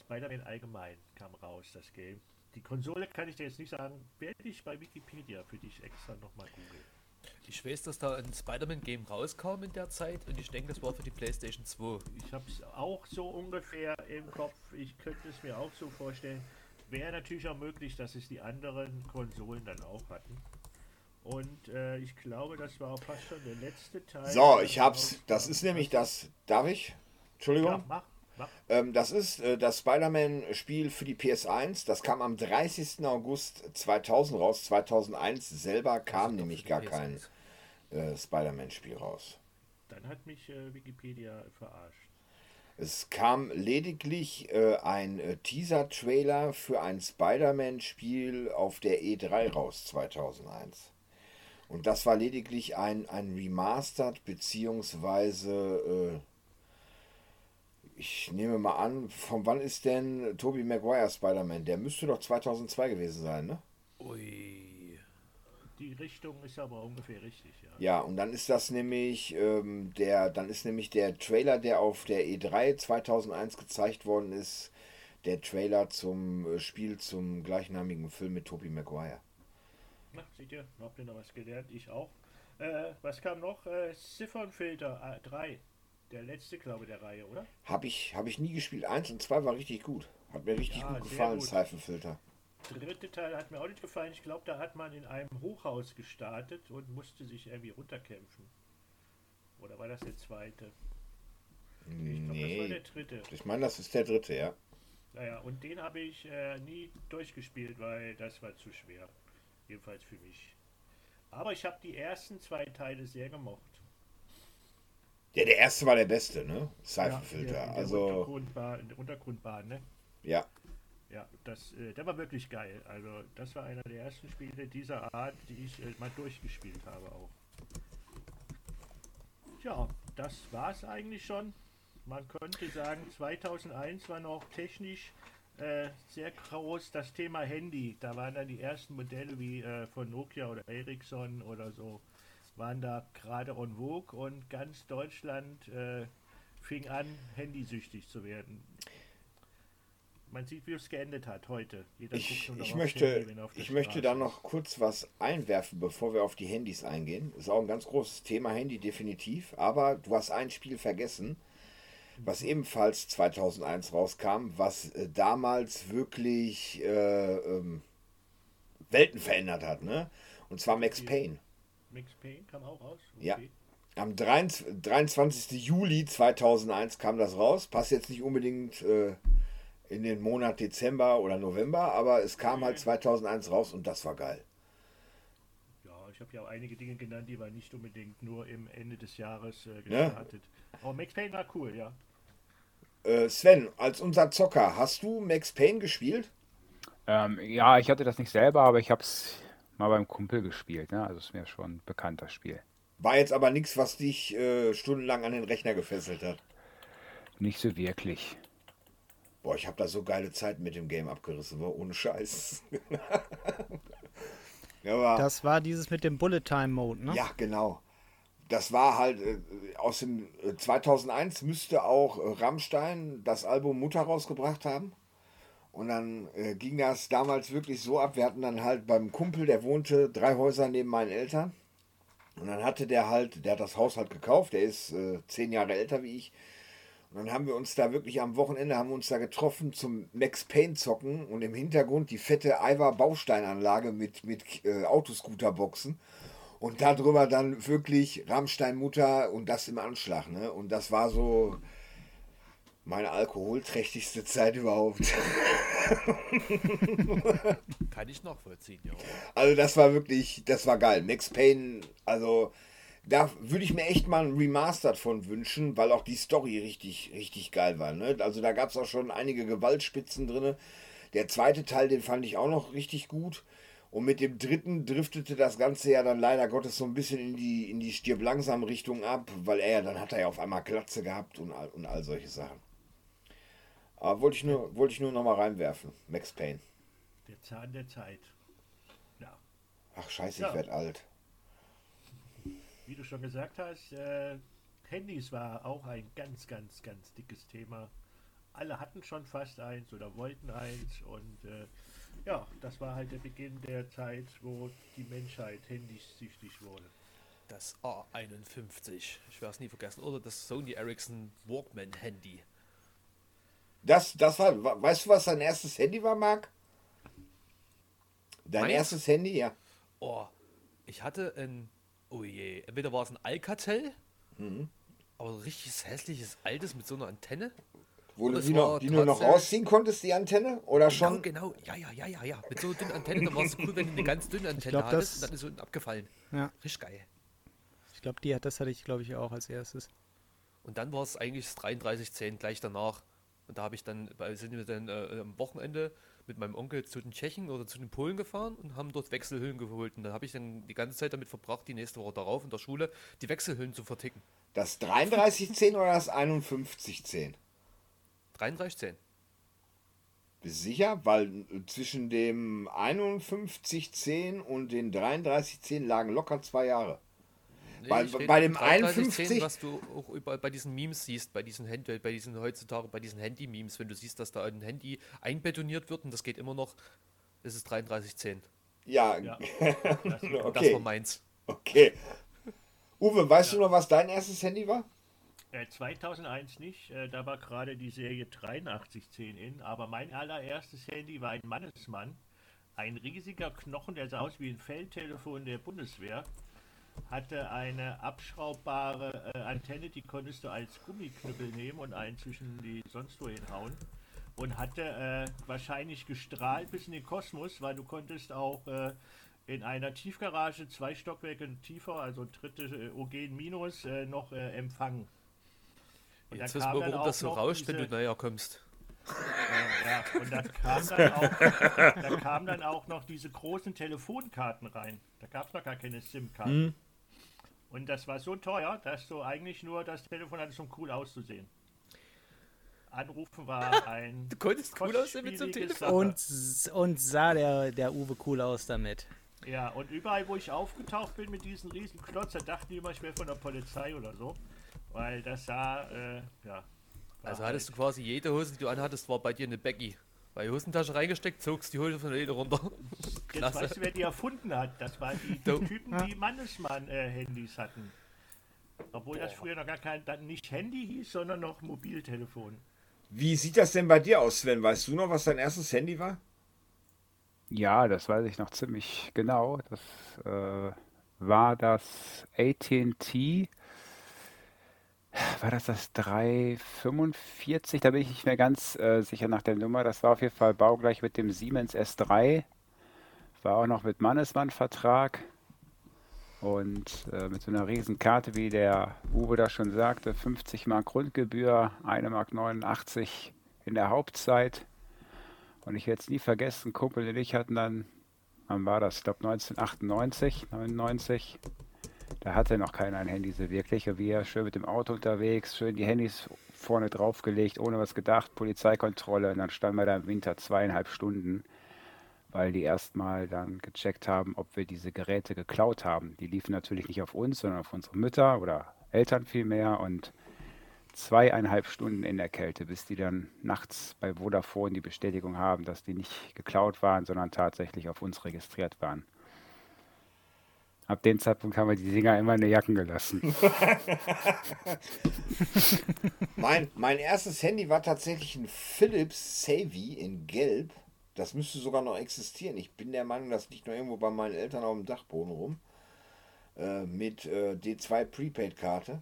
[SPEAKER 2] Spider-Man allgemein kam raus, das Game. Die Konsole kann ich dir jetzt nicht sagen, werde ich bei Wikipedia für dich extra nochmal googeln.
[SPEAKER 4] Ich weiß, dass da ein Spider-Man-Game rauskam in der Zeit und ich denke, das war für die PlayStation 2.
[SPEAKER 2] Ich habe es auch so ungefähr im Kopf. Ich könnte es mir auch so vorstellen. Wäre natürlich auch möglich, dass es die anderen Konsolen dann auch hatten. Und äh, ich glaube, das war auch fast schon der letzte Teil.
[SPEAKER 1] So, ich hab's. Das ist nämlich das. Darf ich? Entschuldigung. Ja, mach. Ähm, das ist äh, das Spider-Man-Spiel für die PS1. Das kam am 30. August 2000 raus. 2001 selber kam nämlich gar kein äh, Spider-Man-Spiel raus.
[SPEAKER 2] Dann hat mich äh, Wikipedia verarscht.
[SPEAKER 1] Es kam lediglich äh, ein äh, Teaser-Trailer für ein Spider-Man-Spiel auf der E3 raus 2001. Und das war lediglich ein, ein Remastered beziehungsweise äh, ich nehme mal an, von wann ist denn Tobey Maguire Spider-Man? Der müsste doch 2002 gewesen sein, ne?
[SPEAKER 2] Ui. Die Richtung ist aber ungefähr richtig, ja.
[SPEAKER 1] Ja, und dann ist das nämlich ähm, der, dann ist nämlich der Trailer, der auf der E3 2001 gezeigt worden ist, der Trailer zum äh, Spiel zum gleichnamigen Film mit Tobey Maguire.
[SPEAKER 2] Na, seht ihr, habt ihr noch was gelernt? Ich auch. Äh, was kam noch? Äh, Ziffernfilter 3. Äh, der letzte, glaube ich, der Reihe, oder?
[SPEAKER 1] Habe ich, hab ich nie gespielt. Eins und zwei war richtig gut. Hat mir richtig ja, gut gefallen, gut. Seifenfilter.
[SPEAKER 2] Dritte Teil hat mir auch nicht gefallen. Ich glaube, da hat man in einem Hochhaus gestartet und musste sich irgendwie runterkämpfen. Oder war das der zweite?
[SPEAKER 1] Ich glaube, nee. das war der dritte. Ich meine, das ist der dritte, ja.
[SPEAKER 2] Naja, und den habe ich äh, nie durchgespielt, weil das war zu schwer. Jedenfalls für mich. Aber ich habe die ersten zwei Teile sehr gemocht.
[SPEAKER 1] Ja, der erste war der beste, ne? Seifenfilter. Ja, der, also.
[SPEAKER 2] Untergrundbahn, Untergrundbahn, ne?
[SPEAKER 1] Ja.
[SPEAKER 2] Ja, das, äh, der war wirklich geil. Also, das war einer der ersten Spiele dieser Art, die ich äh, mal durchgespielt habe auch. Tja, das war's eigentlich schon. Man könnte sagen, 2001 war noch technisch äh, sehr groß das Thema Handy. Da waren dann die ersten Modelle wie äh, von Nokia oder Ericsson oder so waren da gerade en vogue und ganz Deutschland äh, fing an, handysüchtig zu werden. Man sieht, wie es geendet hat heute. Jeder
[SPEAKER 1] Ich, ich, möchte, ich möchte da noch kurz was einwerfen, bevor wir auf die Handys eingehen. Ist auch ein ganz großes Thema, Handy definitiv. Aber du hast ein Spiel vergessen, was ebenfalls 2001 rauskam, was äh, damals wirklich äh, ähm, Welten verändert hat. Ne? Und zwar Max Payne.
[SPEAKER 2] Max Payne kam auch raus.
[SPEAKER 1] Ja.
[SPEAKER 2] Okay.
[SPEAKER 1] Am 23. 23. Juli 2001 kam das raus. Passt jetzt nicht unbedingt äh, in den Monat Dezember oder November, aber es kam halt 2001 raus und das war geil.
[SPEAKER 2] Ja, ich habe ja auch einige Dinge genannt, die waren nicht unbedingt nur im Ende des Jahres äh,
[SPEAKER 1] Ja.
[SPEAKER 2] gestartet. Aber Max Payne war cool, ja.
[SPEAKER 1] Äh, Sven, als unser Zocker, hast du Max Payne gespielt?
[SPEAKER 5] Ähm, ja, ich hatte das nicht selber, aber ich habe es mal beim Kumpel gespielt. Ne? Also ist mir schon ein bekannter Spiel.
[SPEAKER 1] War jetzt aber nichts, was dich äh, stundenlang an den Rechner gefesselt hat.
[SPEAKER 5] Nicht so wirklich.
[SPEAKER 1] Boah, ich habe da so geile Zeiten mit dem Game abgerissen, war ohne Scheiß. [laughs] ja,
[SPEAKER 3] Das war dieses mit dem Bullet Time Mode, ne?
[SPEAKER 1] ja, genau. Das war halt äh, aus dem äh, 2001 müsste auch äh, Rammstein das Album Mutter rausgebracht haben. Und dann äh, ging das damals wirklich so ab. Wir hatten dann halt beim Kumpel, der wohnte drei Häuser neben meinen Eltern. Und dann hatte der halt, der hat das Haus halt gekauft, der ist äh, zehn Jahre älter wie ich. Und dann haben wir uns da wirklich am Wochenende haben wir uns da getroffen zum Max Payne zocken und im Hintergrund die fette Ivar Bausteinanlage mit, mit äh, Autoscooterboxen. Und darüber dann wirklich Rammstein Mutter und das im Anschlag. Ne? Und das war so meine alkoholträchtigste Zeit überhaupt.
[SPEAKER 4] Kann ich nachvollziehen, ja.
[SPEAKER 1] Also das war wirklich, das war geil. Max Payne, also da würde ich mir echt mal ein Remastered von wünschen, weil auch die Story richtig, richtig geil war. Ne? Also da gab es auch schon einige Gewaltspitzen drin. Der zweite Teil, den fand ich auch noch richtig gut. Und mit dem dritten driftete das Ganze ja dann leider Gottes so ein bisschen in die, in die stirb langsam Richtung ab, weil er ja, dann hat er ja auf einmal Glatze gehabt und all, und all solche Sachen. Aber wollte ich nur, wollte ich nur noch mal reinwerfen. Max Payne.
[SPEAKER 2] Der Zahn der Zeit. Ja.
[SPEAKER 1] Ach scheiße,
[SPEAKER 2] Ja.
[SPEAKER 1] ich werd alt.
[SPEAKER 2] Wie du schon gesagt hast, äh, Handys war auch ein ganz, ganz, ganz dickes Thema. Alle hatten schon fast eins oder wollten eins und äh, ja, das war halt der Beginn der Zeit, wo die Menschheit handysüchtig wurde.
[SPEAKER 4] Das A51, ich werde es nie vergessen. Oder das Sony Ericsson Walkman Handy.
[SPEAKER 1] Das, das war, wa- weißt du, was dein erstes Handy war, Marc? Dein
[SPEAKER 4] Meins?
[SPEAKER 1] erstes Handy, ja.
[SPEAKER 4] Oh, ich hatte ein, oh je, entweder war es ein Alcatel,
[SPEAKER 1] Mhm.
[SPEAKER 4] aber ein richtiges hässliches altes mit so einer Antenne.
[SPEAKER 1] Wo du die, noch, die du noch rausziehen konntest, die Antenne? Oder
[SPEAKER 4] Genau,
[SPEAKER 1] schon?
[SPEAKER 4] genau, ja, ja, ja, ja, ja. Mit so einer dünnen Antenne, dann war es cool, wenn du eine ganz dünne Antenne
[SPEAKER 3] glaub,
[SPEAKER 4] hattest
[SPEAKER 3] das-
[SPEAKER 4] und dann ist so abgefallen.
[SPEAKER 3] Ja.
[SPEAKER 4] Richtig geil.
[SPEAKER 3] Ich glaube, die hat, das hatte ich, glaube ich, auch als erstes.
[SPEAKER 4] Und dann war es eigentlich das 3310 gleich danach. Und da habe ich dann, sind wir dann äh, am Wochenende mit meinem Onkel zu den Tschechen oder zu den Polen gefahren und haben dort Wechselhüllen geholt. Und dann habe ich dann die ganze Zeit damit verbracht, die nächste Woche darauf in der Schule die Wechselhüllen zu verticken.
[SPEAKER 1] Das 3310 oder das 5110?
[SPEAKER 4] 3310.
[SPEAKER 1] Bist du sicher? Weil äh, zwischen dem 5110 und den 3310 lagen locker zwei Jahre.
[SPEAKER 4] Nee,
[SPEAKER 1] Bei- bei dem
[SPEAKER 4] 3310,
[SPEAKER 1] 51
[SPEAKER 4] was du auch über, bei diesen Memes siehst, bei diesen Hand, bei diesen heutzutage, bei diesen Handy-Memes, wenn du siehst, dass da ein Handy einbetoniert wird und das geht immer noch, ist es 3310.
[SPEAKER 1] Ja,
[SPEAKER 2] Ja. [laughs]
[SPEAKER 4] Und Das war
[SPEAKER 1] okay.
[SPEAKER 4] meins.
[SPEAKER 1] okay. Uwe, weißt du noch, was dein erstes Handy war?
[SPEAKER 2] Äh, 2001 nicht, äh, da war gerade die Serie 8310 in, aber mein allererstes Handy war ein Mannesmann. Ein riesiger Knochen, der sah aus wie ein Feldtelefon der Bundeswehr. Hatte eine abschraubbare äh, Antenne, die konntest du als Gummiknüppel nehmen und einen zwischen die sonst wo hinhauen. Und hatte äh, wahrscheinlich gestrahlt bis in den Kosmos, weil du konntest auch äh, in einer Tiefgarage zwei Stockwerke tiefer, also dritte äh, Ogen minus, äh, noch äh, empfangen. Und
[SPEAKER 4] Jetzt wissen wir, warum das so rauscht, wenn
[SPEAKER 2] diese-
[SPEAKER 4] du näher kommst.
[SPEAKER 2] ja, und da [laughs] kam dann auch, da kamen dann auch noch diese großen Telefonkarten rein. Da gab es noch gar keine SIM-Karten. Und das war so teuer, dass du eigentlich nur das Telefon hattest, um cool auszusehen. Anrufen war [laughs] ein.
[SPEAKER 4] Du konntest cool aussehen mit so einem Telefon.
[SPEAKER 3] Und, s- und sah der, der Uwe cool aus damit.
[SPEAKER 2] Ja, und überall, wo ich aufgetaucht bin mit diesen riesen Klotz, da dachten die immer, ich wäre von der Polizei oder so. Weil das sah, äh, ja.
[SPEAKER 4] Also hattest du
[SPEAKER 2] halt-
[SPEAKER 4] quasi jede Hose, die du anhattest, war bei dir eine Becky. Bei die Hosentasche reingesteckt, zogst die Hose von der Leder runter.
[SPEAKER 2] Jetzt [laughs] weißt du, wer die erfunden hat. Das waren die, die Typen, die Mannesmann-Handys hatten. Obwohl das früher noch gar kein, dann nicht Handy hieß, sondern noch Mobiltelefon.
[SPEAKER 1] Wie sieht das denn bei dir aus, Sven? Weißt du noch, was dein erstes Handy war?
[SPEAKER 5] Ja, das weiß ich noch ziemlich genau. Das äh, war das AT&T. War das das 345? Da bin ich nicht mehr ganz äh, sicher nach der Nummer. Das war auf jeden Fall baugleich mit dem Siemens S3. War auch noch mit Mannesmann-Vertrag. Und äh, mit so einer riesen Karte, wie der Uwe da schon sagte, 50 Mark Grundgebühr, 1 Mark 89 in der Hauptzeit. Und ich werde es nie vergessen, Kumpel und ich hatten dann, wann war das? Ich glaube 1998, 99. Da hatte noch keiner ein Handy so wirklich. Und wir schön mit dem Auto unterwegs, schön die Handys vorne draufgelegt, ohne was gedacht, Polizeikontrolle. Und dann standen wir da im Winter zweieinhalb Stunden, weil die erstmal dann gecheckt haben, ob wir diese Geräte geklaut haben. Die liefen natürlich nicht auf uns, sondern auf unsere Mütter oder Eltern vielmehr. Und zweieinhalb Stunden in der Kälte, bis die dann nachts bei Vodafone die Bestätigung haben, dass die nicht geklaut waren, sondern tatsächlich auf uns registriert waren. Ab dem Zeitpunkt haben wir die Dinger immer in den Jacken gelassen. [laughs]
[SPEAKER 1] Mein, mein erstes Handy war tatsächlich ein Philips Savvy in Gelb. Das müsste sogar noch existieren. Ich bin der Meinung, das liegt noch irgendwo bei meinen Eltern auf dem Dachboden rum. Äh, mit äh, D2 Prepaid-Karte.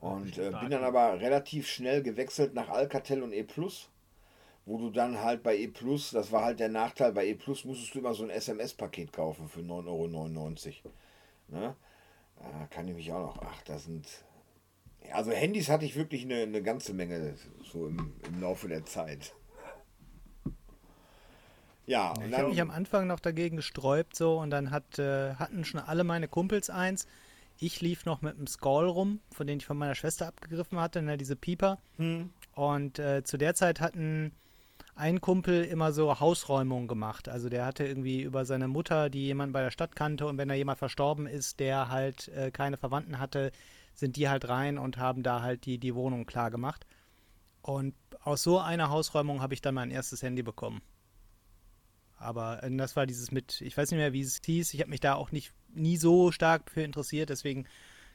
[SPEAKER 1] Und äh, bin dann aber relativ schnell gewechselt nach Alcatel und E wo du dann halt bei E das war halt der Nachteil, bei E musstest du immer so ein SMS-Paket kaufen für 9,99 Euro. Ne? Da kann ich mich auch noch. Ach, das sind. Also Handys hatte ich wirklich eine, eine ganze Menge so im, im Laufe der Zeit. Ja, und
[SPEAKER 3] Ich habe mich am Anfang noch dagegen gesträubt so und dann hat, äh, hatten schon alle meine Kumpels eins. Ich lief noch mit einem Skull rum, von dem ich von meiner Schwester abgegriffen hatte, ne, diese Pieper. Und äh, zu der Zeit hatten ein Kumpel immer so Hausräumungen gemacht. Also der hatte irgendwie über seine Mutter, die jemand bei der Stadt kannte und wenn da jemand verstorben ist, der halt äh, keine Verwandten hatte, sind die halt rein und haben da halt die, die Wohnung klar gemacht. Und aus so einer Hausräumung habe ich dann mein erstes Handy bekommen. Aber äh, das war dieses mit, ich weiß nicht mehr, wie es hieß. Ich habe mich da auch nicht nie so stark für interessiert, deswegen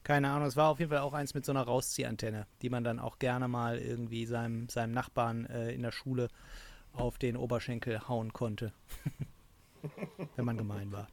[SPEAKER 3] keine Ahnung. Es war auf jeden Fall auch eins mit so einer Rausziehantenne, die man dann auch gerne mal irgendwie seinem, seinem Nachbarn äh, in der Schule auf den Oberschenkel hauen konnte. [laughs] Wenn man gemein war.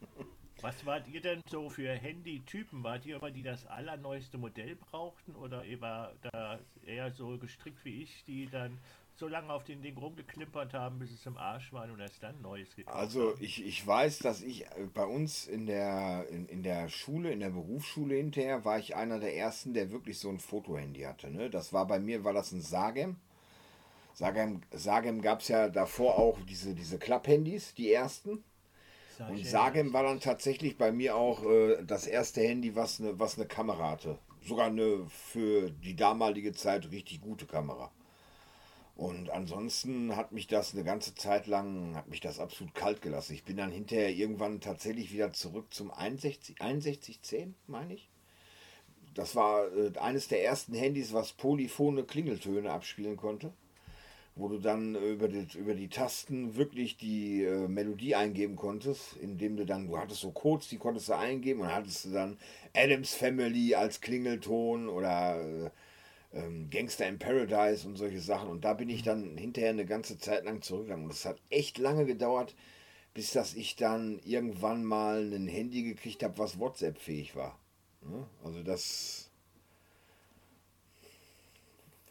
[SPEAKER 2] Was wart ihr denn so für Handytypen? Wart ihr immer, die das allerneueste Modell brauchten oder ihr war da eher so gestrickt wie ich, die dann so lange auf den Ding rumgeklimpert haben, bis es im Arsch war und erst dann Neues gekauft
[SPEAKER 1] also ich, ich weiß, dass ich äh, bei uns in der, in, in der Schule, in der Berufsschule hinterher, war ich einer der ersten, der wirklich so ein Fotohandy hatte. Ne? Das war bei mir, war das ein Sagem. Sagem, Sagem gab es ja davor auch diese, diese Klapphandys, die ersten. Und Sagem war dann tatsächlich bei mir auch äh, das erste Handy, was eine was eine Kamera hatte. Sogar eine für die damalige Zeit richtig gute Kamera. Und ansonsten hat mich das eine ganze Zeit lang, hat mich das absolut kalt gelassen. Ich bin dann hinterher irgendwann tatsächlich wieder zurück zum 61, 6110, meine ich. Das war äh, eines der ersten Handys, was polyphone Klingeltöne abspielen konnte wo du dann über die, über die Tasten wirklich die äh, Melodie eingeben konntest, indem du dann, du hattest so Codes, die konntest du eingeben und dann hattest du dann Adams Family als Klingelton oder äh, ähm, Gangster in Paradise und solche Sachen. Und da bin ich dann hinterher eine ganze Zeit lang zurückgegangen. Und es hat echt lange gedauert, bis dass ich dann irgendwann mal ein Handy gekriegt habe, was WhatsApp-fähig war. Ne? Also das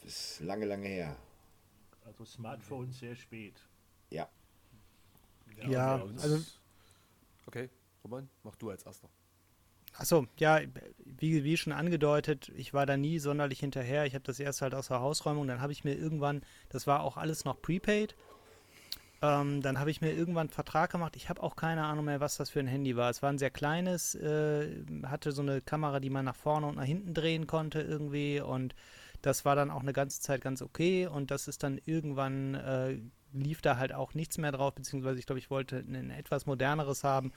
[SPEAKER 1] ist lange, lange her.
[SPEAKER 2] Also Smartphones sehr spät.
[SPEAKER 1] Ja.
[SPEAKER 3] Ja,
[SPEAKER 4] uns-
[SPEAKER 3] also
[SPEAKER 4] Okay, Roman, mach du als erster.
[SPEAKER 3] Achso, ja, wie, wie schon angedeutet, ich war da nie sonderlich hinterher. Ich habe das erst halt aus der Hausräumung, dann habe ich mir irgendwann, das war auch alles noch prepaid. Ähm, dann habe ich mir irgendwann einen Vertrag gemacht. Ich habe auch keine Ahnung mehr, was das für ein Handy war. Es war ein sehr kleines, äh, hatte so eine Kamera, die man nach vorne und nach hinten drehen konnte irgendwie. Und das war dann auch eine ganze Zeit ganz okay. Und das ist dann irgendwann, äh, lief da halt auch nichts mehr drauf, beziehungsweise ich glaube, ich wollte ein etwas moderneres haben.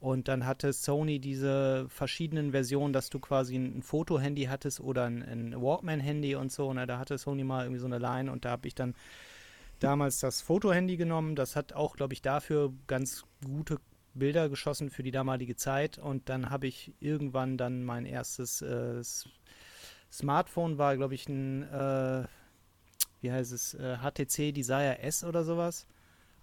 [SPEAKER 3] Und dann hatte Sony diese verschiedenen Versionen, dass du quasi ein, ein Foto-Handy hattest oder ein, ein Walkman-Handy und so. Ne? Da hatte Sony mal irgendwie so eine Line und da habe ich dann damals das Fotohandy genommen. Das hat auch, glaube ich, dafür ganz gute Bilder geschossen für die damalige Zeit. Und dann habe ich irgendwann dann mein erstes äh, Smartphone, war, glaube ich, ein, äh, wie heißt es, äh, HTC Desire S oder sowas.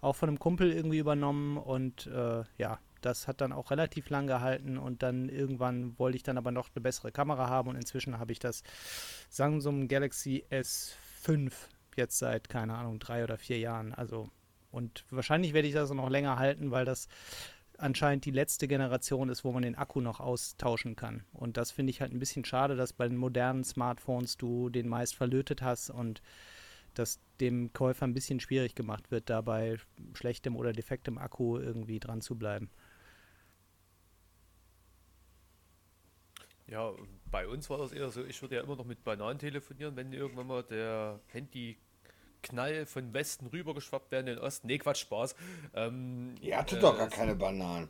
[SPEAKER 3] Auch von einem Kumpel irgendwie übernommen. Und äh, ja, das hat dann auch relativ lang gehalten. Und dann irgendwann wollte ich dann aber noch eine bessere Kamera haben. Und inzwischen habe ich das Samsung Galaxy S5 jetzt seit, keine Ahnung, drei oder vier Jahren. Also, und wahrscheinlich werde ich das noch länger halten, weil das anscheinend die letzte Generation ist, wo man den Akku noch austauschen kann. Und das finde ich halt ein bisschen schade, dass bei den modernen Smartphones du den meist verlötet hast und dass dem Käufer ein bisschen schwierig gemacht wird, dabei schlechtem oder defektem Akku irgendwie dran zu bleiben.
[SPEAKER 4] Ja, bei uns war das eher so, ich würde ja immer noch mit Bananen telefonieren, wenn irgendwann mal der Handy Knall von Westen rübergeschwappt werden in den Osten. Nee, Quatsch, Spaß. Ähm,
[SPEAKER 1] Ihr hattet äh, doch gar keine Bananen.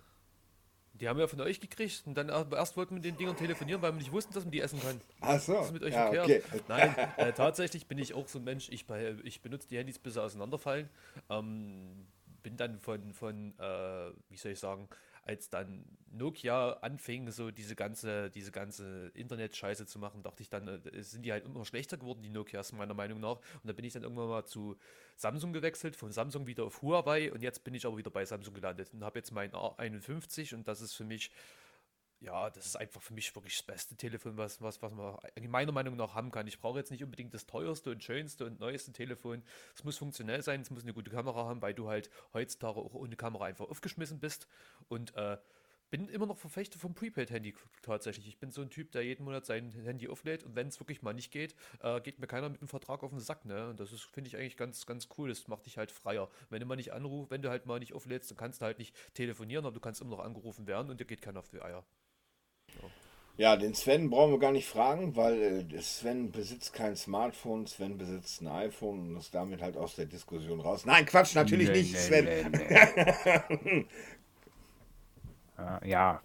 [SPEAKER 4] Die haben wir von euch gekriegt und dann erst wollten wir mit den Dingern telefonieren, weil wir nicht wussten, dass man die essen kann.
[SPEAKER 1] Ach so.
[SPEAKER 4] Das ist mit euch ja, okay. Nein, äh, tatsächlich bin ich auch so ein Mensch, ich, ich benutze die Handys bis sie auseinanderfallen. Ähm, bin dann von, von äh, wie soll ich sagen, als dann Nokia anfing, so diese ganze, diese ganze Internet-Scheiße zu machen, dachte ich dann, äh, sind die halt immer schlechter geworden, die Nokias, meiner Meinung nach. Und da bin ich dann irgendwann mal zu Samsung gewechselt, von Samsung wieder auf Huawei und jetzt bin ich aber wieder bei Samsung gelandet und habe jetzt mein A51 und das ist für mich ja, das ist einfach für mich wirklich das beste Telefon, was, was, was man meiner Meinung nach haben kann. Ich brauche jetzt nicht unbedingt das teuerste und schönste und neueste Telefon. Es muss funktionell sein, es muss eine gute Kamera haben, weil du halt heutzutage auch ohne Kamera einfach aufgeschmissen bist. Und äh, bin immer noch Verfechter vom Prepaid-Handy tatsächlich. Ich bin so ein Typ, der jeden Monat sein Handy auflädt und wenn es wirklich mal nicht geht, äh, geht mir keiner mit dem Vertrag auf den Sack. Ne? Und das finde ich eigentlich ganz, ganz cool. Das macht dich halt freier. Wenn du mal nicht anrufst, wenn du halt mal nicht auflädst, dann kannst du halt nicht telefonieren, aber du kannst immer noch angerufen werden und dir geht keiner auf die Eier.
[SPEAKER 1] Ja, den Sven brauchen wir gar nicht fragen, weil äh, Sven besitzt kein Smartphone, Sven besitzt ein iPhone und ist damit halt aus der Diskussion raus. Nein, Quatsch, natürlich nee, nicht, nee, Sven.
[SPEAKER 5] Nee, [laughs] ja,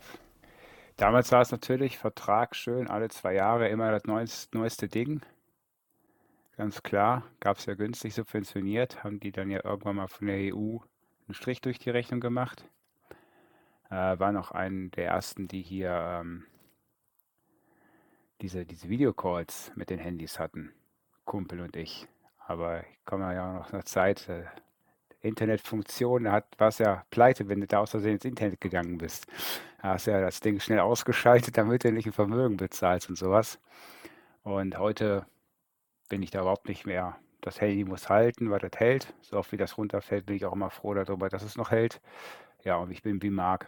[SPEAKER 5] damals war es natürlich Vertrag schön, alle zwei Jahre immer das neueste, neueste Ding. Ganz klar, gab es ja günstig subventioniert, haben die dann ja irgendwann mal von der EU einen Strich durch die Rechnung gemacht. Äh, war noch ein der ersten, die hier ähm, diese, diese Videocalls mit den Handys hatten, Kumpel und ich. Aber ich komme ja noch nach Zeit, äh, Internetfunktion, da warst ja pleite, wenn du da aus Versehen ins Internet gegangen bist. Da hast ja das Ding schnell ausgeschaltet, damit du nicht ein Vermögen bezahlst und sowas. Und heute bin ich da überhaupt nicht mehr. Das Handy muss halten, weil das hält. So oft wie das runterfällt, bin ich auch immer froh darüber, dass es noch hält. Ja, und ich bin wie Marc.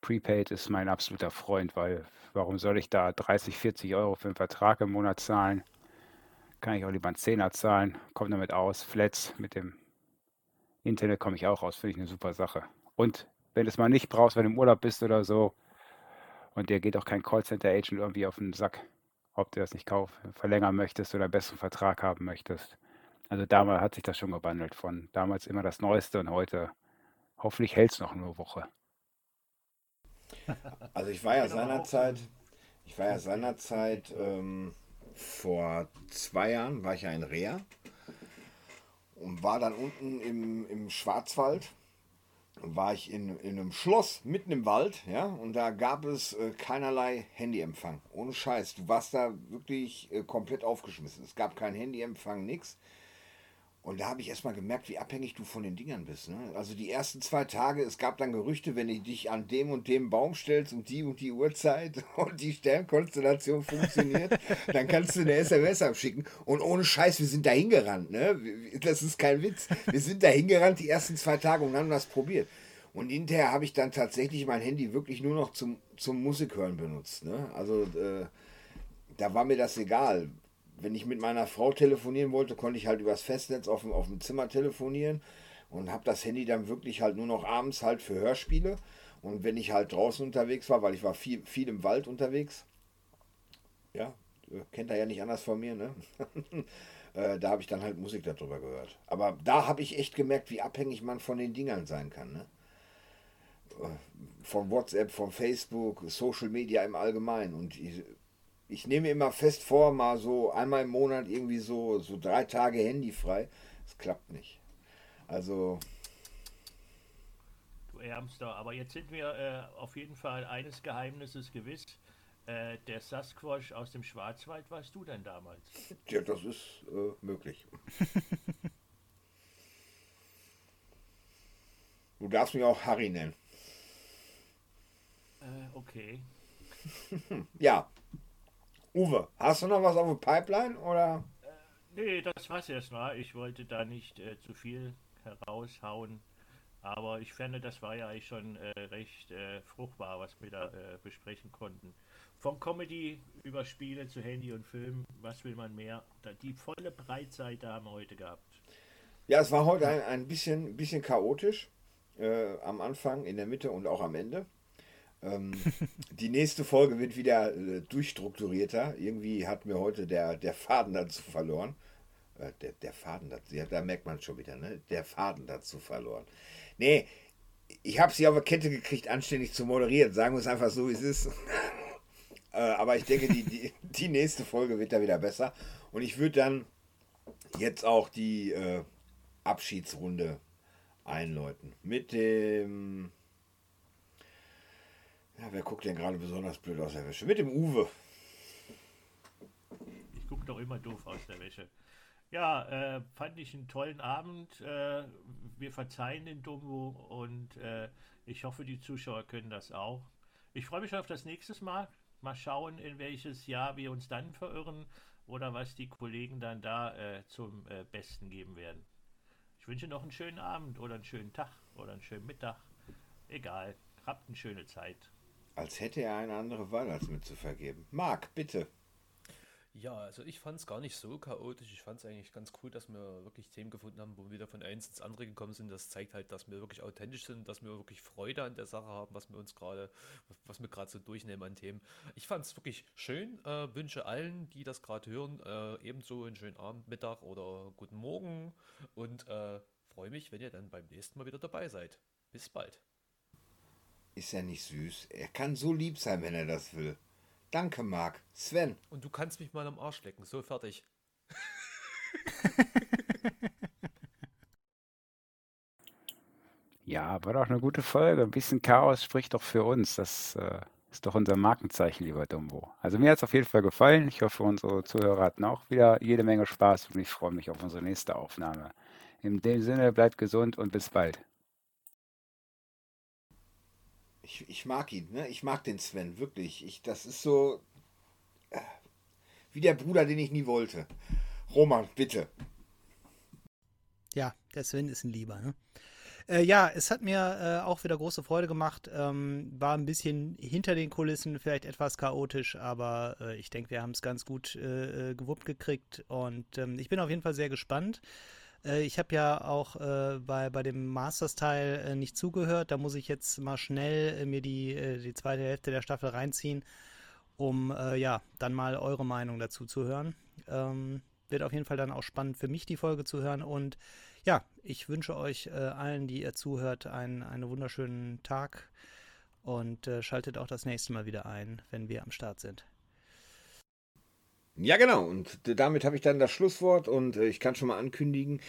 [SPEAKER 5] Prepaid ist mein absoluter Freund, weil warum soll ich da 30, 40 Euro für einen Vertrag im Monat zahlen? Kann ich auch lieber einen Zehner zahlen, komme damit aus. Flats mit dem Internet komme ich auch raus, finde ich eine super Sache. Und wenn du es mal nicht brauchst, wenn du im Urlaub bist oder so, und dir geht auch kein Callcenter-Agent irgendwie auf den Sack, ob du das nicht kauf, verlängern möchtest oder einen besseren Vertrag haben möchtest. Also damals hat sich das schon gewandelt von damals immer das Neueste und heute hoffentlich hält es noch eine Woche.
[SPEAKER 1] Also ich war ja seinerzeit, ich war ja seinerzeit ähm, vor zwei Jahren war ich ja in Rea und war dann unten im, im Schwarzwald war ich in, in einem Schloss mitten im Wald, ja, und da gab es äh, keinerlei Handyempfang. Ohne Scheiß. Du warst da wirklich äh, komplett aufgeschmissen. Es gab keinen Handyempfang, nichts. Und da habe ich erstmal gemerkt, wie abhängig du von den Dingern bist. Ne? Also die ersten zwei Tage, es gab dann Gerüchte, wenn du dich an dem und dem Baum stellst und die und die Uhrzeit [laughs] und die Sternkonstellation funktioniert, [laughs] dann kannst du eine SMS abschicken. Und ohne Scheiß, wir sind da hingerannt. Ne? Das ist kein Witz. Wir sind da hingerannt die ersten zwei Tage und haben das probiert. Und hinterher habe ich dann tatsächlich mein Handy wirklich nur noch zum, zum Musikhören benutzt. Ne? Also äh, da war mir das egal wenn ich mit meiner Frau telefonieren wollte, konnte ich halt übers Festnetz auf dem, auf dem Zimmer telefonieren und habe das Handy dann wirklich halt nur noch abends halt für Hörspiele. Und wenn ich halt draußen unterwegs war, weil ich war viel, viel im Wald unterwegs, ja, kennt er ja nicht anders von mir, ne? [laughs] äh, da habe ich dann halt Musik darüber gehört. Aber da habe ich echt gemerkt, wie abhängig man von den Dingern sein kann, ne? Äh, von WhatsApp, von Facebook, Social Media im Allgemeinen. Und ich, nehme immer fest vor, mal so einmal im Monat irgendwie so, so drei Tage Handy frei. Das klappt nicht. Also.
[SPEAKER 2] Du Ärmster, aber jetzt sind wir äh, auf jeden Fall eines Geheimnisses gewiss. Äh, der Sasquatch aus dem Schwarzwald warst du denn damals?
[SPEAKER 1] Ja, das ist äh, möglich. [laughs] du darfst mich auch Harry nennen.
[SPEAKER 2] Äh, okay. [laughs]
[SPEAKER 1] ja. Uwe, hast du noch was auf der Pipeline oder?
[SPEAKER 2] Nee, das war's erstmal. Ich wollte da nicht äh, zu viel heraushauen. Aber ich fände, das war ja eigentlich schon äh, recht äh, fruchtbar, was wir da äh, besprechen konnten. Von Comedy über Spiele zu Handy und Film, was will man mehr? Die volle Breitseite haben wir heute gehabt.
[SPEAKER 1] Ja, es war heute ein, ein bisschen, bisschen chaotisch. Äh, am Anfang, in der Mitte und auch am Ende. Ähm, die nächste Folge wird wieder äh, durchstrukturierter. Irgendwie hat mir heute der, der Faden dazu verloren. Äh, der, der Faden dazu, ja, da merkt man schon wieder, ne? Der Faden dazu verloren. Nee, ich habe sie auf der Kette gekriegt, anständig zu moderieren. Sagen wir es einfach so, wie es ist. [laughs] äh, aber ich denke, die, die, die, nächste Folge wird da wieder besser. Und ich würde dann jetzt auch die äh, Abschiedsrunde einläuten. Mit dem ja, wer guckt denn gerade besonders blöd aus der Wäsche? Mit dem Uwe.
[SPEAKER 2] Ich gucke doch immer doof aus der Wäsche. Ja, äh, fand ich einen tollen Abend. Äh, wir verzeihen den Dumbo und äh, ich hoffe, die Zuschauer können das auch. Ich freue mich auf das nächste Mal. Mal schauen, in welches Jahr wir uns dann verirren oder was die Kollegen dann da äh, zum äh, Besten geben werden. Ich wünsche noch einen schönen Abend oder einen schönen Tag oder einen schönen Mittag. Egal. Habt eine schöne Zeit.
[SPEAKER 1] Als hätte er eine andere Wahl als mir zu vergeben. Marc, bitte.
[SPEAKER 4] Ja, also ich fand es gar nicht so chaotisch. Ich fand es eigentlich ganz cool, dass wir wirklich Themen gefunden haben, wo wir wieder von eins ins andere gekommen sind. Das zeigt halt, dass wir wirklich authentisch sind, dass wir wirklich Freude an der Sache haben, was wir uns gerade, was wir gerade so durchnehmen an Themen. Ich fand es wirklich schön. Äh, wünsche allen, die das gerade hören, äh, ebenso einen schönen Abend, Mittag oder guten Morgen und äh, freue mich, wenn ihr dann beim nächsten Mal wieder dabei seid. Bis bald.
[SPEAKER 1] Ist ja nicht süß. Er kann so lieb sein, wenn er das will. Danke, Marc. Sven.
[SPEAKER 4] Und du kannst mich mal am Arsch lecken. So fertig. [laughs]
[SPEAKER 5] ja, war doch eine gute Folge. Ein bisschen Chaos spricht doch für uns. Das äh, ist doch unser Markenzeichen, lieber Dumbo. Also mir hat es auf jeden Fall gefallen. Ich hoffe, unsere Zuhörer hatten auch wieder jede Menge Spaß und ich freue mich auf unsere nächste Aufnahme. In dem Sinne, bleibt gesund und bis bald.
[SPEAKER 1] Ich, ich mag ihn, ne? Ich mag den Sven, wirklich. Ich, das ist so äh, wie der Bruder, den ich nie wollte. Roman, bitte.
[SPEAKER 3] Ja, der Sven ist ein Lieber, ne? Äh, ja, es hat mir äh, auch wieder große Freude gemacht. Ähm, war ein bisschen hinter den Kulissen, vielleicht etwas chaotisch, aber äh, ich denke, wir haben es ganz gut äh, äh, gewuppt gekriegt und ähm, ich bin auf jeden Fall sehr gespannt. Äh, ich habe ja auch äh, bei, bei dem Masters-Teil äh, nicht zugehört. Da muss ich jetzt mal schnell äh, mir die, äh, die zweite Hälfte der Staffel reinziehen, um äh, ja dann mal eure Meinung dazu zu hören. Ähm, wird auf jeden Fall dann auch spannend für mich, die Folge zu hören. Und ja, ich wünsche euch allen, die ihr zuhört, einen, einen wunderschönen Tag und schaltet auch das nächste Mal wieder ein, wenn wir am Start sind.
[SPEAKER 1] Ja, genau. Und damit habe ich dann das Schlusswort und äh, ich kann schon mal ankündigen,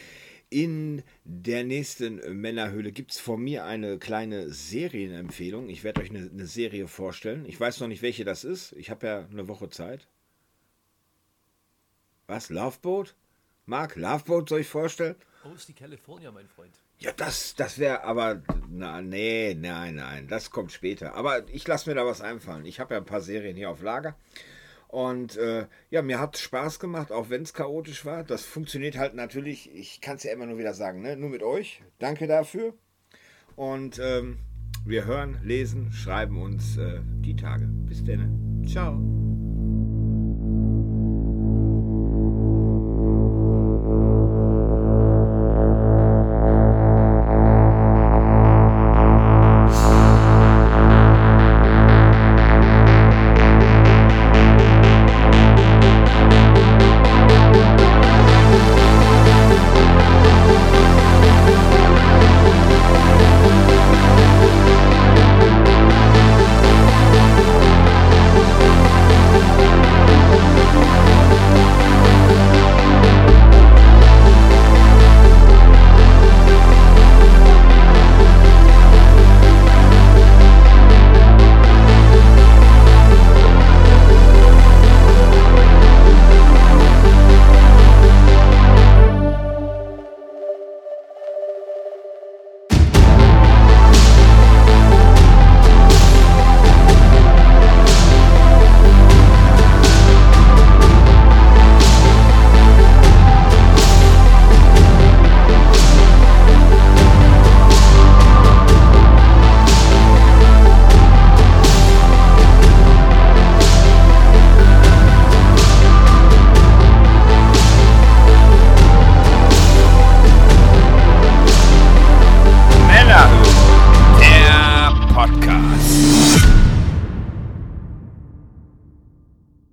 [SPEAKER 1] in der nächsten Männerhöhle gibt es von mir eine kleine Serienempfehlung. Ich werde euch eine, eine, Serie vorstellen. Ich weiß noch nicht, welche das ist. Ich habe ja eine Woche Zeit. Was? Loveboat? Mark, Loveboat soll ich vorstellen?
[SPEAKER 4] Oh, ist die California, mein Freund.
[SPEAKER 1] Ja, das, das wäre aber. Na, nee, nein, nein. Das kommt später. Aber ich lasse mir da was einfallen. Ich habe ja ein paar Serien hier auf Lager. Und äh, ja, mir hat Spaß gemacht, auch wenn es chaotisch war. Das funktioniert halt natürlich, ich kann es ja immer nur wieder sagen, ne? nur mit euch. Danke dafür. Und ähm, wir hören, lesen, schreiben uns äh, die Tage. Bis dann. Ciao.